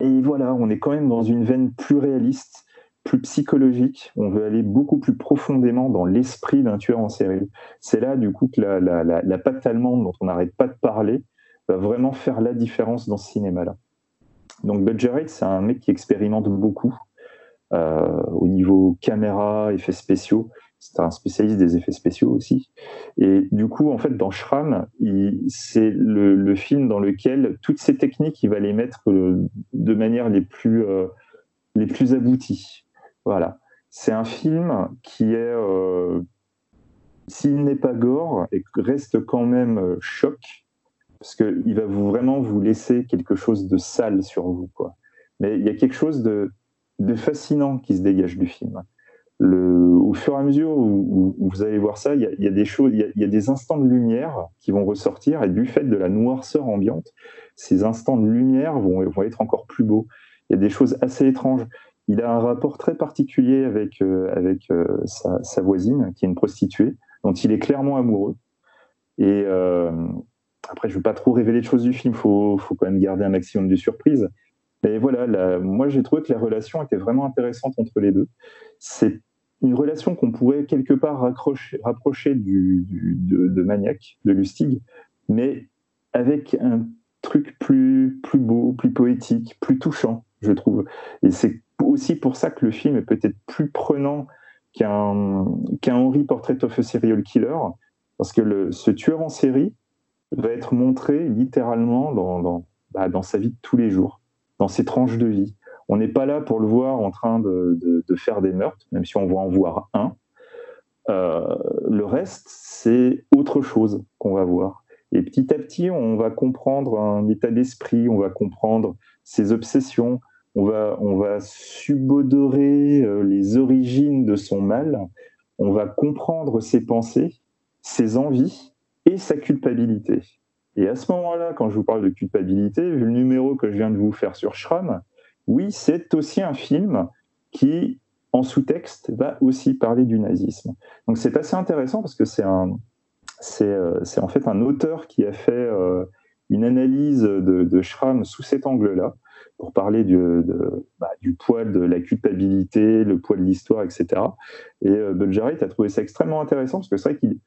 et voilà, on est quand même dans une veine plus réaliste, plus psychologique. On veut aller beaucoup plus profondément dans l'esprit d'un tueur en série. C'est là du coup que la, la, la, la patte allemande dont on n'arrête pas de parler va vraiment faire la différence dans ce cinéma-là. Donc Budger c'est un mec qui expérimente beaucoup. Euh, au niveau caméra, effets spéciaux. C'est un spécialiste des effets spéciaux aussi. Et du coup, en fait, dans Shram, c'est le, film dans lequel toutes ces techniques, il va les mettre euh, de manière les plus, euh, les plus abouties. Voilà. C'est un film qui est, s'il n'est pas gore, et reste quand même choc, parce qu'il va vous, vraiment vous laisser quelque chose de sale sur vous. Quoi. Mais il y a quelque chose de, fascinant qui se dégage du film. Au fur et à mesure où, vous allez voir ça, il y, a, des a, des instants de lumière qui vont ressortir et du fait de la noirceur ambiante, ces instants de lumière vont, être encore plus beaux. Il y a des choses assez étranges. Il a un rapport très particulier avec, euh, euh, sa, voisine, qui est une prostituée, dont il est clairement amoureux. Et euh, après, je ne veux pas trop révéler de choses du film, il faut, faut, quand même garder un maximum de surprise. Mais voilà, moi j'ai trouvé que la relation était vraiment intéressante entre les deux. C'est une relation qu'on pourrait quelque part rapprocher du, de, Maniac, de Lustig, mais avec un truc plus, plus beau, plus poétique, plus touchant, je trouve. Et c'est aussi pour ça que le film est peut-être plus prenant qu'un qu'un Henry Portrait of a Serial Killer, parce que le, ce tueur en série va être montré littéralement dans, bah, dans sa vie de tous les jours dans ses tranches de vie. On n'est pas là pour le voir en train de, faire des meurtres, même si on va en voir un. Euh, le reste, c'est autre chose qu'on va voir. Et petit à petit, on va comprendre un état d'esprit, on va comprendre ses obsessions, on va, on va subodorer euh, les origines de son mal, on va comprendre ses pensées, ses envies et sa culpabilité. Et à ce moment-là, quand je vous parle de culpabilité, vu le numéro que je viens de vous faire sur Schramm, oui, c'est aussi un film qui, en sous-texte, va aussi parler du nazisme. Donc c'est assez intéressant parce que c'est un, c'est, euh, en fait un auteur qui a fait euh, une analyse de, de Schramm sous cet angle-là pour parler du, de, bah, poids de la culpabilité, le poids de l'histoire, etc. Et euh, a trouvé ça extrêmement intéressant parce que c'est vrai qu'il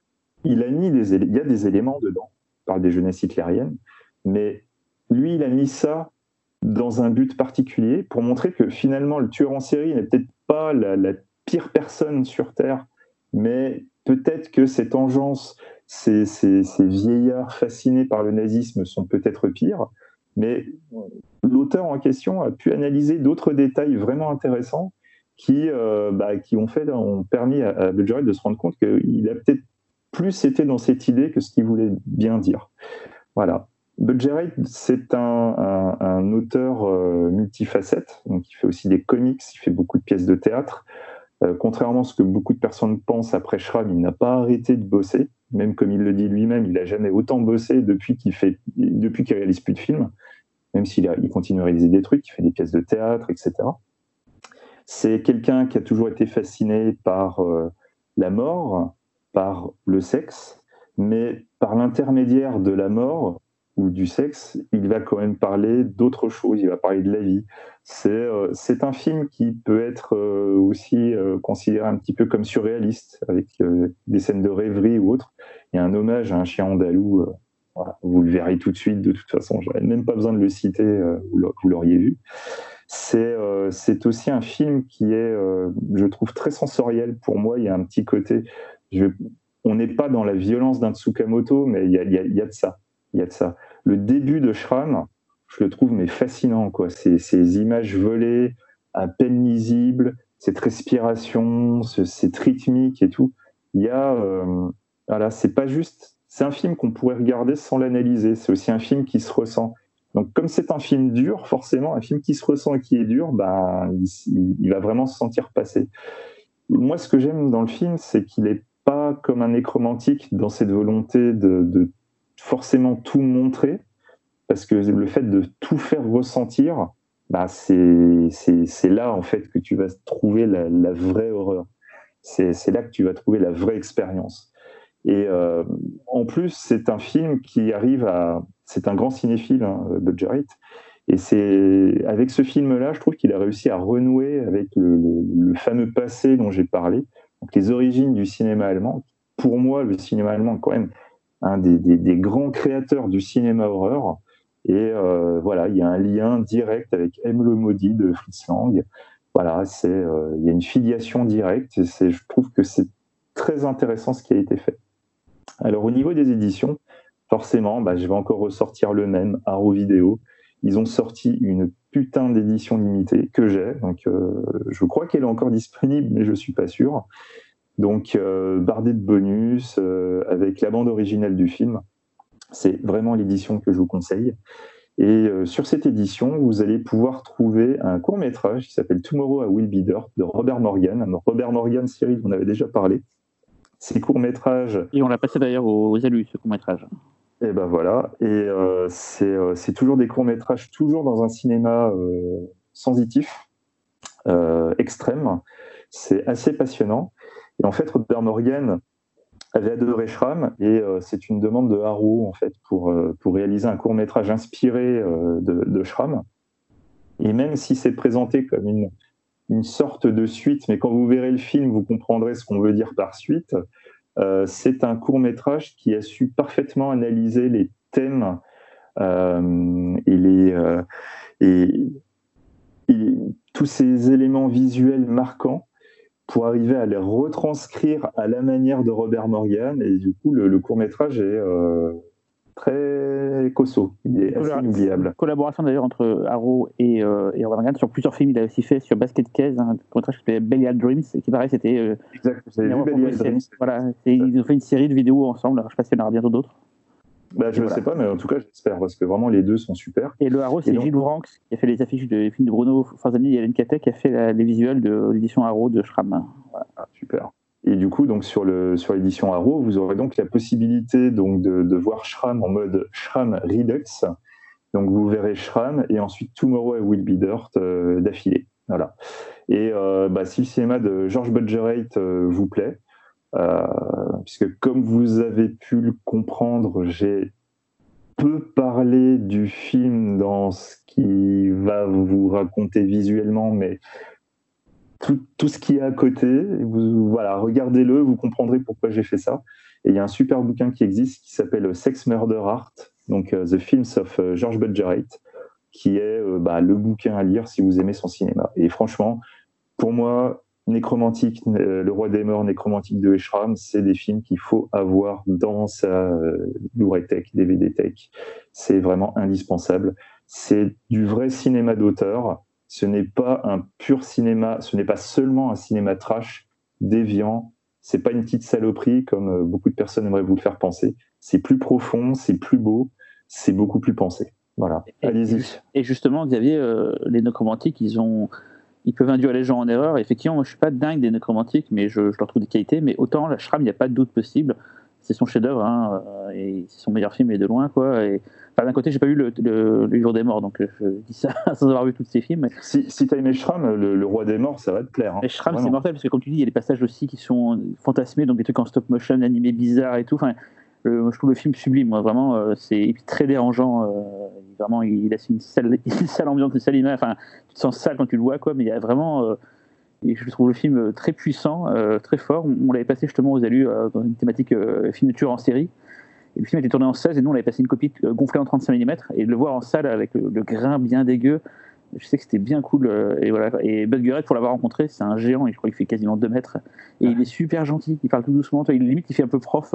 il a mis des, il y a des éléments dedans parle des jeunesses hitlériennes, mais lui, il a mis ça dans un but particulier pour montrer que finalement, le tueur en série n'est peut-être pas la, pire personne sur Terre, mais peut-être que cette engeance, ces, ces, vieillards fascinés par le nazisme sont peut-être pires, mais l'auteur en question a pu analyser d'autres détails vraiment intéressants qui, euh, bah, qui ont, fait, ont permis à, à de se rendre compte qu'il a peut-être plus c'était dans cette idée que ce qu'il voulait bien dire. Voilà. Budget c'est un, auteur euh, multifacette, donc il fait aussi des comics, il fait beaucoup de pièces de théâtre. Euh, contrairement à ce que beaucoup de personnes pensent après Shram, il n'a pas arrêté de bosser, même comme il le dit lui-même, il n'a jamais autant bossé depuis qu'il fait, depuis qu'il réalise plus de films, même s'il il continue à réaliser des trucs, il fait des pièces de théâtre, etc. C'est quelqu'un qui a toujours été fasciné par euh, la mort, par le sexe, mais par l'intermédiaire de la mort, ou du sexe, il va quand même parler d'autre chose, il va parler de la vie. C'est euh, un film qui peut être euh, aussi euh, considéré un petit peu comme surréaliste, avec des scènes de rêverie ou autre. Il y a un hommage à un chien andalou, vous le verrez tout de suite, de toute façon, j'aurais même pas besoin de le citer, vous l'auriez vu. C'est aussi un film qui est, je trouve, très sensoriel pour moi. Il y a un petit côté, on n'est pas dans la violence d'un Tsukamoto, mais il y a, de ça il y a de ça. Le début de Shram, je le trouve mais fascinant, quoi. Ces, ces images volées, à peine lisibles, cette respiration, cette rythmique et tout. Il y a, euh, voilà, c'est pas juste, c'est un film qu'on pourrait regarder sans l'analyser. C'est aussi un film qui se ressent. Donc, comme c'est un film dur, forcément, un film qui se ressent et qui est dur, ben, il, va vraiment se sentir passer. Moi, ce que j'aime dans le film, c'est qu'il n'est pas comme un nécromantique dans cette volonté de, forcément tout montrer, parce que le fait de tout faire ressentir, bah c'est là en fait que tu vas trouver la, vraie horreur. C'est là que tu vas trouver la vraie expérience. Et euh, en plus, c'est un film qui arrive à. C'est un grand cinéphile, hein. Et c'est avec ce film-là, je trouve qu'il a réussi à renouer avec le, fameux passé dont j'ai parlé, les origines du cinéma allemand. Pour moi, le cinéma allemand, quand même, un des, grands créateurs du cinéma horreur. Et euh, voilà, il y a un lien direct avec M. le Maudit de Fritz Lang. Voilà, euh, il y a une filiation directe. Et je trouve que c'est très intéressant ce qui a été fait. Alors au niveau des éditions, forcément, bah, je vais encore ressortir le même, Arrow Vidéo. Ils ont sorti une putain d'édition limitée que j'ai, donc euh, je crois qu'elle est encore disponible, mais je suis pas sûr. Donc, euh, de bonus euh, avec la bande originale du film. C'est vraiment l'édition que je vous conseille. Et euh, sur cette édition, vous allez pouvoir trouver un court métrage qui s'appelle Tomorrow I Will Be Dirt de Robert Morgan. Robert Morgan, Cyril, on avait déjà parlé. C'est court métrage. Et on l'a passé d'ailleurs aux alus, ce court métrage. Et ben voilà. Et c'est toujours des courts métrages, toujours dans un cinéma sensitif, extrême. C'est assez passionnant. Et en fait, Robert Morgan avait adoré Schramm et euh, c'est une demande de Harrow en fait pour, euh, pour réaliser un court métrage inspiré euh, de, de Schramm. Et même si c'est présenté comme une, une sorte de suite, mais quand vous verrez le film, vous comprendrez ce qu'on veut dire par suite. C'est un court métrage qui a su parfaitement analyser les thèmes et les et, et tous ces éléments visuels marquants pour arriver à les retranscrire à la manière de Robert Morgan. Et du coup, le, court métrage est euh, très cosso. Il est assez inoubliable. Collaboration d'ailleurs entre Arrow et, euh, et, Robert sur plusieurs films. Il a aussi fait sur Basket Case un court métrage qui s'appelait Belial Dreams et qui paraît c'était. Euh, exact, vu Belial Dreams. Voilà, ils ont fait une série de vidéos ensemble. Alors, je ne sais pas s'il y en aura bientôt d'autres. Bah, je ne sais pas, mais en tout cas, j'espère, parce que vraiment, les deux sont super. Et le Haro, c'est Gilles Branks, qui a fait les affiches de films de Bruno Farzani et Hélène Catet, qui a fait les visuels de l'édition Haro de Schramm. Ah, super. Et du coup, donc sur le sur l'édition Haro, vous aurez donc la possibilité donc de, de voir Schramm en mode Schramm Redux. Donc vous verrez Schramm et ensuite Tomorrow I Will Be Dirt euh, d'affilée. Voilà. Et euh, bah, si le cinéma de George Budgerate euh, vous plaît, euh, puisque comme vous avez pu le comprendre, j'ai peu parlé du film dans ce qui va vous raconter visuellement, mais tout, ce qui est à côté, vous, voilà, regardez-le, vous comprendrez pourquoi j'ai fait ça. Et il y a un super bouquin qui existe qui s'appelle Sex Murder Art, donc uh, The Films of uh, George Budgerate, qui est uh, bah, le bouquin à lire si vous aimez son cinéma. Et franchement, pour moi, Nécromantique, euh, Le Roi des Morts, Nécromantique de Eshram, c'est des films qu'il faut avoir dans sa euh, Blu-ray Tech, DVD Tech. C'est vraiment indispensable. C'est du vrai cinéma d'auteur. Ce n'est pas un pur cinéma, ce n'est pas seulement un cinéma trash, déviant. C'est pas une petite saloperie comme euh, beaucoup de personnes aimeraient vous le faire penser. C'est plus profond, c'est plus beau. c'est beaucoup plus pensé. Voilà, allez-y. Et justement, Xavier, les nécromantiques, ils ont ils peuvent induire les gens en erreur. effectivement, moi, je suis pas dingue des nécromantiques, mais je, je leur trouve des qualités. Mais autant la Shram, il n'y a pas de doute possible. C'est son chef-d'œuvre, hein, euh, et c'est son meilleur film, et de loin, quoi. Et d'un côté, j'ai pas vu le, le, jour des morts, donc euh, je dis ça sans avoir vu tous ces films. Si, si as aimé Shram, le, roi des morts, ça va te plaire. Hein. Shram, c'est mortel parce que comme tu dis, il y a des passages aussi qui sont fantasmés, donc des trucs en stop motion, animés bizarres et tout. Enfin, je trouve le film sublime, moi, vraiment. Euh, c'est très dérangeant. Euh, vraiment, il, a une sale, une sale ambiance, une sale image. Enfin, tu te sens sale quand tu le vois, quoi. Mais il y a vraiment. Euh, je trouve le film très puissant, très fort. On, l'avait passé justement aux alus dans une thématique film de tueur en série. Et le film était tourné en 16 et nous on avait passé une copie gonflée en 35 mm et de le voir en salle avec le, grain bien dégueu, je sais que c'était bien cool. et voilà. Et Bud Gurett, pour l'avoir rencontré, c'est un géant, je crois qu'il fait quasiment 2 mètres. Et il est super gentil, il parle tout doucement. Il, limite, il fait un peu prof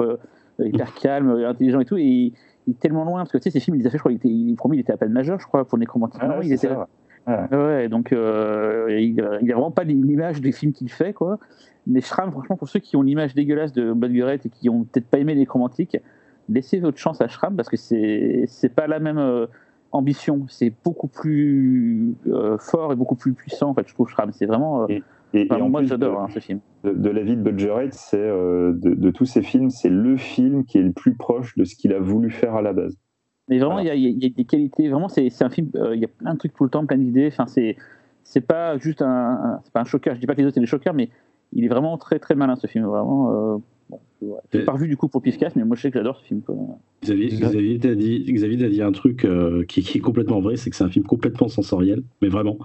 hyper calme, intelligent et tout. Et il, est tellement loin, parce que tu sais, ces films, il les a fait, je crois, il était, il, il était à peine majeur, je crois, pour Nécromantique. Ah, il était là. Ouais. donc euh, il n'a vraiment pas l'image des films qu'il fait, quoi. Mais Shram, franchement, pour ceux qui ont l'image dégueulasse de Bud et qui ont peut-être pas aimé Nécromantique, laissez votre chance à Shram parce que c'est c'est pas la même euh, ambition. C'est beaucoup plus euh, fort et beaucoup plus puissant, en fait, je trouve, Shram. C'est vraiment. Et, moi, j'adore hein, ce film. De, la vie de Budger c'est euh, de, tous ces films, c'est le film qui est le plus proche de ce qu'il a voulu faire à la base. Mais vraiment, il y, a des qualités. Vraiment, c'est un film. Euh, il y a plein de trucs tout le temps, plein d'idées. Enfin, c'est c'est pas juste un, c'est pas un choqueur. Je dis pas que les autres c'est des choqueurs, mais il est vraiment très très malin ce film. Vraiment. Euh, j'ai pas revu du coup pour Pifcast, mais moi je sais que j'adore ce film. Xavier, Xavier, a dit, Xavier a dit un truc euh, qui, est complètement vrai, c'est que c'est un film complètement sensoriel, mais vraiment.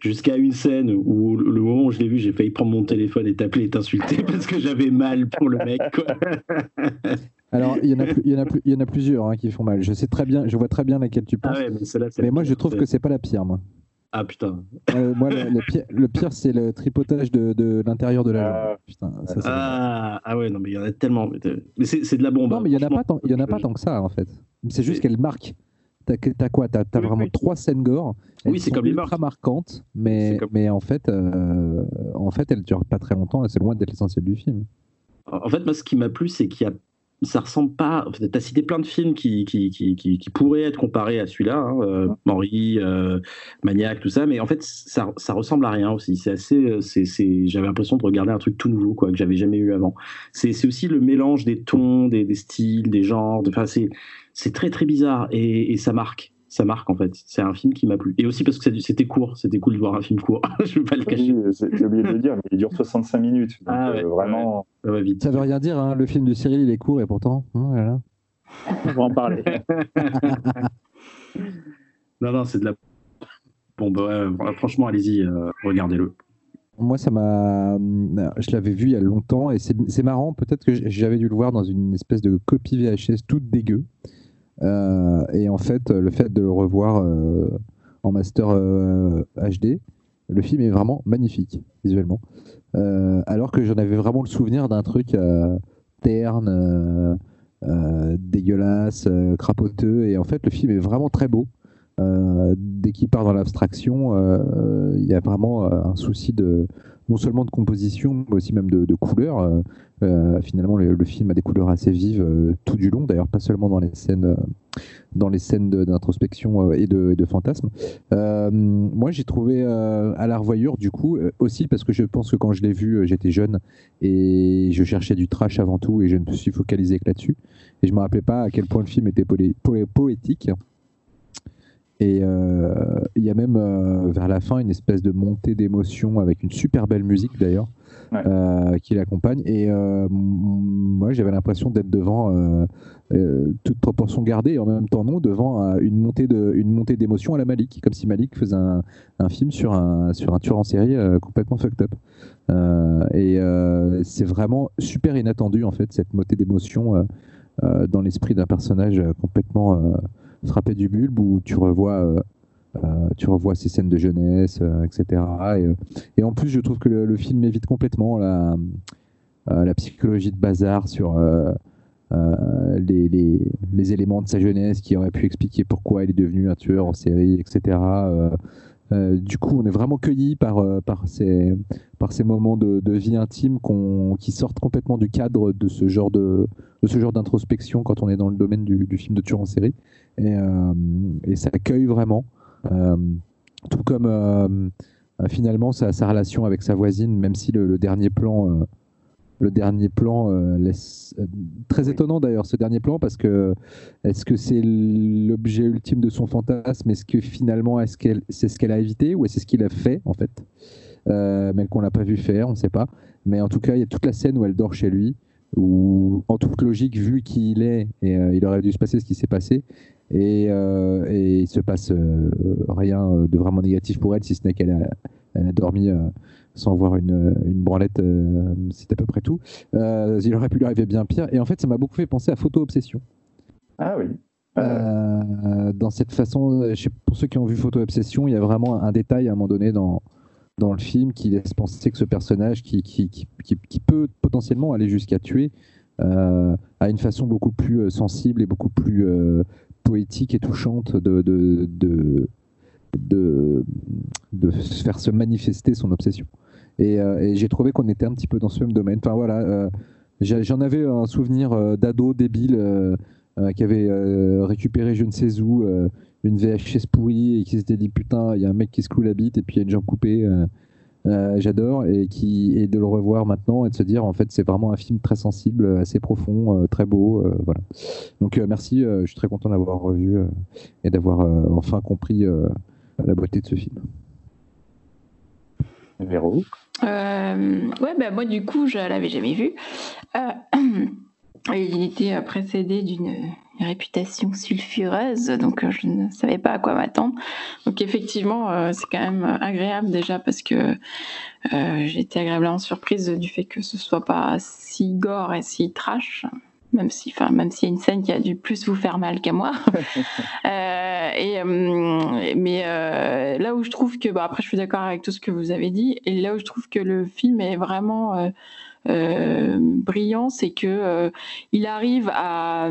Jusqu'à une scène où le moment où je l'ai vu, j'ai failli prendre mon téléphone et t'appeler et t'insulter parce que j'avais mal pour le mec. Alors, il y en a, il y en a, il y en a plusieurs hein, qui font mal. Je sais très bien, je vois très bien laquelle tu ah penses. mais, mais moi, je trouve que c'est pas la pire, moi. Ah putain. Euh, moi, le, pire, c'est le tripotage de, l'intérieur de la ah, putain, ah, ah, ouais, non, mais il y en a tellement. Mais c'est de la bombe. Non, mais il n'y en, a pas tant, y en a pas tant que ça, en fait. C'est juste qu'elle marque. T'as quoi? T'as as vraiment trois scènes gore. oui, c'est comme les ultra marquantes, mais, mais en fait, euh, en fait, elles durent pas très longtemps et c'est loin d'être l'essentiel du film. En fait, moi, ce qui m'a plu, c'est qu'il y a ça ressemble pas. Tu as cité plein de films qui, qui, qui, qui, pourraient être comparés à celui-là, hein, euh, Henri, euh, Maniac, tout ça, mais en fait, ça, ça ressemble à rien aussi. C'est assez. Euh, c'est, j'avais l'impression de regarder un truc tout nouveau, quoi, que j'avais jamais eu avant. C'est, aussi le mélange des tons, des, des styles, des genres. Enfin, c'est, c'est très très bizarre et, et ça marque ça marque en fait. C'est un film qui m'a plu. Et aussi parce que c'était court, c'était cool de voir un film court. je ne vais pas le cacher. J'ai oublié de le dire, mais il dure 65 minutes. ah, euh, vraiment. Ça va vite. Ça veut rien dire, hein. le film de Cyril il est court et pourtant. Hein, voilà. On va en parler. non, non, c'est de la. Bon, bah, franchement, allez-y, euh, regardez-le. Moi, ça m'a. Je l'avais vu il y a longtemps et c'est marrant. Peut-être que j'avais dû le voir dans une espèce de copie VHS toute dégueu. Euh, et en fait, le fait de le revoir euh, en master HD, euh, le film est vraiment magnifique visuellement. alors que j'en avais vraiment le souvenir d'un truc terne, dégueulasse, crapoteux. Et en fait, le film est vraiment très beau. dès qu'il part dans l'abstraction, il y a vraiment un souci de non seulement de composition, mais aussi même de, de couleur. Euh, finalement, le, film a des couleurs assez vives euh, tout du long, d'ailleurs pas seulement dans les scènes, euh, dans les scènes d'introspection et de, de fantasme. moi, j'ai trouvé à la revoyure, du coup, aussi parce que je pense que quand je l'ai vu, j'étais jeune et je cherchais du trash avant tout et je ne me suis focalisé que là-dessus. Et je me rappelais pas à quel point le film était poétique. Et il y a même vers la fin une espèce de montée d'émotion avec une super belle musique d'ailleurs. Euh, qui l'accompagne. Et euh, moi, j'avais l'impression d'être devant euh, toute proportion gardée et en même temps non, devant une montée de, une montée d'émotion à la Malik, comme si Malik faisait un, un film sur un, sur un tueur en série complètement fucked up. et c'est vraiment super inattendu en fait cette montée d'émotion dans l'esprit d'un personnage complètement frappé du bulbe où tu revois euh, tu revois ces scènes de jeunesse, euh, etc. Euh, et, en plus, je trouve que le, film évite complètement la, la psychologie de bazar sur les, les, éléments de sa jeunesse qui auraient pu expliquer pourquoi il est devenu un tueur en série, etc. du coup, on est vraiment cueilli par, par, ces, par ces moments de, vie intime qui sortent complètement du cadre de ce genre de, de ce genre d'introspection quand on est dans le domaine du, film de tueur en série. Et, et ça accueille vraiment. tout comme finalement sa, relation avec sa voisine, même si le dernier plan le dernier plan euh, laisse euh, très étonnant d'ailleurs ce dernier plan parce que est-ce que c'est l'objet ultime de son fantasme? Est-ce que finalement est-ce qu'elle c'est ce qu'elle a évité ou est-ce qu'il a fait en fait? Euh, mais qu'on l'a pas vu faire on ne sait pas. Mais en tout cas il y a toute la scène où elle dort chez lui où en toute logique vu qui il est et il aurait dû se passer ce qui s'est passé et, et il se passe rien de vraiment négatif pour elle si ce n'est qu'elle a, elle a dormi sans voir une, une branlette, euh, c'est à peu près tout. Euh, il aurait pu lui arriver bien pire. Et en fait, ça m'a beaucoup fait penser à Photo Obsession. Ah oui. Euh, dans cette façon, pour ceux qui ont vu Photo Obsession, il y a vraiment un détail à un moment donné dans, dans le film qui laisse penser que ce personnage qui, qui, qui, qui peut potentiellement aller jusqu'à tuer a une façon beaucoup plus sensible et beaucoup plus poétique et touchante de, de, de, de, de faire se manifester son obsession. Euh, et, j'ai trouvé qu'on était un petit peu dans ce même domaine. Enfin voilà, euh, j'en avais un souvenir euh, d'ado débile qui avait récupéré je ne sais où une VHS pourrie et qui s'était dit putain, il y a un mec qui se cloue la bite et puis il y a une jambe coupée. j'adore et qui et de le revoir maintenant et de se dire en fait c'est vraiment un film très sensible assez profond très beau voilà donc merci je suis très content d'avoir revu et d'avoir enfin compris la beauté de ce film Véro? Euh, ouais, bah, moi du coup, je l'avais jamais vu. Euh, il était précédé d'une réputation sulfureuse, donc je ne savais pas à quoi m'attendre. Donc effectivement, euh, c'est quand même agréable déjà parce que été agréablement surprise du fait que ce soit pas si gore et si trash même si, enfin, même s'il y a une scène qui a dû plus vous faire mal qu'à moi. euh, et, euh, mais euh, là où je trouve que, bah, après, je suis d'accord avec tout ce que vous avez dit, et là où je trouve que le film est vraiment euh, brillant, c'est que il arrive à,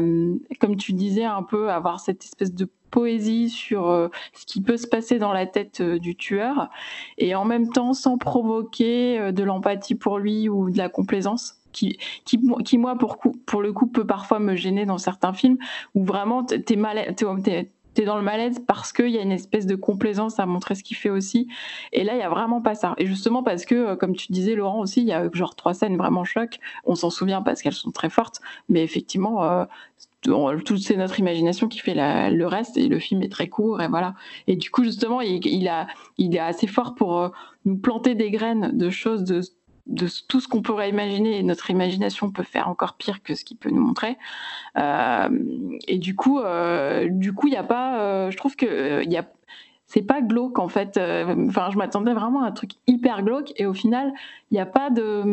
comme tu disais, un peu avoir cette espèce de poésie sur ce qui peut se passer dans la tête du tueur, et en même temps sans provoquer de l'empathie pour lui ou de la complaisance qui, moi, pour, le coup, peut parfois me gêner dans certains films où vraiment t'es mal, t'es, dans le malaise parce qu'il y a une espèce de complaisance à montrer ce qu'il fait aussi. Et là, il y a vraiment pas ça. Et justement parce que, euh, comme tu disais, Laurent aussi, il y a genre trois scènes vraiment choc. On s'en souvient parce qu'elles sont très fortes, mais effectivement, euh, tout c'est notre imagination qui fait le reste et le film est très court et voilà. Et du coup, justement, il, est assez fort pour euh, nous planter des graines de choses de tout ce qu'on pourrait imaginer et notre imagination peut faire encore pire que ce qu'il peut nous montrer. Euh, et du coup, euh, du coup, il a pas, euh, je trouve que il y a, c'est pas glauque en fait. Enfin, je m'attendais vraiment à un truc hyper glauque et au final, il n'y a pas de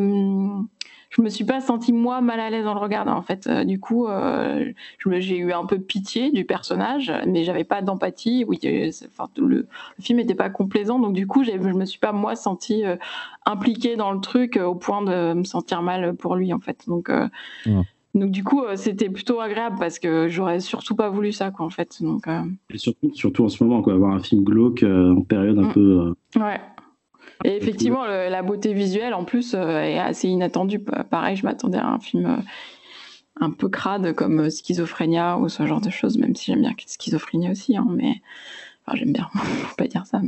je me suis pas sentie moi mal à l'aise en le regardant en fait. Euh, du coup, euh, j'ai eu un peu pitié du personnage, mais j'avais pas d'empathie. Oui, enfin, le, film n'était pas complaisant, donc du coup, je me suis pas moi sentie euh, impliquée dans le truc au point de me sentir mal pour lui en fait. Donc Donc du coup, c'était plutôt agréable parce que j'aurais surtout pas voulu ça, quoi, en fait. Donc, Et surtout, surtout en ce moment, quoi, avoir un film glauque en période un mm. peu. Ouais. Et effectivement, la beauté visuelle, en plus, euh, est assez inattendue. Pareil, je m'attendais à un film euh, un peu crade comme euh, Schizophrénia ou ce genre de choses, même si j'aime bien Schizophrénia aussi, hein, mais enfin, j'aime bien, faut pas dire ça,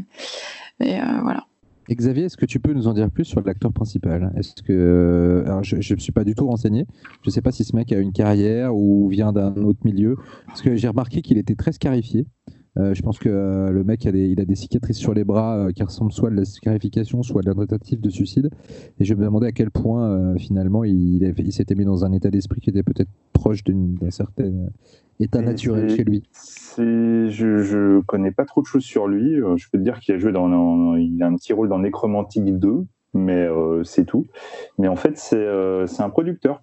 mais, voilà. Xavier, est-ce que tu peux nous en dire plus sur l'acteur principal? Est-ce que je ne me suis pas du tout renseigné. Je ne sais pas si ce mec a une carrière ou vient d'un autre milieu. Parce que j'ai remarqué qu'il était très scarifié. Euh, je pense que euh, le mec a des, il a des cicatrices sur les bras euh, qui ressemblent soit à de la scarification, soit à de la tentative de suicide. Et je me demandais à quel point finalement il, il s'était mis dans un état d'esprit qui était peut-être proche d'un certain état naturel chez lui. Je, ne connais pas trop de choses sur lui. Je peux te dire qu'il a joué dans, il a un petit rôle dans Necromantic 2, mais c'est tout. Mais en fait, c'est un producteur.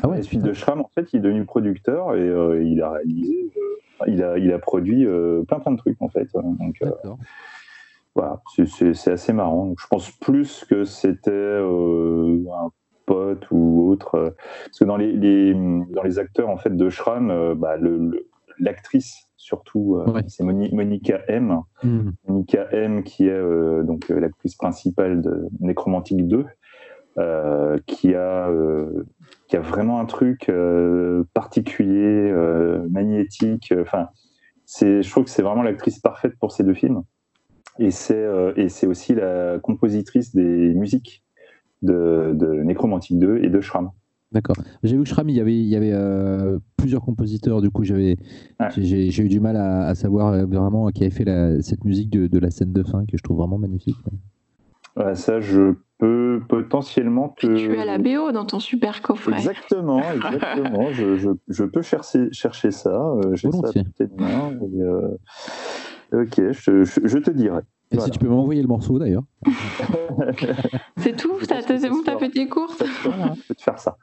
Ah ouais, suite de Schramm, en fait, il est devenu producteur et il a réalisé il a, il a produit euh, plein plein de trucs en fait. Donc, euh, voilà, c'est assez marrant. je pense plus que c'était euh, un pote ou autre. parce que dans les, dans les acteurs en fait de Schramm, bah, le, l'actrice surtout, c'est Monica M. Hmm. Monica M, qui est donc l'actrice principale de Nécromantique 2, qui a qui a vraiment un truc particulier, magnétique. Enfin, je trouve que c'est vraiment l'actrice parfaite pour ces deux films. Et c'est et c'est aussi la compositrice des musiques de, de Nécromantique 2 et de Shram. D'accord. J'ai vu que Shram, il y avait, il y avait euh, plusieurs compositeurs, du coup j'avais, j'ai, eu du mal à, savoir euh, vraiment qui avait fait la, cette musique de, de, la scène de fin que je trouve vraiment magnifique. ça, je potentiellement te... Tu as la BO dans ton super coffret. Exactement, exactement. je, je, je, peux chercher, chercher ça. Euh, j'ai ça peut-être bien. ok, je, je, te dirai. Et si tu peux m'envoyer le morceau d'ailleurs. c'est tout C'est bon, t'as fait tes courses Je peux te faire ça.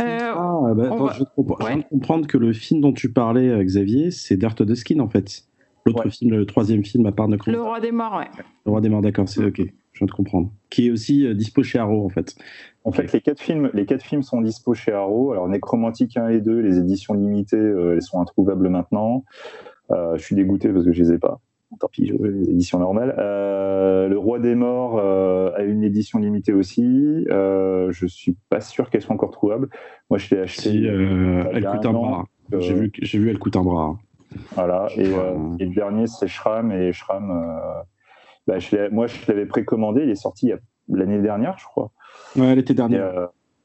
Euh, ah, bah, je, viens de comprendre que le film dont tu parlais, euh, Xavier, c'est Dirt of the Skin en fait. L'autre film, le troisième film à part de Le Roi des Morts, ouais. Le Roi des Morts, d'accord, c'est ok. Je viens de comprendre. Qui est aussi euh, dispo chez Arrow en fait. En fait, les quatre films, les quatre films sont dispo chez Arrow. Alors Nécromantique 1 et 2, les éditions limitées, elles sont introuvables maintenant. je suis dégoûté parce que je les ai pas tant pis, les éditions normales. Euh, le Roi des Morts euh, a une édition limitée aussi. Euh, je suis pas sûr qu'elle soit encore trouvable. Moi, je l'ai acheté. elle coûte un, bras. J'ai vu, j'ai vu, elle coûte un bras. Voilà. Et, le dernier, c'est Shram. Et Shram, bah, je moi, je l'avais précommandé. Il est sorti l'année dernière, je crois. Ouais, l'été dernier.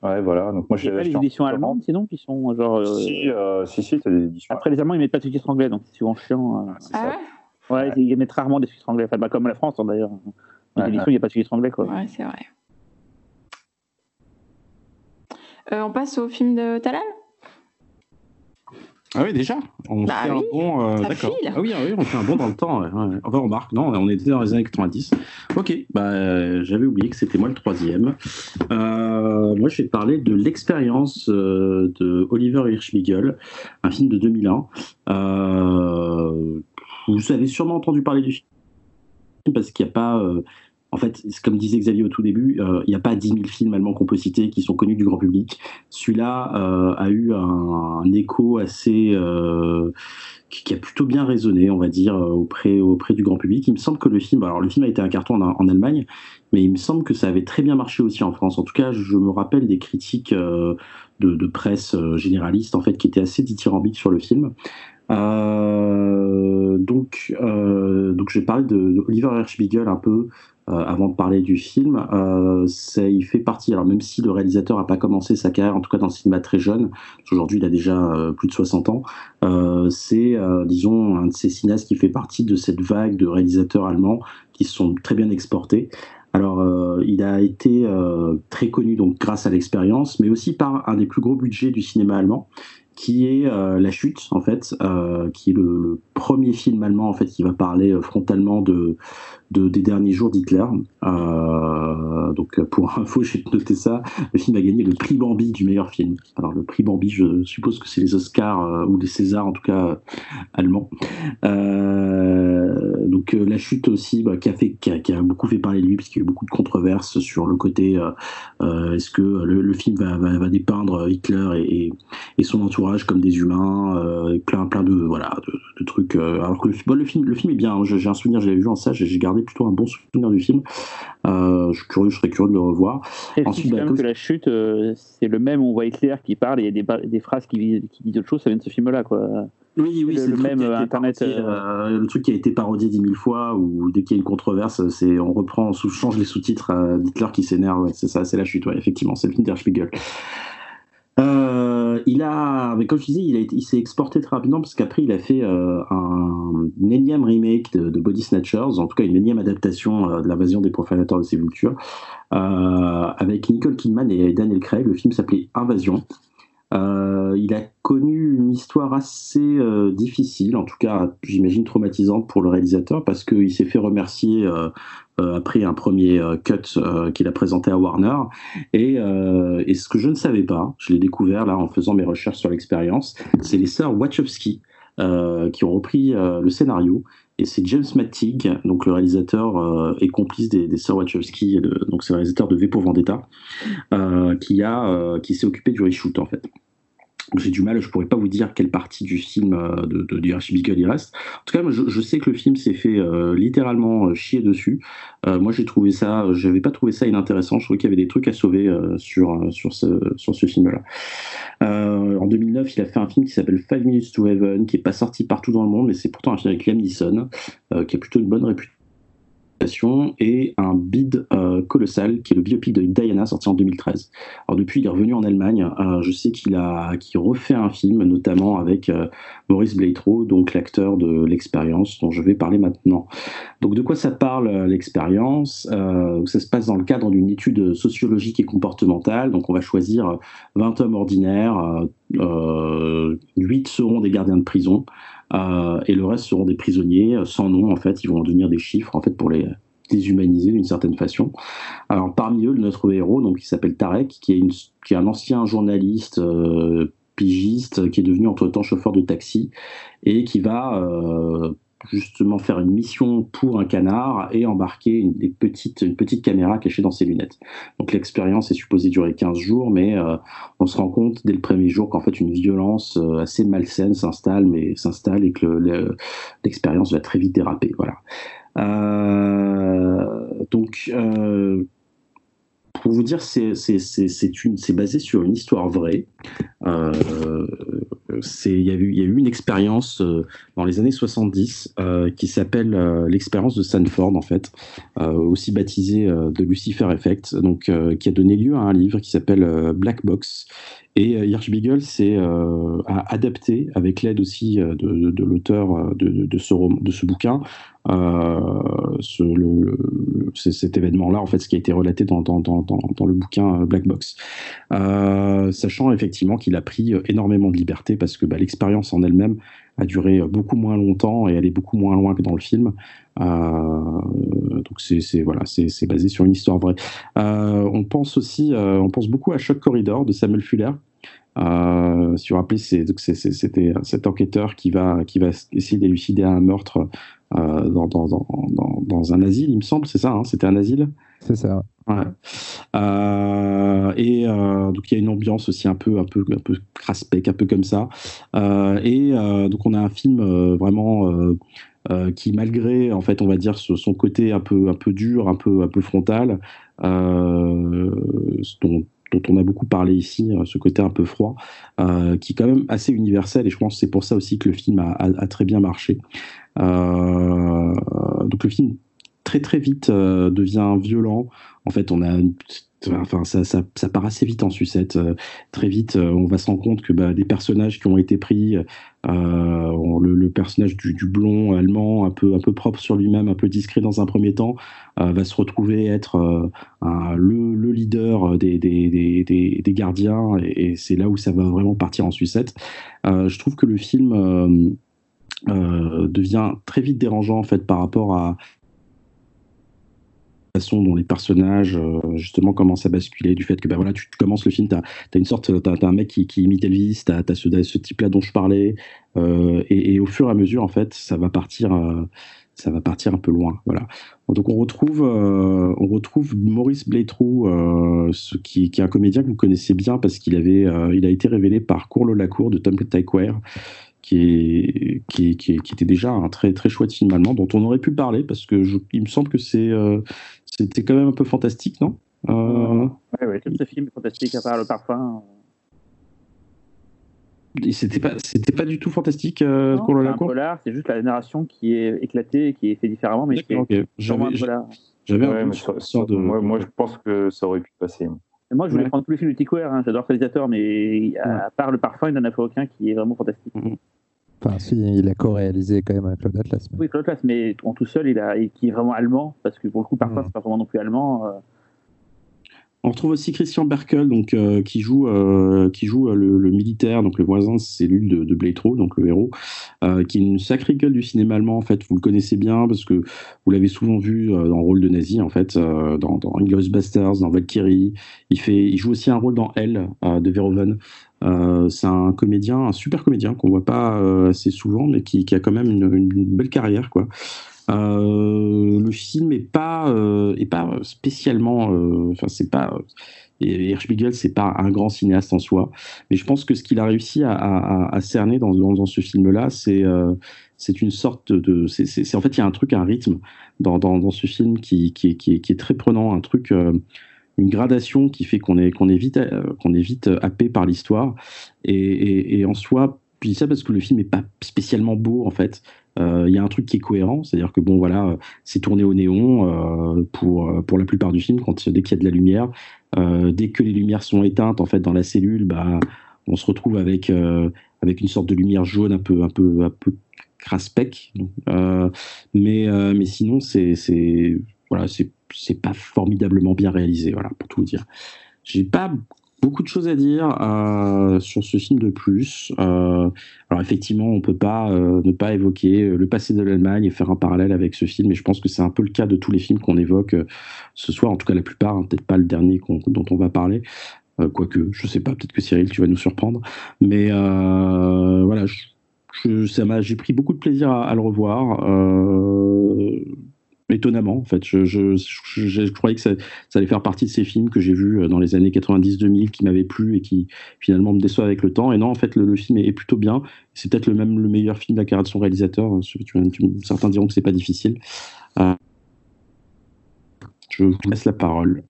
Ouais, voilà. Donc moi, je l'avais acheté. les éditions allemandes, sinon, qui sont genre. Si, si, si, as des éditions. Après, les Allemands, ils mettent pas de sous-titres anglais, donc c'est souvent chiant. Ah ouais Ouais, ils mettent rarement des sous anglais, enfin, bah, comme la France hein, d'ailleurs. En édition, il n'y a pas de sous anglais. Quoi. Ouais, c'est vrai. Euh, on passe au film de Talal? Ah oui, déjà On bah fait un bon. Euh, d'accord. Ah oui, ah oui, on fait un bon dans le temps. Ouais. Enfin, on remarque, non, on était dans les années 90. Ok, bah, j'avais oublié que c'était moi le troisième. Euh, moi, je vais parler de l'expérience de Oliver Hirschbiegel, un film de 2001. Euh, vous avez sûrement entendu parler du film parce qu'il n'y a pas. Euh, en fait, comme disait Xavier au tout début, euh, il n'y a pas 10 000 films allemands qu'on peut citer qui sont connus du grand public. Celui-là euh, a eu un, écho assez. Qui, a plutôt bien résonné, on va dire, auprès, auprès du grand public. Il me semble que le film. Alors, le film a été un carton en, Allemagne, mais il me semble que ça avait très bien marché aussi en France. En tout cas, je me rappelle des critiques. De, de, presse généraliste en fait qui étaient assez dithyrambiques sur le film. Euh, donc, euh, donc, je vais parler de, Oliver Hirschbiegel un peu euh, avant de parler du film. il fait partie, alors même si le réalisateur n'a pas commencé sa carrière, en tout cas dans le cinéma très jeune, aujourd'hui il a déjà plus de 60 ans, c'est, disons, un de ces cinéastes qui fait partie de cette vague de réalisateurs allemands qui sont très bien exportés. Alors, il a été très connu donc grâce à l'expérience, mais aussi par un des plus gros budgets du cinéma allemand, qui est euh, La Chute, en fait, euh, qui est le, premier film allemand en fait qui va parler euh, frontalement de, des derniers jours d'Hitler. donc pour info, j'ai noté ça. Le film a gagné le prix Bambi du meilleur film. Alors le prix Bambi, je suppose que c'est les Oscars ou les Césars en tout cas allemands. donc La Chute aussi, bah, qui, a fait, qui a, beaucoup fait parler de lui puisqu'il y a eu beaucoup de controverses sur le côté est-ce que le, film va, dépeindre Hitler et, son entourage comme des humains, plein plein de voilà de trucs euh, alors que le, film, le film est bien. Hein. j'ai un souvenir, j'avais vu en ça, j'ai gardé plutôt un bon souvenir du film. Euh, je suis curieux, je serais curieux de le revoir. Ensuite, bah, que la chute, euh, c'est le même. On voit Hitler qui parle et il y a des, phrases qui, qui disent autre chose. Ça vient de ce film-là, quoi. Oui, oui, c'est le, même Internet. le truc qui a été parodié dix mille fois, ou dès qu'il y a une controverse, c'est on reprend, on change les sous-titres d'Hitler qui s'énerve. c'est ça, c'est la chute. Ouais, effectivement, c'est le film d'Erspiegel. Euh, il a, mais comme je disais, il, s'est exporté très rapidement parce qu'après il a fait euh, un, énième remake de, Body Snatchers, en tout cas une énième adaptation euh, de l'invasion des profanateurs de sépultures, avec Nicole Kidman et Daniel Craig. Le film s'appelait Invasion. il a connu une histoire assez difficile, en tout cas j'imagine traumatisante pour le réalisateur parce qu'il s'est fait remercier euh, après un premier euh, cut euh, qu'il a présenté à Warner. Et, ce que je ne savais pas, je l'ai découvert là en faisant mes recherches sur l'expérience, c'est les sœurs Wachowski qui ont repris le scénario. Et c'est James Mattig, donc le réalisateur et complice des, sœurs Wachowski, donc c'est le réalisateur de V pour Vendetta, qui, a, qui s'est occupé du reshoot en fait. J'ai du mal, je pourrais pas vous dire quelle partie du film euh, de, de, de il reste. En tout cas, je, je sais que le film s'est fait euh, littéralement euh, chier dessus. moi, j'ai trouvé ça, j'avais pas trouvé ça inintéressant. Je trouvais qu'il y avait des trucs à sauver sur sur ce sur ce film-là. en 2009, il a fait un film qui s'appelle Five Minutes to Heaven, qui est pas sorti partout dans le monde, mais c'est pourtant un film avec Liam Neeson, qui a plutôt une bonne réputation et un bid euh, colossal qui est le biopic de Diana sorti en 2013. Alors depuis il est revenu en Allemagne, euh, je sais qu'il a refait un film notamment avec euh, Maurice Bleitro, donc l'acteur de l'expérience dont je vais parler maintenant. Donc de quoi ça parle l'expérience? Ça se passe dans le cadre d'une étude sociologique et comportementale, donc on va choisir 20 hommes ordinaires, 8 seront des gardiens de prison. Euh, et le reste seront des prisonniers euh, sans nom en fait ils vont devenir des chiffres en fait pour les déshumaniser d'une certaine façon. Alors parmi eux notre héros donc il s'appelle Tarek qui est, une, qui est un ancien journaliste euh, pigiste qui est devenu entre-temps chauffeur de taxi et qui va justement faire une mission pour un canard et embarquer une, des une petite caméra cachée dans ses lunettes. Donc l'expérience est supposée durer 15 jours, mais euh, on se rend compte dès le premier jour qu'en fait une violence euh, assez malsaine s'installe, mais s'installe et que l'expérience va très vite déraper. Voilà. Euh, donc pour vous dire, c'est basé sur une histoire vraie. Euh, il y, a eu, y a eu une expérience euh, dans les années 70 euh, qui s'appelle euh, l'expérience de Sanford, en fait, aussi baptisée de Lucifer Effect, donc, qui a donné lieu à un livre qui s'appelle Black Box. Et Hirschbiegel s'est adapté, avec l'aide aussi de, l'auteur de, de, ce, de ce bouquin, le, cet événement-là, en fait, ce qui a été relaté dans, le bouquin Black Box. sachant effectivement qu'il a pris énormément de liberté parce que bah, l'expérience en elle-même a duré beaucoup moins longtemps et est beaucoup moins loin que dans le film. Euh, donc c'est voilà, c'est basé sur une histoire vraie. Euh, on pense aussi, euh, on pense beaucoup à Shock Corridor de Samuel Fuller. si vous vous rappelez, c'était cet enquêteur qui va, qui va essayer d'élucider un meurtre dans, dans, dans, dans, un asile, il me semble, c'est ça, hein, c'était un asile? C'est ça. Ouais. Euh, et euh, donc il y a une ambiance aussi un peu un peu un peu craspec, un peu comme ça. Euh, et donc on a un film vraiment qui malgré en fait on va dire son côté un peu un peu dur, un peu un peu frontal, dont, dont on a beaucoup parlé ici, ce côté un peu froid, qui est quand même assez universel et je pense que c'est pour ça aussi que le film a, très bien marché. donc le film très très vite devient violent. En fait, on a enfin ça, ça, ça, part assez vite en sucette. Euh, très vite, euh, on va se rendre compte que bah, des personnages qui ont été pris, euh, le, personnage du, blond allemand, un peu, un peu propre sur lui-même, un peu discret dans un premier temps, va se retrouver être le, le, leader des, des, des, des gardiens, et, et c'est là où ça va vraiment partir en sucette. je trouve que le film devient très vite dérangeant en fait par rapport à, façon dont les personnages euh, justement commencent à basculer du fait que bah voilà tu, commences le film tu as, une sorte t'as as un mec qui, imite Elvis tu as, ce, ce type là dont je parlais euh, et, au fur et à mesure en fait ça va partir euh, ça va partir un peu loin voilà. Donc on retrouve on retrouve Maurice Blaytrou qui, est un comédien que vous connaissez bien parce qu'il avait il a été révélé par Courlo Lacour de Tom Tykwer qui, qui, qui, était déjà un très, très chouette film allemand dont on aurait pu parler parce que il me semble que c'est, euh, c'était quand même un peu fantastique, non? Euh... Oui, oui, tout ce film est fantastique à part le parfum. C'était pas, c'était pas du tout fantastique euh, pour le polar, c'est juste la narration qui est éclatée et qui est fait différemment, mais okay. j'avais, j'avais un peu de... moi, moi, je pense que ça aurait pu passer. Moi, je voulais prendre tous les films de Tickware, hein, j'adore le réalisateur, mais à, part le parfum, il n'en a fait aucun qui est vraiment fantastique. Mm-hmm. Enfin, si, il a co-réalisé quand même avec Claude Atlas. Mais... Oui, Claude Atlas, mais en tout seul, il a, qui est vraiment allemand, parce que pour le coup, parfois, mmh. c'est pas vraiment non plus allemand. Euh. On retrouve aussi Christian Berkel, donc, euh, qui joue, euh, qui joue le, militaire, donc le voisin de cellule de, de donc le héros, qui est une sacrée gueule du cinéma allemand, en fait. Vous le connaissez bien, parce que vous l'avez souvent vu dans le rôle de nazi, en fait, dans, dans Basterds, dans Valkyrie. Il, fait, il joue aussi un rôle dans Elle, de Verhoeven. Euh, c'est un comédien, un super comédien qu'on voit pas euh, assez souvent, mais qui, a quand même une, belle carrière, quoi. Le film est pas, est pas spécialement, enfin c'est pas et Hirschbiegel, c'est pas un grand cinéaste en soi, mais je pense que ce qu'il a réussi à, cerner dans, ce film-là, c'est une sorte de, en fait il y a un truc, un rythme dans, dans, dans ce film qui, qui, qui, qui, est très prenant, un truc, une gradation qui fait qu'on est qu'on est vite qu'on est happé par l'histoire et, en soi je dis ça parce que le film est pas spécialement beau en fait. Euh, il y a un truc qui est cohérent, c'est-à-dire que bon voilà, c'est tourné au néon euh, pour pour la plupart du film quand dès qu'il y a de la lumière, euh, dès que les lumières sont éteintes en fait dans la cellule, bah on se retrouve avec avec une sorte de lumière jaune un peu un peu un peu craspec. mais mais sinon c'est c'est voilà c'est pas formidablement bien réalisé voilà pour tout vous dire. J'ai pas beaucoup de choses à dire euh, sur ce film de plus. Euh, alors effectivement, on peut pas euh, ne pas évoquer le passé de l'Allemagne et faire un parallèle avec ce film. Et je pense que c'est un peu le cas de tous les films qu'on évoque ce soir, en tout cas la plupart, hein, peut-être pas le dernier dont on va parler. Quoique, je sais pas, peut-être que Cyril, tu vas nous surprendre. Mais voilà, j'ai pris beaucoup de plaisir à le revoir étonnamment en fait. Je, croyais que ça, allait faire partie de ces films que j'ai vus euh, dans les années 90-2000 qui m'avaient plu et qui finalement me déçoivent avec le temps. Et non, en fait, le, film est, plutôt bien. C'est peut-être le même le meilleur film de la carrière de son réalisateur. certains diront que c'est pas difficile. Euh, je vous laisse la parole.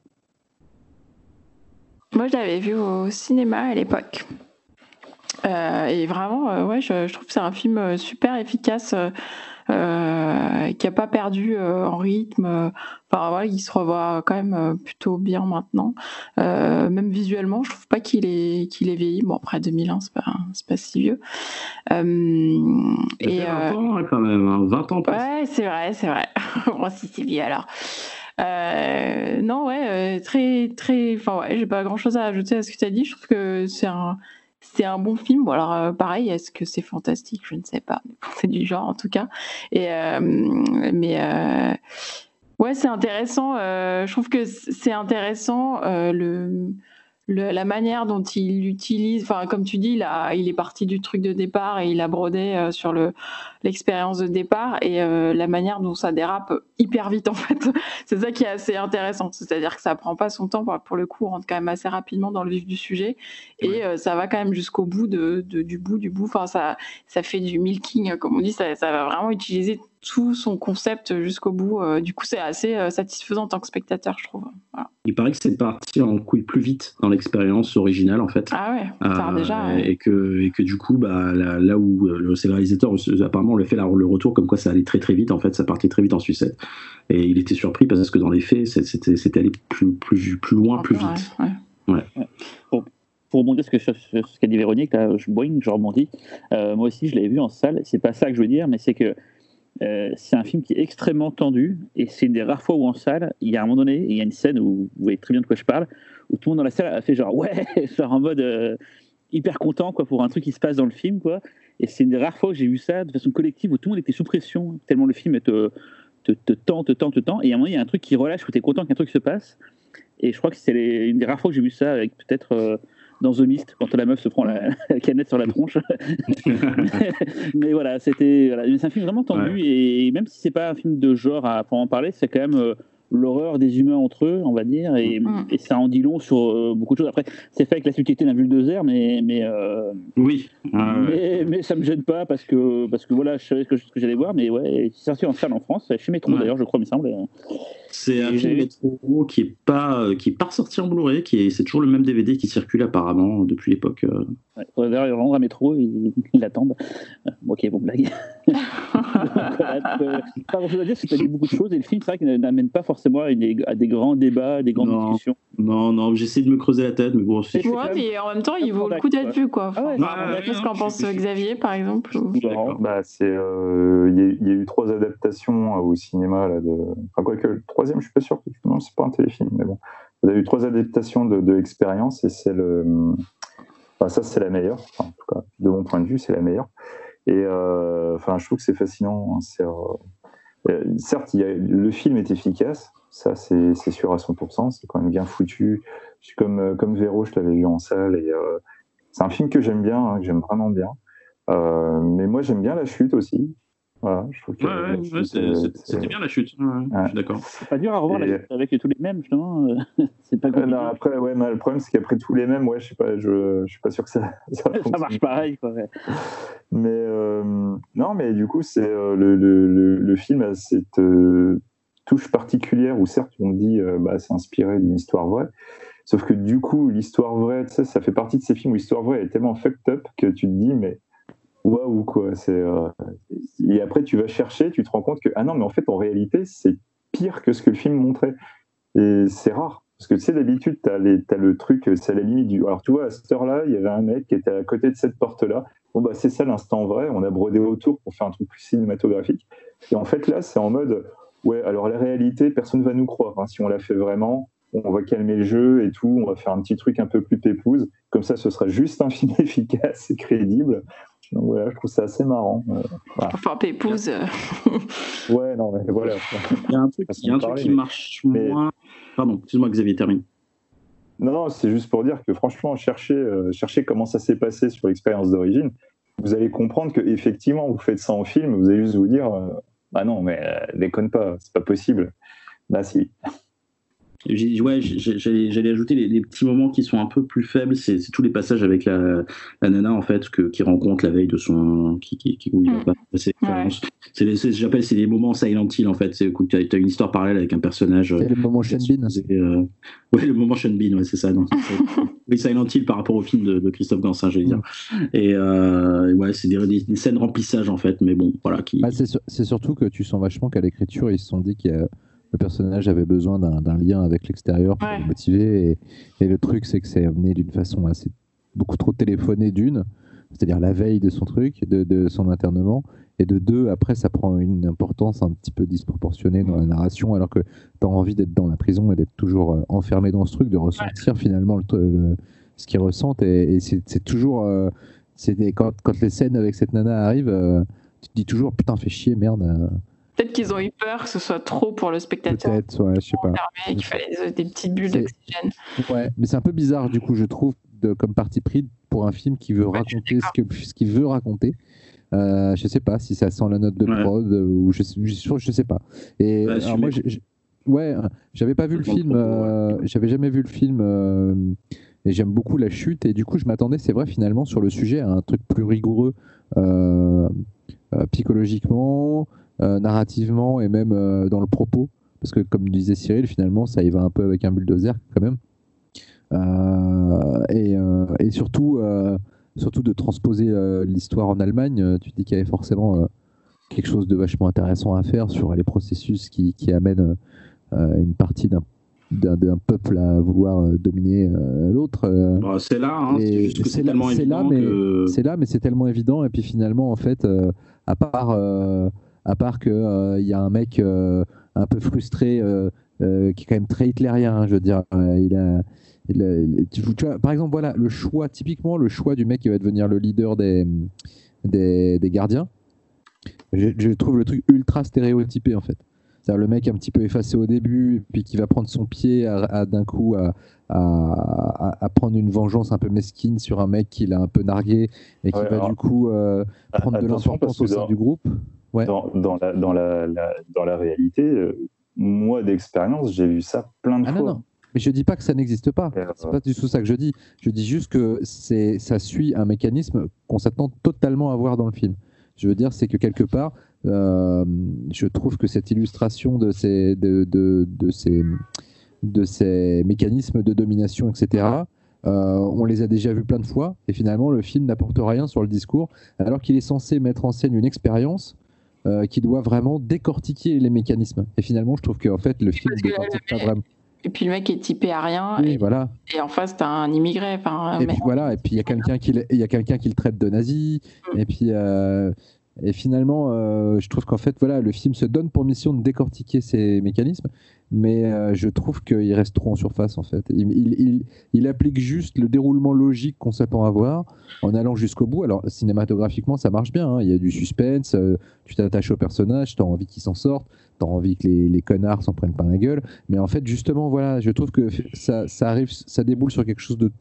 Moi, je l'avais vu au cinéma à l'époque. Euh, et vraiment, ouais, je, trouve que c'est un film super efficace euh, qui a pas perdu euh, en rythme. Enfin voilà, il se revoit quand même euh, plutôt bien maintenant. même visuellement, je trouve pas qu'il est qu'il est vieilli. Bon après 2001, c'est pas c'est pas si vieux. et 20 ans quand même, 20 hein. ans. Ouais, c'est vrai, c'est vrai. bon si c'est vieux alors. non, ouais, très, très. Enfin, ouais, j'ai pas grand chose à ajouter à ce que tu as dit. Je trouve que c'est un, c'est un bon film. Alors euh, pareil, est-ce que c'est fantastique? Je ne sais pas. C'est du genre en tout cas. Et euh, mais euh, ouais, c'est intéressant. je trouve que c'est intéressant le la manière dont il utilise, enfin comme tu dis, il, il est parti du truc de départ et il a brodé sur le l'expérience de départ et euh, la manière dont ça dérape hyper vite en fait. C'est ça qui est assez intéressant, c'est-à-dire que ça prend pas son temps pour le coup, on rentre quand même assez rapidement dans le vif du sujet et euh, ça va quand même jusqu'au bout de, du bout du bout. Enfin ça ça fait du milking comme on dit, ça, ça va vraiment utiliser tout son concept jusqu'au bout. Euh, du coup, c'est assez satisfaisant en tant que spectateur, je trouve. Il paraît que c'est parti en couille plus vite dans l'expérience originale, en fait. Ah ouais, euh, déjà. Et, que, et que du coup, bah, là, où le réalisateur, apparemment, le fait le retour comme quoi ça allait très très vite, en fait, ça partait très vite en sucette. Et il était surpris parce que dans les faits, c'était allé plus, plus, plus loin, plus vite. Ouais, Pour, rebondir sur ce qu'a dit Véronique, là, je, boing, je rebondis. moi aussi, je l'avais vu en salle. C'est pas ça que je veux dire, mais c'est que euh, c'est un film qui est extrêmement tendu et c'est une des rares fois où en salle, il y a un moment donné, il y a une scène où vous voyez très bien de quoi je parle, où tout le monde dans la salle a fait genre ouais, genre en mode euh, hyper content quoi pour un truc qui se passe dans le film quoi. Et c'est une des rares fois où j'ai vu ça de façon collective où tout le monde était sous pression tellement le film te, te, te tend, te tend, te tend. Et à un moment il y a un truc qui relâche où tu es content qu'un truc se passe. Et je crois que c'est une des rares fois que j'ai vu ça avec peut-être euh, dans The Mist quand la meuf se prend la, canette sur la tronche. mais voilà, c'était voilà. c'est un film vraiment tendu et même si c'est pas un film de genre à en parler, c'est quand même euh, l'horreur des humains entre eux, on va dire, et, mm. ça en dit long sur euh, beaucoup de choses. Après, c'est fait avec la subtilité d'un bulldozer, mais mais euh, oui, mais, mais, ça me gêne pas parce que parce que voilà, je savais ce que, j'allais voir, mais ouais, c'est sorti en salle en France, chez Métro d'ailleurs, je crois, il me semble. C'est un film métro qui est pas qui est pas ressorti en Blu-ray, qui est c'est toujours le même DVD qui circule apparemment depuis l'époque. Euh. Ouais, D'ailleurs, rendre à métro, ils, ils attendent. ok, bon blague. pas grand chose à dire, c'est que tu as dit beaucoup de choses et le film, c'est vrai qu'il n'amène pas forcément à, des grands débats, à des grandes discussions. Non, non, j'essaie de me creuser la tête, mais bon. Mais en même temps, il vaut le coup d'être vu, quoi. Ah Qu'est-ce qu'en pense Xavier, par exemple bah, c'est, euh, il y, a eu trois adaptations au cinéma là, de. Enfin, quoi que le troisième, je suis pas sûr que non, c'est pas un téléfilm, mais bon. Il y a eu trois adaptations de, de l'expérience et c'est le. Enfin, ça, c'est la meilleure. en tout cas, de mon point de vue, c'est la meilleure. Et euh, enfin, je trouve que c'est fascinant. Hein, euh, certes, il y a, le film est efficace, ça c'est sûr à 100%, c'est quand même bien foutu. Je suis comme, euh, comme Véro, je l'avais vu en salle, et c'est un film que j'aime bien, hein, que j'aime vraiment bien. mais moi j'aime bien la chute aussi. Voilà, je trouve que c'était bien la chute. Je suis d'accord. C'est pas dur à revoir la chute avec tous les mêmes, justement. c'est pas compliqué. Non, après, ouais, le problème, c'est qu'après tous les mêmes, ouais, je sais pas, je, je suis pas sûr que ça. Ça, ça marche pareil, quoi. Mais euh, non, mais du coup, c'est euh, le, le, le, film a cette euh, touche particulière où certes, on dit, bah, c'est inspiré d'une histoire vraie. Sauf que du coup, l'histoire vraie, tu ça fait partie de ces films où l'histoire vraie est tellement fucked up que tu te dis, mais waouh quoi c'est euh, et après tu vas chercher tu te rends compte que ah non mais en fait en réalité c'est pire que ce que le film montrait et c'est rare parce que tu sais d'habitude t'as as le truc c'est à la limite du alors tu vois à cette heure là il y avait un mec qui était à côté de cette porte là bon bah c'est ça l'instant vrai on a brodé autour pour faire un truc plus cinématographique et en fait là c'est en mode ouais alors la réalité personne va nous croire hein. si on l'a fait vraiment on va calmer le jeu et tout, on va faire un petit truc un peu plus pépouse. Comme ça, ce sera juste un film efficace et crédible. Donc voilà, je trouve ça assez marrant. Euh, enfin, Pépouze. ouais, non, mais voilà. Il y a un truc, il y a un truc qui marche moins. Pardon, excuse-moi, Xavier, termine. Non, non, c'est juste pour dire que franchement, cherchez, euh, cherchez comment ça s'est passé sur l'expérience d'origine. Vous allez comprendre que effectivement, vous faites ça en film, vous allez juste vous dire, euh, bah non, mais déconne pas, c'est pas possible. Bah si. Ouais, j'allais ajouter les, petits moments qui sont un peu plus faibles. C'est tous les passages avec la, la nana en fait que, qui rencontre la veille de son qui, qui, qui où il va passer C'est j'appelle c'est des moments Silent Hill en fait. C'est tu as, une histoire parallèle avec un personnage. C'est le moment Sean Bean. Euh, ouais, le moment Sean Bean, ouais, c'est ça. oui, Silent Hill par rapport au film de, Christophe Gans, j'allais dire. Et euh, ouais, c'est des, des, scènes remplissage en fait, mais bon, voilà. Qui... Bah, c'est surtout que tu sens vachement qu'à l'écriture ils se sont dit qu'il y a le personnage avait besoin d'un lien avec l'extérieur pour le motiver. Et, le truc, c'est que c'est amené d'une façon assez beaucoup trop téléphonée d'une, c'est-à-dire la veille de son truc, de, son internement, et de deux, après, ça prend une importance un petit peu disproportionnée dans la narration, alors que tu as envie d'être dans la prison et d'être toujours euh, enfermé dans ce truc, de ressentir finalement le, ce qu'il ressentent. Et, c'est toujours. Euh, quand, quand, les scènes avec cette nana arrivent, euh, tu te dis toujours putain, fais chier, merde. Peut-être qu'ils ont eu peur que ce soit trop pour le spectateur. Peut-être, ouais, je sais pas. Qu'il fallait des petites bulles d'oxygène. Ouais, mais c'est un peu bizarre du coup, je trouve, de, comme parti pris pour un film qui veut raconter ce qu'il ce veut raconter. Euh, je sais pas si ça sent la note de prod ou je, je, je sais pas. Et bah, alors moi, ouais, j'avais pas vu le film, euh, j'avais jamais vu le film. Euh, et j'aime beaucoup la chute et du coup je m'attendais c'est vrai finalement sur le sujet à un truc plus rigoureux euh, psychologiquement euh, narrativement et même euh, dans le propos. Parce que, comme disait Cyril, finalement, ça y va un peu avec un bulldozer quand même. Euh, et, et, surtout, surtout de transposer l'histoire en Allemagne, tu dis qu'il y avait forcément quelque chose de vachement intéressant à faire sur les processus qui, qui amènent une partie d'un d'un peuple à vouloir dominer l'autre. Bah, c'est là, hein, c'est là, mais c'est là, mais c'est tellement évident. Et puis finalement, en fait, à part à part qu'il il y a un mec un peu frustré qui est quand même très hitlérien, hein, je veux dire. il a, tu, vois, par exemple, voilà, le choix, typiquement, le choix du mec qui va devenir le leader des, des, gardiens, je, trouve le truc ultra stéréotypé en fait. C'est-à-dire le mec un petit peu effacé au début, puis qui va prendre son pied à, d'un coup à, à, prendre une vengeance un peu mesquine sur un mec qui l'a un peu nargué et qui va du coup prendre de l'importance au sein du groupe. Dans, dans, la, dans, la, dans la réalité, euh, moi d'expérience, j'ai vu ça plein de ah, fois. Non, non. Mais je dis pas que ça n'existe pas. C'est pas du tout ça que je dis. Je dis juste que c'est ça suit un mécanisme qu'on s'attend totalement à voir dans le film. Je veux dire, c'est que quelque part, euh, je trouve que cette illustration de ces, de, de, de, ces, de ces mécanismes de domination, etc., euh, on les a déjà vus plein de fois, et finalement, le film n'apporte rien sur le discours, alors qu'il est censé mettre en scène une expérience euh, qui doit vraiment décortiquer les mécanismes. Et finalement, je trouve qu'en fait, le film ne décortique pas vraiment. Et puis le mec est typé à rien. et, voilà. Et en face, t'as un immigré. Et puis voilà. Et puis il y a quelqu'un qui, il y a quelqu'un qui le traite de nazi. Mm. Et puis euh, et finalement, euh, je trouve qu'en fait, voilà, le film se donne pour mission de décortiquer ces mécanismes, mais euh, je trouve qu'il reste trop en surface, en fait. Il, applique juste le déroulement logique qu'on s'attend à voir en allant jusqu'au bout. Alors, cinématographiquement, ça marche bien. Hein. Il y a du suspense, euh, tu t'attaches au personnage, tu as envie qu'il s'en sorte, tu as envie que les, connards s'en prennent pas la gueule. Mais en fait, justement, voilà, je trouve que ça, ça arrive, ça déboule sur quelque chose de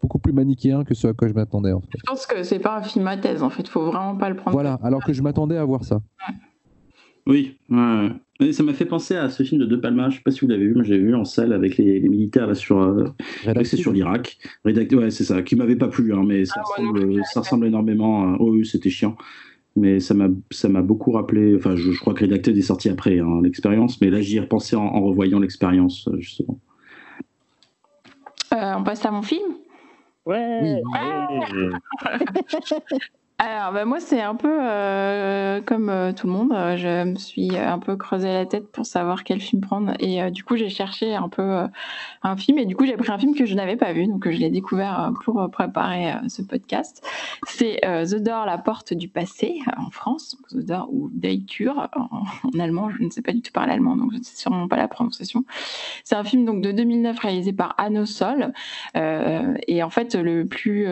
beaucoup plus manichéen que ce à quoi je m'attendais. En fait. Je pense que c'est pas un film à thèse, en fait. Faut vraiment pas le prendre. Voilà, alors que je m'attendais à voir ça. Oui, ça m'a fait penser à ce film de De Palma, je sais pas si vous l'avez vu, mais j'ai vu en salle avec les, militaires là, sur, euh, sur l'Irak. Ouais, c'est ça, qui m'avait pas plu, hein, mais ça, ah, ressemble, ça ressemble énormément. Oh oui, c'était chiant. Mais ça m'a beaucoup rappelé, enfin je, crois que Redacted est sorti après hein, l'expérience, mais là j'y ai repensé en, revoyant l'expérience, euh, justement. Euh, on passe à mon film? Ouais. Alors, bah, moi, c'est un peu euh, comme euh, tout le monde. Euh, je me suis un peu creusé la tête pour savoir quel film prendre. Et du coup, j'ai cherché un peu un film. Et du coup, j'ai pris un film que je n'avais pas vu. Donc, je l'ai découvert pour préparer ce podcast. C'est The Door, la porte du passé en France. The Door ou Deitur en, allemand. Je ne sais pas du tout parler allemand, donc je ne sais sûrement pas la prononciation. C'est un film donc de 2009 réalisé par Anno Sol. et en fait, le plus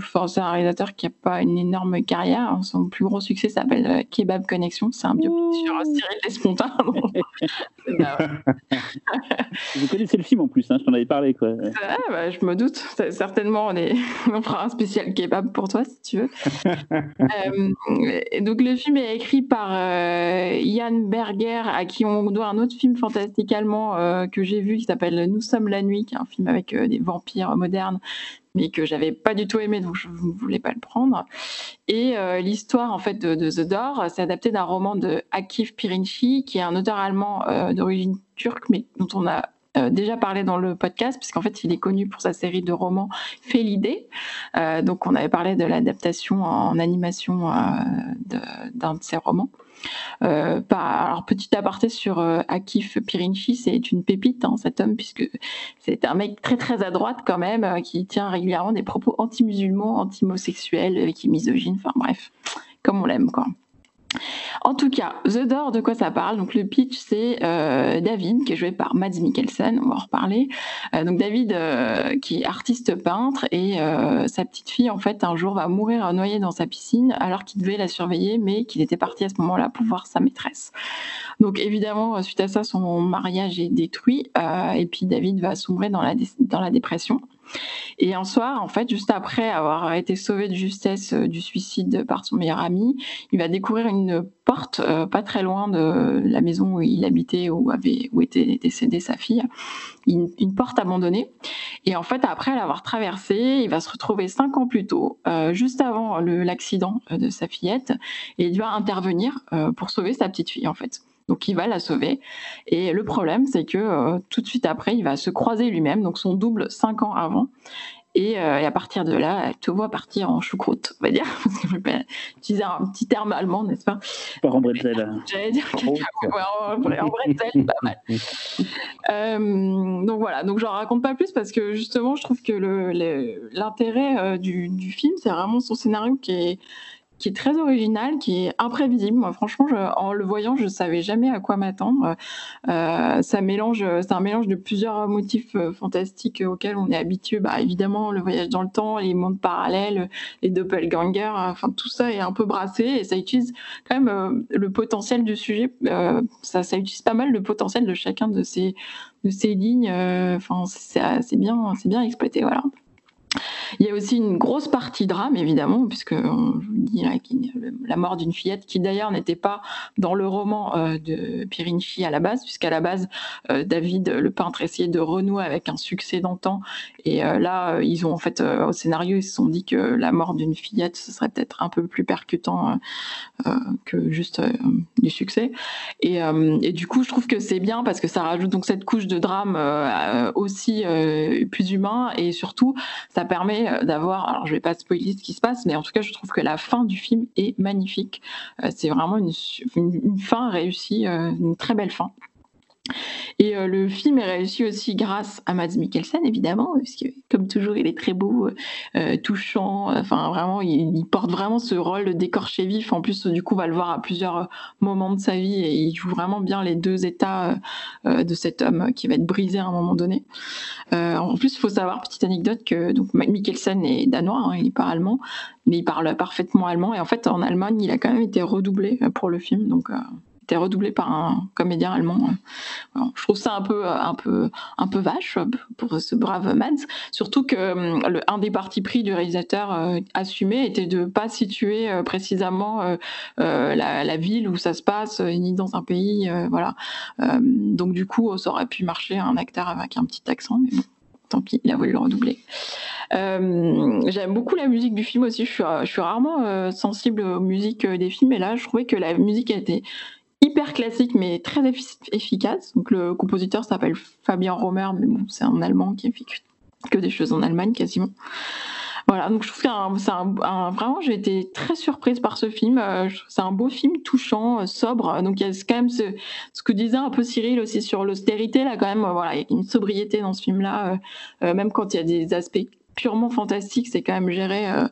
fort, c'est un réalisateur qui n'a pas une énorme carrière. Son plus gros succès s'appelle euh, Kebab Connection. C'est un biopic sur Cyril Despontin. Vous connaissez le film en plus, hein, je t'en avais parlé. Quoi. Bah, je me doute. Certainement, on, est... on fera un spécial kebab pour toi si tu veux. euh, donc, le film est écrit par euh, Yann Berger, à qui on doit un autre film fantastique allemand euh, que j'ai vu qui s'appelle Nous sommes la nuit, qui est un film avec des vampires modernes mais que j'avais pas du tout aimé, donc je ne voulais pas le prendre. Et euh, l'histoire en fait de, The Door, c'est adapté d'un roman de Akif Pirinci, qui est un auteur allemand euh, d'origine turque, mais dont on a euh, déjà parlé dans le podcast, puisqu'en fait, il est connu pour sa série de romans Félidé. donc, on avait parlé de l'adaptation en animation d'un de, ses romans. Euh, alors, petit aparté sur euh, Akif Pirinchi, c'est une pépite, hein, cet homme, puisque c'est un mec très très à droite quand même, euh, qui tient régulièrement des propos anti-musulmans, anti-homosexuels, qui est misogyne, enfin bref, comme on l'aime quoi. En tout cas, The Door, de quoi ça parle? Le pitch, c'est euh, David, qui est joué par Mads Mikkelsen, on va en reparler. Euh, donc David, euh, qui est artiste peintre, et sa petite fille, en fait, un jour va mourir noyée dans sa piscine, alors qu'il devait la surveiller, mais qu'il était parti à ce moment-là pour voir sa maîtresse. Donc évidemment, suite à ça, son mariage est détruit, et puis David va sombrer dans la dépression. Et un soir, en fait, juste après avoir été sauvé de justesse euh, du suicide par son meilleur ami, il va découvrir une porte euh, pas très loin de la maison où il habitait, où, avait, où était décédée sa fille, une, porte abandonnée. Et en fait, après l'avoir traversée, il va se retrouver cinq ans plus tôt, euh, juste avant l'accident de sa fillette, et il va intervenir pour sauver sa petite fille, en fait. Donc il va la sauver. Et le problème, c'est que euh, tout de suite après, il va se croiser lui-même, donc son double cinq ans avant. Et, euh, à partir de là, elle te voit partir en choucroute, on va dire. je vais utiliser un petit terme allemand, n'est-ce pas? Pas en bretzel. J'allais dire en, bretzel, pas mal. Euh, donc voilà, donc j'en raconte pas plus parce que justement, je trouve que l'intérêt du, du, film, c'est vraiment son scénario qui est, qui est très original, qui est imprévisible. Moi, franchement, en le voyant, je savais jamais à quoi m'attendre. Euh, ça mélange, c'est un mélange de plusieurs motifs euh, fantastiques auxquels on est habitué. Bah, évidemment, le voyage dans le temps, les mondes parallèles, les doppelgangers, enfin tout ça est un peu brassé et ça utilise quand même euh, le potentiel du sujet. ça, ça utilise pas mal le potentiel de chacun de ces de ces lignes. Enfin, c'est bien, c'est bien exploité, voilà. Il y a aussi une grosse partie drame, évidemment, puisque je vous dis la mort d'une fillette qui d'ailleurs n'était pas dans le roman euh, de Pirinchi à la base, puisqu'à la base, euh, David, le peintre, essayait de renouer avec un succès d'antan. Et euh, là, ils ont en fait, au scénario, ils se sont dit que la mort d'une fillette, ce serait peut-être un peu plus percutant que juste du succès. Et, et, du coup, je trouve que c'est bien parce que ça rajoute donc cette couche de drame aussi plus humain et surtout, ça permet euh, d'avoir, alors je vais pas spoiler ce qui se passe, mais en tout cas je trouve que la fin du film est magnifique. Euh, c'est vraiment une, une, fin réussie, euh, une très belle fin. Et euh, le film est réussi aussi grâce à Mads Mikkelsen, évidemment, parce que comme toujours, il est très beau, euh, touchant. Enfin, vraiment, il, porte vraiment ce rôle d'écorché vif. En plus, du coup, on va le voir à plusieurs moments de sa vie et il joue vraiment bien les deux états euh, de cet homme qui va être brisé à un moment donné. en plus, il faut savoir, petite anecdote, que donc Mikkelsen est danois, hein, il n'est pas allemand, mais il parle parfaitement allemand. Et en fait, en Allemagne, il a quand même été redoublé pour le film. Donc, était redoublé par un comédien allemand. je trouve ça un peu, un peu, un peu vache pour ce brave Mads. Surtout que le, un des partis pris du réalisateur assumé était de pas situer précisément la, ville où ça se passe, ni dans un pays, voilà. donc du coup, ça aurait pu marcher un acteur avec un petit accent, mais bon tant pis, il a voulu le redoubler. Euh, j'aime beaucoup la musique du film aussi. Je suis, je suis rarement euh, sensible aux musiques euh, des films, et là, je trouvais que la musique était hyper classique, mais très efficace. Donc, le compositeur s'appelle Fabien Romer, mais bon, c'est un Allemand qui a fait que des choses en Allemagne quasiment. Voilà, donc je trouve que c'est vraiment, j'ai été très surprise par ce film. Euh, c'est un beau film, touchant, euh, sobre. Donc il y a quand même ce, ce, que disait un peu Cyril aussi sur l'austérité là, quand même. Voilà, il y a une sobriété dans ce film-là, euh, même quand il y a des aspects purement fantastique, c'est quand même géré euh,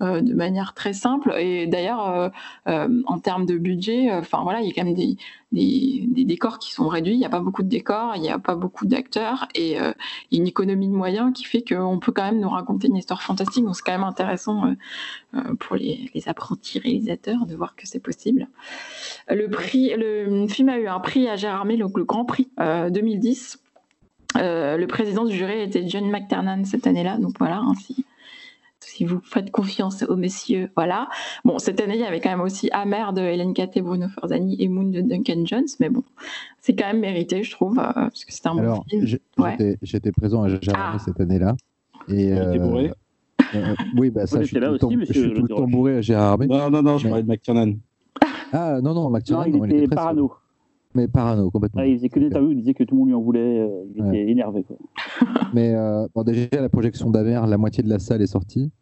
euh, de manière très simple. Et d'ailleurs, euh, en termes de budget, enfin voilà, il y a quand même des, décors qui sont réduits. Il n'y a pas beaucoup de décors, il n'y a pas beaucoup d'acteurs et une économie de moyens qui fait qu'on peut quand même nous raconter une histoire fantastique. Donc c'est quand même intéressant pour les, apprentis réalisateurs de voir que c'est possible. Le prix, le film a eu un prix à Gérardmer, donc le Grand Prix 2010. Euh, le président du jury était John McTernan cette année-là, donc voilà, hein, si, vous faites confiance aux messieurs, voilà. Bon, cette année, il y avait quand même aussi Amer de Hélène Caté, Bruno Forzani et Moon de Duncan Jones, mais bon, c'est quand même mérité, je trouve, euh, parce que c'était un bon film. J'étais présent à Gérard ah. cette année-là. Et, euh, bourré euh, Oui, bah ça, je suis, tout, aussi, je suis tout le temps bourré à Gérard Non, non, non, je parlais de McTernan. Ah, non, non, McTernan, non, il, était parano. Mais parano, complètement. Ah, il faisait que des interviews, il disait que tout le monde lui en voulait, euh, il était énervé. Quoi. Mais euh, bon, déjà, la projection d'Amer, la moitié de la salle est sortie.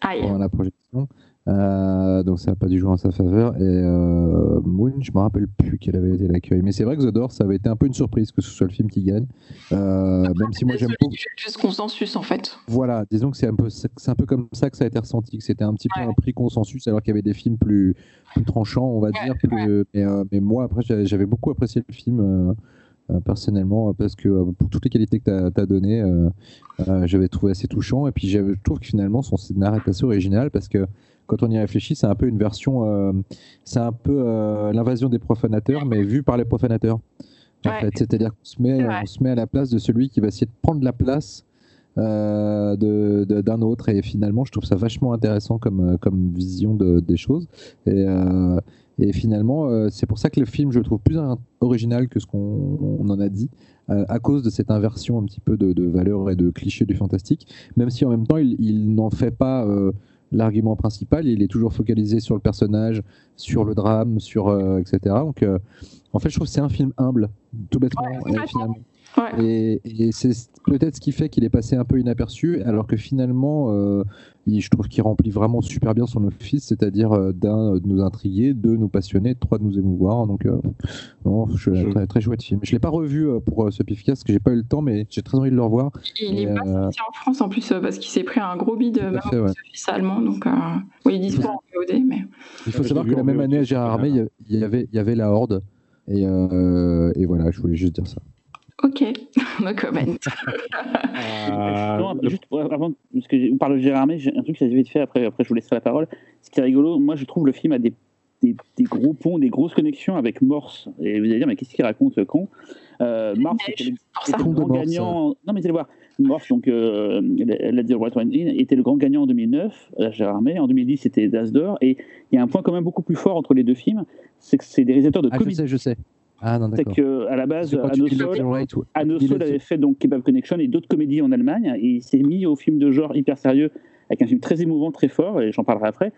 Aïe. Pendant la projection. Euh, donc ça n'a pas dû jouer en sa faveur. Et euh, Moon, je me rappelle plus quel avait été l'accueil. Mais c'est vrai que The Door, ça avait été un peu une surprise que ce soit le film qui gagne. Euh, même si moi j'aime beaucoup. Juste consensus en fait. Voilà, disons que c'est un, peu, un peu comme ça que ça a été ressenti, que c'était un petit peu un prix consensus alors qu'il y avait des films plus, plus tranchants, on va dire. Plus, mais, mais, moi, après, j'avais beaucoup apprécié le film. personnellement parce que pour toutes les qualités que tu as, données j'avais trouvé assez touchant et puis je trouve que finalement son scénario est assez original parce que quand on y réfléchit, c'est un peu une version, euh, c'est un peu euh, l'invasion des profanateurs, mais vue par les profanateurs. c'est-à-dire qu'on se met, on se met à la place de celui qui va essayer de prendre la place euh, d'un autre. Et finalement, je trouve ça vachement intéressant comme, comme vision des choses. Et, et finalement, c'est pour ça que le film, je le trouve plus original que ce qu'on en a dit, à cause de cette inversion un petit peu de, valeurs et de clichés du fantastique, même si en même temps, il, il n'en fait pas l'argument principal. Il est toujours focalisé sur le personnage, sur le drame, sur euh, etc. Donc, euh, en fait, je trouve que c'est un film humble, tout bêtement, finalement. Et, c'est peut-être ce qui fait qu'il est passé un peu inaperçu, alors que finalement, euh, je trouve qu'il remplit vraiment super bien son office, c'est-à-dire euh, d'un, de nous intriguer, deux, nous passionner, trois, de nous émouvoir. Donc, euh, je, très, très chouette film. Je ne l'ai pas revu pour ce pifcast, parce que j'ai pas eu le temps, mais j'ai très envie de le revoir. Il est pas sorti en France en plus, parce qu'il s'est pris un gros bide même ouais. allemand. Donc, oui, il dispose en VOD. Mais... Il faut savoir que la même année à Gérard Armé, il y avait, il y avait La Horde. Et, et voilà, je voulais juste dire ça. Ok, no comment. Euh, juste avant, parce que on parle de Gérard Armé, j'ai un truc que j'ai vite fait, après, après je vous laisserai la parole. Ce qui est rigolo, moi je trouve le film a des, des, gros ponts, des grosses connexions avec Morse. Et vous allez dire, mais qu'est-ce qu'il raconte ce con? Euh, Morse était le, grand gagnant. Non, mais allez voir. Morse, donc, euh, la était le grand gagnant en 2009, à Gérard Armé. En 2010, c'était Das d'Or. Et il y a un point quand même beaucoup plus fort entre les deux films, c'est que c'est des réalisateurs de ah, Je sais, je sais. Ah, c'est qu'à la base, Anosol avait fait donc Kebab Connection et d'autres comédies en Allemagne. Et il s'est mis au film de genre hyper sérieux, avec un film très émouvant, très fort, et j'en parlerai après.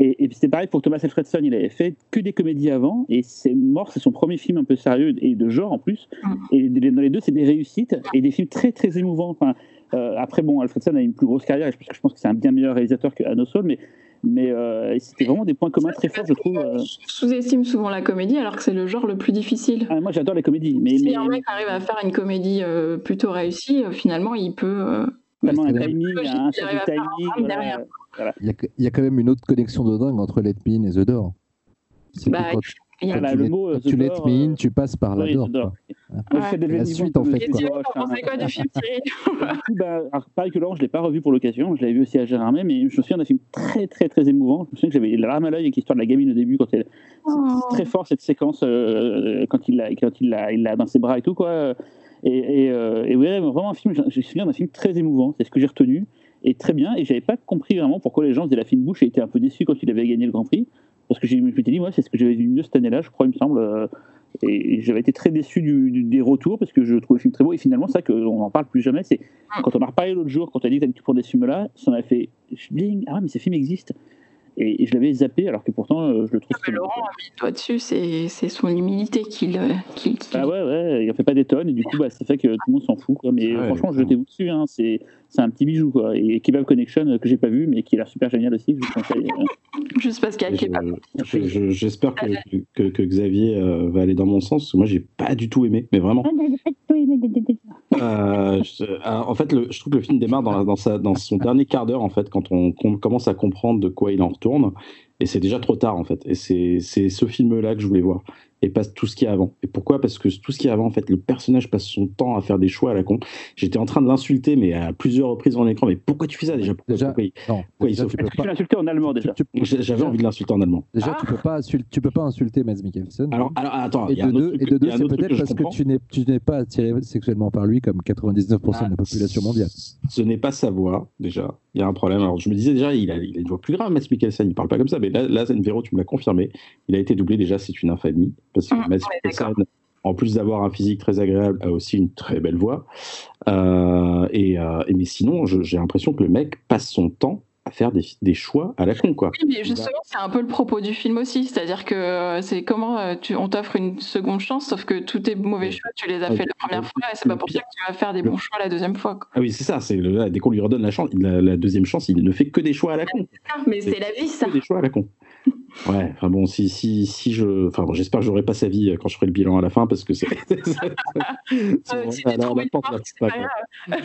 Et, et c'était pareil pour Thomas Alfredson, il avait fait que des comédies avant, et c'est mort, c'est son premier film un peu sérieux et de genre en plus. Mm. Et dans les deux, c'est des réussites et des films très très émouvants. Enfin, euh, après, bon, Alfredson a une plus grosse carrière, parce que je pense que c'est un bien meilleur réalisateur que Anosol, mais mais euh, c'était vraiment des points communs très forts, je trouve. Euh. sous-estime souvent la comédie, alors que c'est le genre le plus difficile. Ah, moi, j'adore les comédies. Mais, si un mec arrive à faire une comédie euh, plutôt réussie, finalement, il peut. Vraiment un timing, un timing. Il, y a, il, y a, quand même une autre connexion de dingue entre Let Me et The Door. Bah, Il y a- Voilà, tu le let- mot, euh, tu The let Door, me in, euh, tu passes par la door. Fais des La suite, en fait, quoi. Quoi du film, bah, alors, pareil que Laurent, je ne l'ai pas revu pour l'occasion. Je l'avais vu aussi à Gérardmer, mais je me souviens d'un film très, très, très émouvant. Je me souviens que j'avais la larme à l'œil avec l'histoire de la gamine au début, quand elle. Oh. C'est très fort cette séquence euh, quand il l'a quand il l'a il l'a dans ses bras et tout quoi. Et, et, euh, et ouais, vraiment un film. Je je me souviens d'un film très émouvant. C'est ce que j'ai retenu et très bien. Et j'avais pas compris vraiment pourquoi les gens faisaient la fine bouche et étaient un peu déçus quand il avait gagné le Grand Prix. Parce que j'ai- je m'étais dit, moi, c'est ce que j'avais vu mieux cette année-là, je crois, il me semble. euh, Et j'avais été très déçu du, du- des retours parce que je trouvais le film très beau. Et finalement, c'est ça qu'on n'en parle plus jamais. C'est quand on en a reparlé l'autre jour, quand tu as dit que tu pour des films-là, ça m'a fait bling. Ah ouais, mais ces films existent. Et, et je l'avais zappé alors que pourtant, euh, je le trouve. Mais très bon. Laurent a mis le doigt dessus, c'est son humilité qui le. Qui, qui- Bah ouais, ouais, il en fait pas des tonnes et du coup, bah, ça fait que tout le monde s'en fout. Quoi. Mais euh, Ouais, franchement, jetez-vous dessus, hein, c'est c'est un petit bijou. Quoi. Et Kebab Connection, euh, que j'ai pas vu, mais qui a l'air super génial aussi, je vous conseille. euh. Juste parce qu'il y a Et Kebab. je- je- je- J'espère que, que, que Xavier euh, va aller dans mon sens, parce que moi j'ai pas du tout aimé, mais vraiment. Euh, je- euh, en fait, le- je trouve que le film démarre dans, la- dans, sa, dans son dernier quart d'heure, en fait, quand on, qu'on commence à comprendre de quoi il en retourne, et c'est déjà trop tard, en fait. Et c'est c'est ce film-là que je voulais voir, et pas tout ce qu'il y a avant. Et pourquoi? Parce que tout ce qu'il y a avant, en fait, le personnage passe son temps à faire des choix à la con. J'étais en train de l'insulter, mais à plusieurs reprises dans l'écran. Mais pourquoi tu fais ça déjà? Pourquoi, Déjà, pourquoi il- Non, Quoi, il déjà, tu peux en allemand déjà J'avais envie de l'insulter en allemand. Déjà, tu peux pas insulter, tu peux pas insulter Mads Mikkelsen. Alors, alors attends, et il y a de deux, truc et de c'est peut-être parce que tu n'es, tu n'es pas attiré sexuellement par lui comme 99% de la Ah, population mondiale. Ce n'est pas sa voix, déjà. Il y a un problème. Alors, je me disais déjà, il a, il a une voix plus grave, Mads Mikkelsen. Il parle pas comme ça. Mais là, là Véro, tu me l'as confirmé. Il a été doublé. Déjà, c'est une infamie. Parce que Mmh, Mads Mikkelsen, en plus d'avoir un physique très agréable, a aussi une très belle voix. Euh, et, euh, et- mais sinon, j'ai l'impression que le mec passe son temps à faire des, des choix à la con, quoi. Oui, mais justement, c'est un peu le propos du film aussi. C'est-à-dire que euh, c'est comment tu, on t'offre une seconde chance, sauf que tous tes mauvais choix, tu les as fait la première fois, et c'est pas pour ça que tu vas faire des bons choix la deuxième fois. quoi. Ah oui, c'est ça. C'est dès qu'on lui redonne la, chance, la, la deuxième chance, il ne fait que des choix à la con. Mais c'est la vie, ça. Que des choix à la con. Ouais, enfin bon, si, si, si je. Enfin bon, j'espère que j'aurai pas sa vie euh, quand je ferai le bilan à la fin parce que c'est. alors, trouves la porte, là, pas.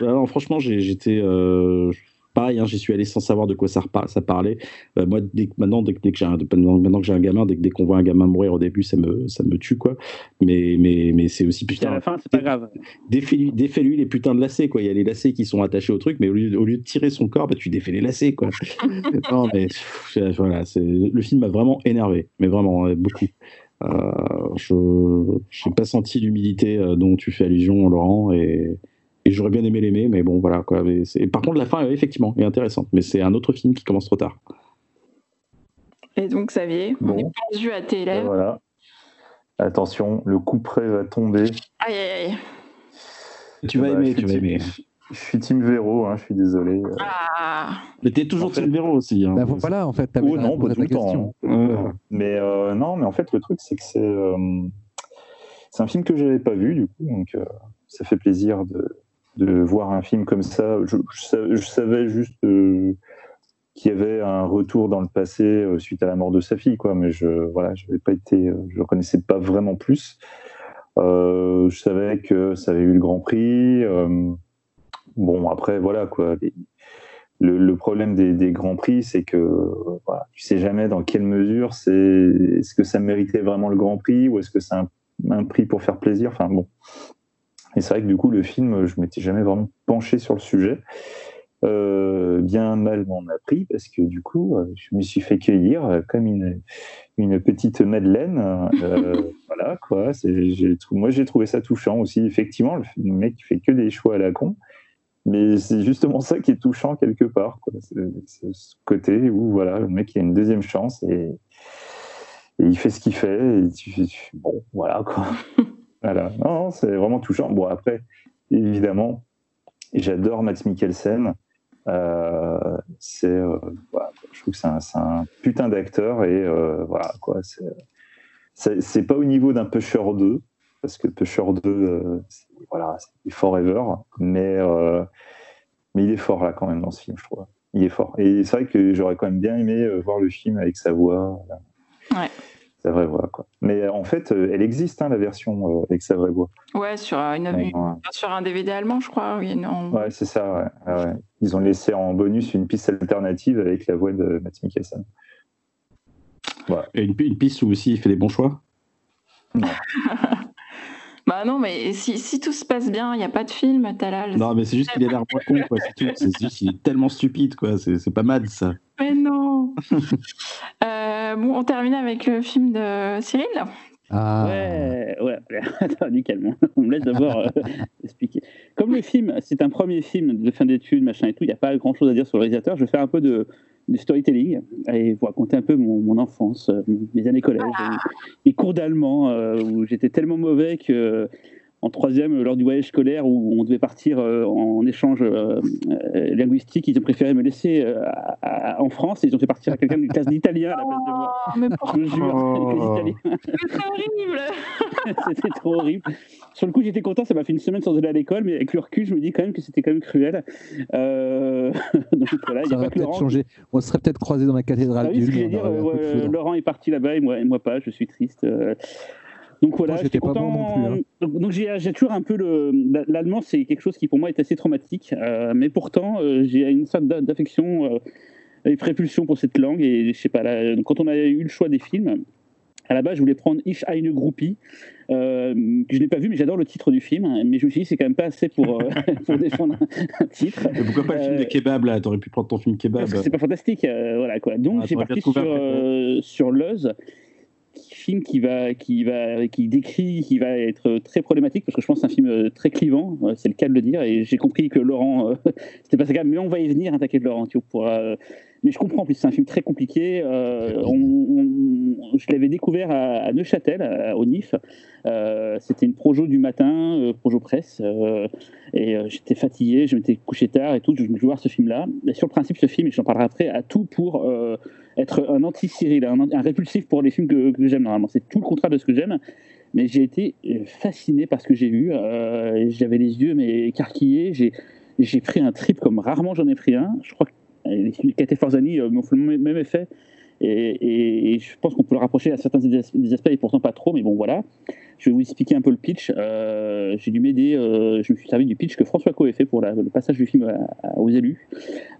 Ouais, non, franchement, j'ai- j'étais. euh, Pareil, hein, j'y suis allé sans savoir de quoi ça, repa- ça parlait. Euh, moi, dès, que- maintenant, dès, que- dès que j'ai un, maintenant, maintenant que j'ai un gamin, dès, que- dès qu'on voit un gamin mourir au début, ça me, ça me tue, quoi. Mais, mais, mais c'est aussi Puis à putain. la fin, c'est pas grave. Défais-lui défais-lui les putains de lacets, quoi. Il y a les lacets qui sont attachés au truc, mais au lieu, au lieu de tirer son corps, bah, tu défais les lacets, quoi. non, mais pff, voilà, c'est- le film m'a vraiment énervé, mais vraiment euh, beaucoup. Euh, je n'ai pas senti l'humilité dont tu fais allusion, Laurent, et, et j'aurais bien aimé l'aimer, mais bon, voilà. Quoi. Mais c'est- par contre, la fin, euh, effectivement, est intéressante, mais c'est un autre film qui commence trop tard. Et donc, Xavier, on Bon. est pendu à tes voilà. Attention, le coup près va tomber. Aïe, aïe, aïe. Tu vas Bah, aimer, je suis tu vas team- aimer. Je suis Team Véro, hein, je suis désolé. Ah, Mais t'es toujours En fait- Team Véro aussi. Hein. Bah, voilà, en fait, t'avais Oh, non, réponse pas tout le question. hein. Mais euh, non, mais en fait, le truc, c'est que c'est euh, c'est un film que j'avais pas vu, du coup, donc euh, ça fait plaisir de, de voir un film comme ça. Je, je sa- je savais juste euh, qu'il y avait un retour dans le passé euh, suite à la mort de sa fille, quoi, mais je voilà, j'avais pas été, euh, je connaissais pas vraiment plus. Je savais que ça avait eu le Grand Prix. bon, après, voilà, quoi. le problème des, des grands prix, c'est que voilà, tu sais jamais dans quelle mesure c'est est-ce que ça méritait vraiment le grand prix ou est-ce que c'est un, un prix pour faire plaisir. Enfin bon. Et c'est vrai que du coup le film, je m'étais jamais vraiment penché sur le sujet. Euh, bien mal m'en a pris parce que du coup, euh, je me suis fait cueillir euh, comme une, une petite Madeleine. Euh, voilà quoi. J'ai moi j'ai trouvé ça touchant aussi. Effectivement, le, mec fait que des choix à la con. Mais c'est justement ça qui est touchant quelque part. quoi. C'est c'est ce côté où voilà, le mec il a une deuxième chance et, et il fait ce qu'il fait. Et tu, tu- bon, voilà quoi. voilà. Non, non, c'est vraiment touchant. Bon, après, évidemment, j'adore Matt Mikkelsen. Euh, c'est, euh, je trouve que c'est un, putain d'acteur et euh, voilà quoi. C'est, pas au niveau d'un Pusher 2 parce que Pusher 2, euh, c'est- voilà, c'est forever, mais mais il est fort là quand même dans ce film, je trouve. Il est fort. Et c'est vrai que j'aurais quand même bien aimé voir le film avec sa voix. Sa vraie voix, quoi. Mais euh, en fait, euh, elle existe, hein, la version euh, avec sa vraie voix. ouais, sur, euh, une, Ouais, sur un DVD allemand, je crois. Oui, non. Ouais, c'est ça, ouais. Ouais, ouais. Ils ont laissé en bonus une piste alternative avec la voix de Matt Mikkelsen. Et une, une, piste où aussi il fait les bons choix? Non. bah non, mais si, si, tout se passe bien, il n'y a pas de film, Talal. Non, mais c'est juste qu'il est l'air con, quoi. C'est tout. C'est juste qu'il est tellement stupide, quoi. C'est pas mal, ça. Mais non. euh, bon, on termine avec le film de Cyril. Ah. Ouais, ouais, attends, nickel. On me laisse d'abord euh, expliquer. Comme le film, c'est un premier film de fin d'études, machin et tout, il n'y a pas grand chose à dire sur le réalisateur. Je vais faire un peu de, de storytelling et vous raconter un peu mon, mon enfance, euh, mes années collège, ah. mes cours d'allemand euh, où j'étais tellement mauvais que en troisième, lors du voyage scolaire où on devait partir euh, en échange euh, euh, linguistique, ils ont préféré me laisser en France et ils ont fait partir à quelqu'un d'une classe d'italien à la place de moi. Oh, mais pourquoi Je jure, oh. C'est horrible C'était trop horrible. Sur le coup, j'étais content, ça m'a fait une semaine sans aller à l'école, mais avec le recul, je me dis quand même que c'était quand même cruel. donc voilà, il y a pas que Laurent. Changé. On serait peut-être croisé dans la cathédrale. Ah oui, que dire, Laurent est parti là-bas et moi, et moi pas, je suis triste. Donc voilà, j'étais content. Bon hein. Donc, j'ai toujours un peu le l'allemand, c'est quelque chose qui pour moi est assez traumatique, euh, mais pourtant euh, j'ai une sorte d'affection euh, et prépulsion pour cette langue et je sais pas. Là, quand on a eu le choix des films, à la base je voulais prendre Ich eine Groupie. Euh, que je n'ai pas vu, mais j'adore le titre du film. Mais je me suis dit, c'est quand même pas assez pour, pour défendre un, titre. Mais pourquoi pas le film de kebab là? T'aurais pu prendre ton film kebab. C'est pas fantastique, voilà quoi. Donc ah, j'ai parti sur, sur Luz film qui va, qui va, qui décrit, qui va être très problématique parce que je pense que c'est un film euh, très clivant, euh, c'est le cas de le dire. Et j'ai compris que Laurent, euh, c'était pas ça, mais on va y venir, attaquer de Laurent, tu pourras. mais je comprends en plus, c'est un film très compliqué. je l'avais découvert à, Neuchâtel, au NIF. c'était une projo du matin, projo presse, et j'étais fatigué, je m'étais couché tard et tout. Je voulais voir ce film-là. Et sur le principe, ce film, et j'en parlerai après, a tout pour être un anti-Cyril, un, répulsif pour les films que, j'aime normalement. C'est tout le contraire de ce que j'aime. Mais j'ai été euh, fasciné par ce que j'ai vu. Euh, j'avais les yeux mais écarquillés. J'ai pris un trip comme rarement j'en ai pris un. Je crois que les films de euh, m'ont fait le même effet. Et, je pense qu'on peut le rapprocher à certains des aspects et pourtant pas trop. Mais bon, voilà. Je vais vous expliquer un peu le pitch. Euh, j'ai dû m'aider, euh, je me suis servi du pitch que François Coe fait pour le passage du film aux élus,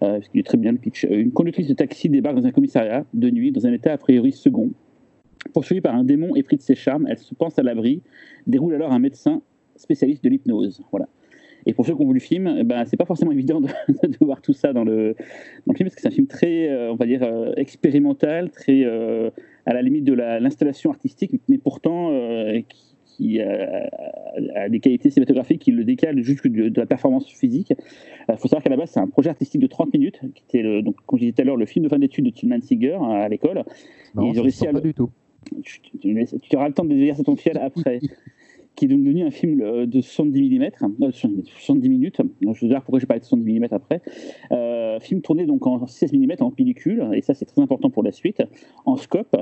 euh, parce est très bien le pitch. Une conductrice de taxi débarque dans un commissariat de nuit, dans un état a priori second. Poursuivie par un démon épris de ses charmes, elle se pense à l'abri, déroule alors un médecin spécialiste de l'hypnose. Voilà. Et pour ceux qui ont vu le film, eh ben, c'est pas forcément évident de, voir tout ça dans le, dans le film, parce que c'est un film très, on va dire, expérimental, très à la limite de l'installation artistique, mais pourtant qui, qui a, des qualités cinématographiques qui le décalent jusque de, la performance physique. Il euh, faut savoir qu'à la base, c'est un projet artistique de 30 minutes, qui était, le, donc, comme je disais tout à l'heure, le film de fin d'études de Tilman Seeger hein, à l'école. Non, ils ont réussi à pas du tout. Tu, tu, auras le temps de déverser ton fiel après. Qui est donc devenu un film euh, de 70 mm, 70 minutes. Je vais dire pourquoi je parlé de 70 mm après. Euh, film tourné donc en 16 mm en pellicule, et ça c'est très important pour la suite, en scope,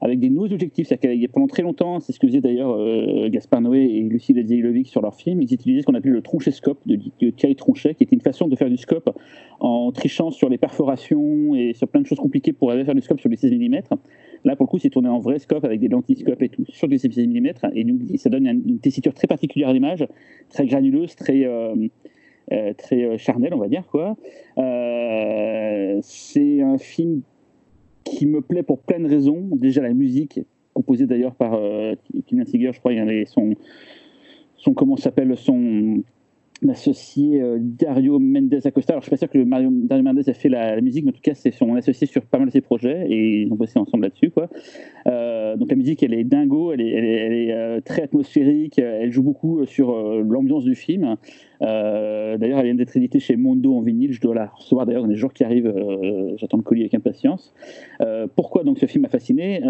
avec des nouveaux objectifs. C'est-à-dire pendant très longtemps, c'est ce que faisaient d'ailleurs euh, Gaspard Noé et Lucie Ladzilovic sur leur film, ils utilisaient ce qu'on appelait le scope de, de Thierry Tronchet, qui était une façon de faire du scope en trichant sur les perforations et sur plein de choses compliquées pour aller faire du scope sur les 16 mm. Là, pour le coup, c'est tourné en vrai scope avec des lentilles scope et tout, sur des 16 mm. Et donc, ça donne une, tessiture très particulière à l'image, très granuleuse, très, euh, euh, euh, charnelle, on va dire. quoi. c'est un film qui me plaît pour plein de raisons. Déjà, la musique, composée d'ailleurs par Tina Seeger, je crois, il y avait son, son comment s'appelle, son associé euh, Dario Mendes Acosta. Alors, je suis pas sûr que Mario, Dario Mendes a fait la, musique, mais en tout cas, c'est son associé sur pas mal de ses projets et ils ont bossé ensemble là-dessus. Quoi. Euh, donc, la musique, elle est dingo, elle est, euh, très atmosphérique, elle joue beaucoup sur l'ambiance du film. d'ailleurs, elle vient d'être éditée chez Mondo en vinyle. Je dois la recevoir d'ailleurs dans les jours qui arrivent. J'attends le colis avec impatience. pourquoi donc ce film m'a fasciné?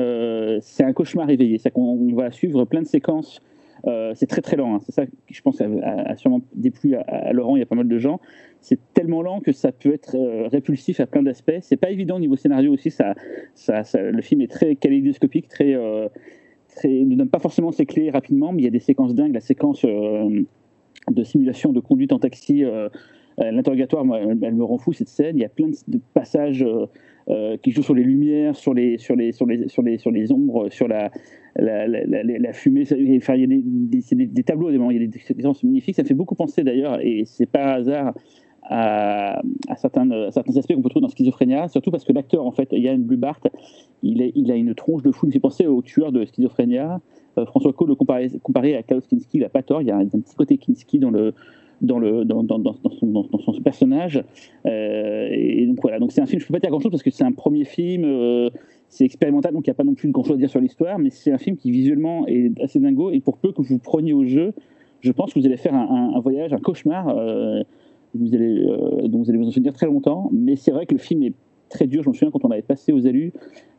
C'est un cauchemar éveillé. C'est qu'on va suivre plein de séquences euh, c'est très très lent. Hein. C'est ça je pense, a, sûrement déplu à, Laurent. Il y a pas mal de gens. C'est tellement lent que ça peut être euh, répulsif à plein d'aspects. C'est pas évident au niveau scénario aussi. Ça, ça, le film est très kaléidoscopique, très, euh, très, ne donne pas forcément ses clés rapidement, mais il y a des séquences dingues. La séquence de simulation de conduite en taxi. L'interrogatoire, elle, me rend fou cette scène. Il y a plein de, passages qui jouent sur les lumières, sur les, sur les, sur les, sur les, sur les ombres, sur la, la, fumée, enfin, il y a des, des, des, tableaux, il y a des séquences magnifiques. Ça me fait beaucoup penser d'ailleurs, et c'est pas hasard, à, certains, aspects qu'on peut trouver dans Schizophrénia, surtout parce que l'acteur, en fait, Yann Blubart, il, a une tronche de fou. Il me fait penser au tueur de Schizophrénia. Euh, François Cole le comparait, comparé à Klaus Kinski, il n'a pas tort. Il y a un, petit côté Kinski dans son, personnage. Euh, et donc voilà, donc c'est un film, je ne peux pas dire grand chose parce que c'est un premier film, euh, c'est expérimental, donc il n'y a pas non plus grand chose à dire sur l'histoire, mais c'est un film qui visuellement est assez dingo. Et pour peu que vous preniez au jeu, je pense que vous allez faire un, voyage, un cauchemar vous allez, euh, dont vous allez vous en souvenir très longtemps. Mais c'est vrai que le film est très dur. Je me souviens quand on avait passé aux élus,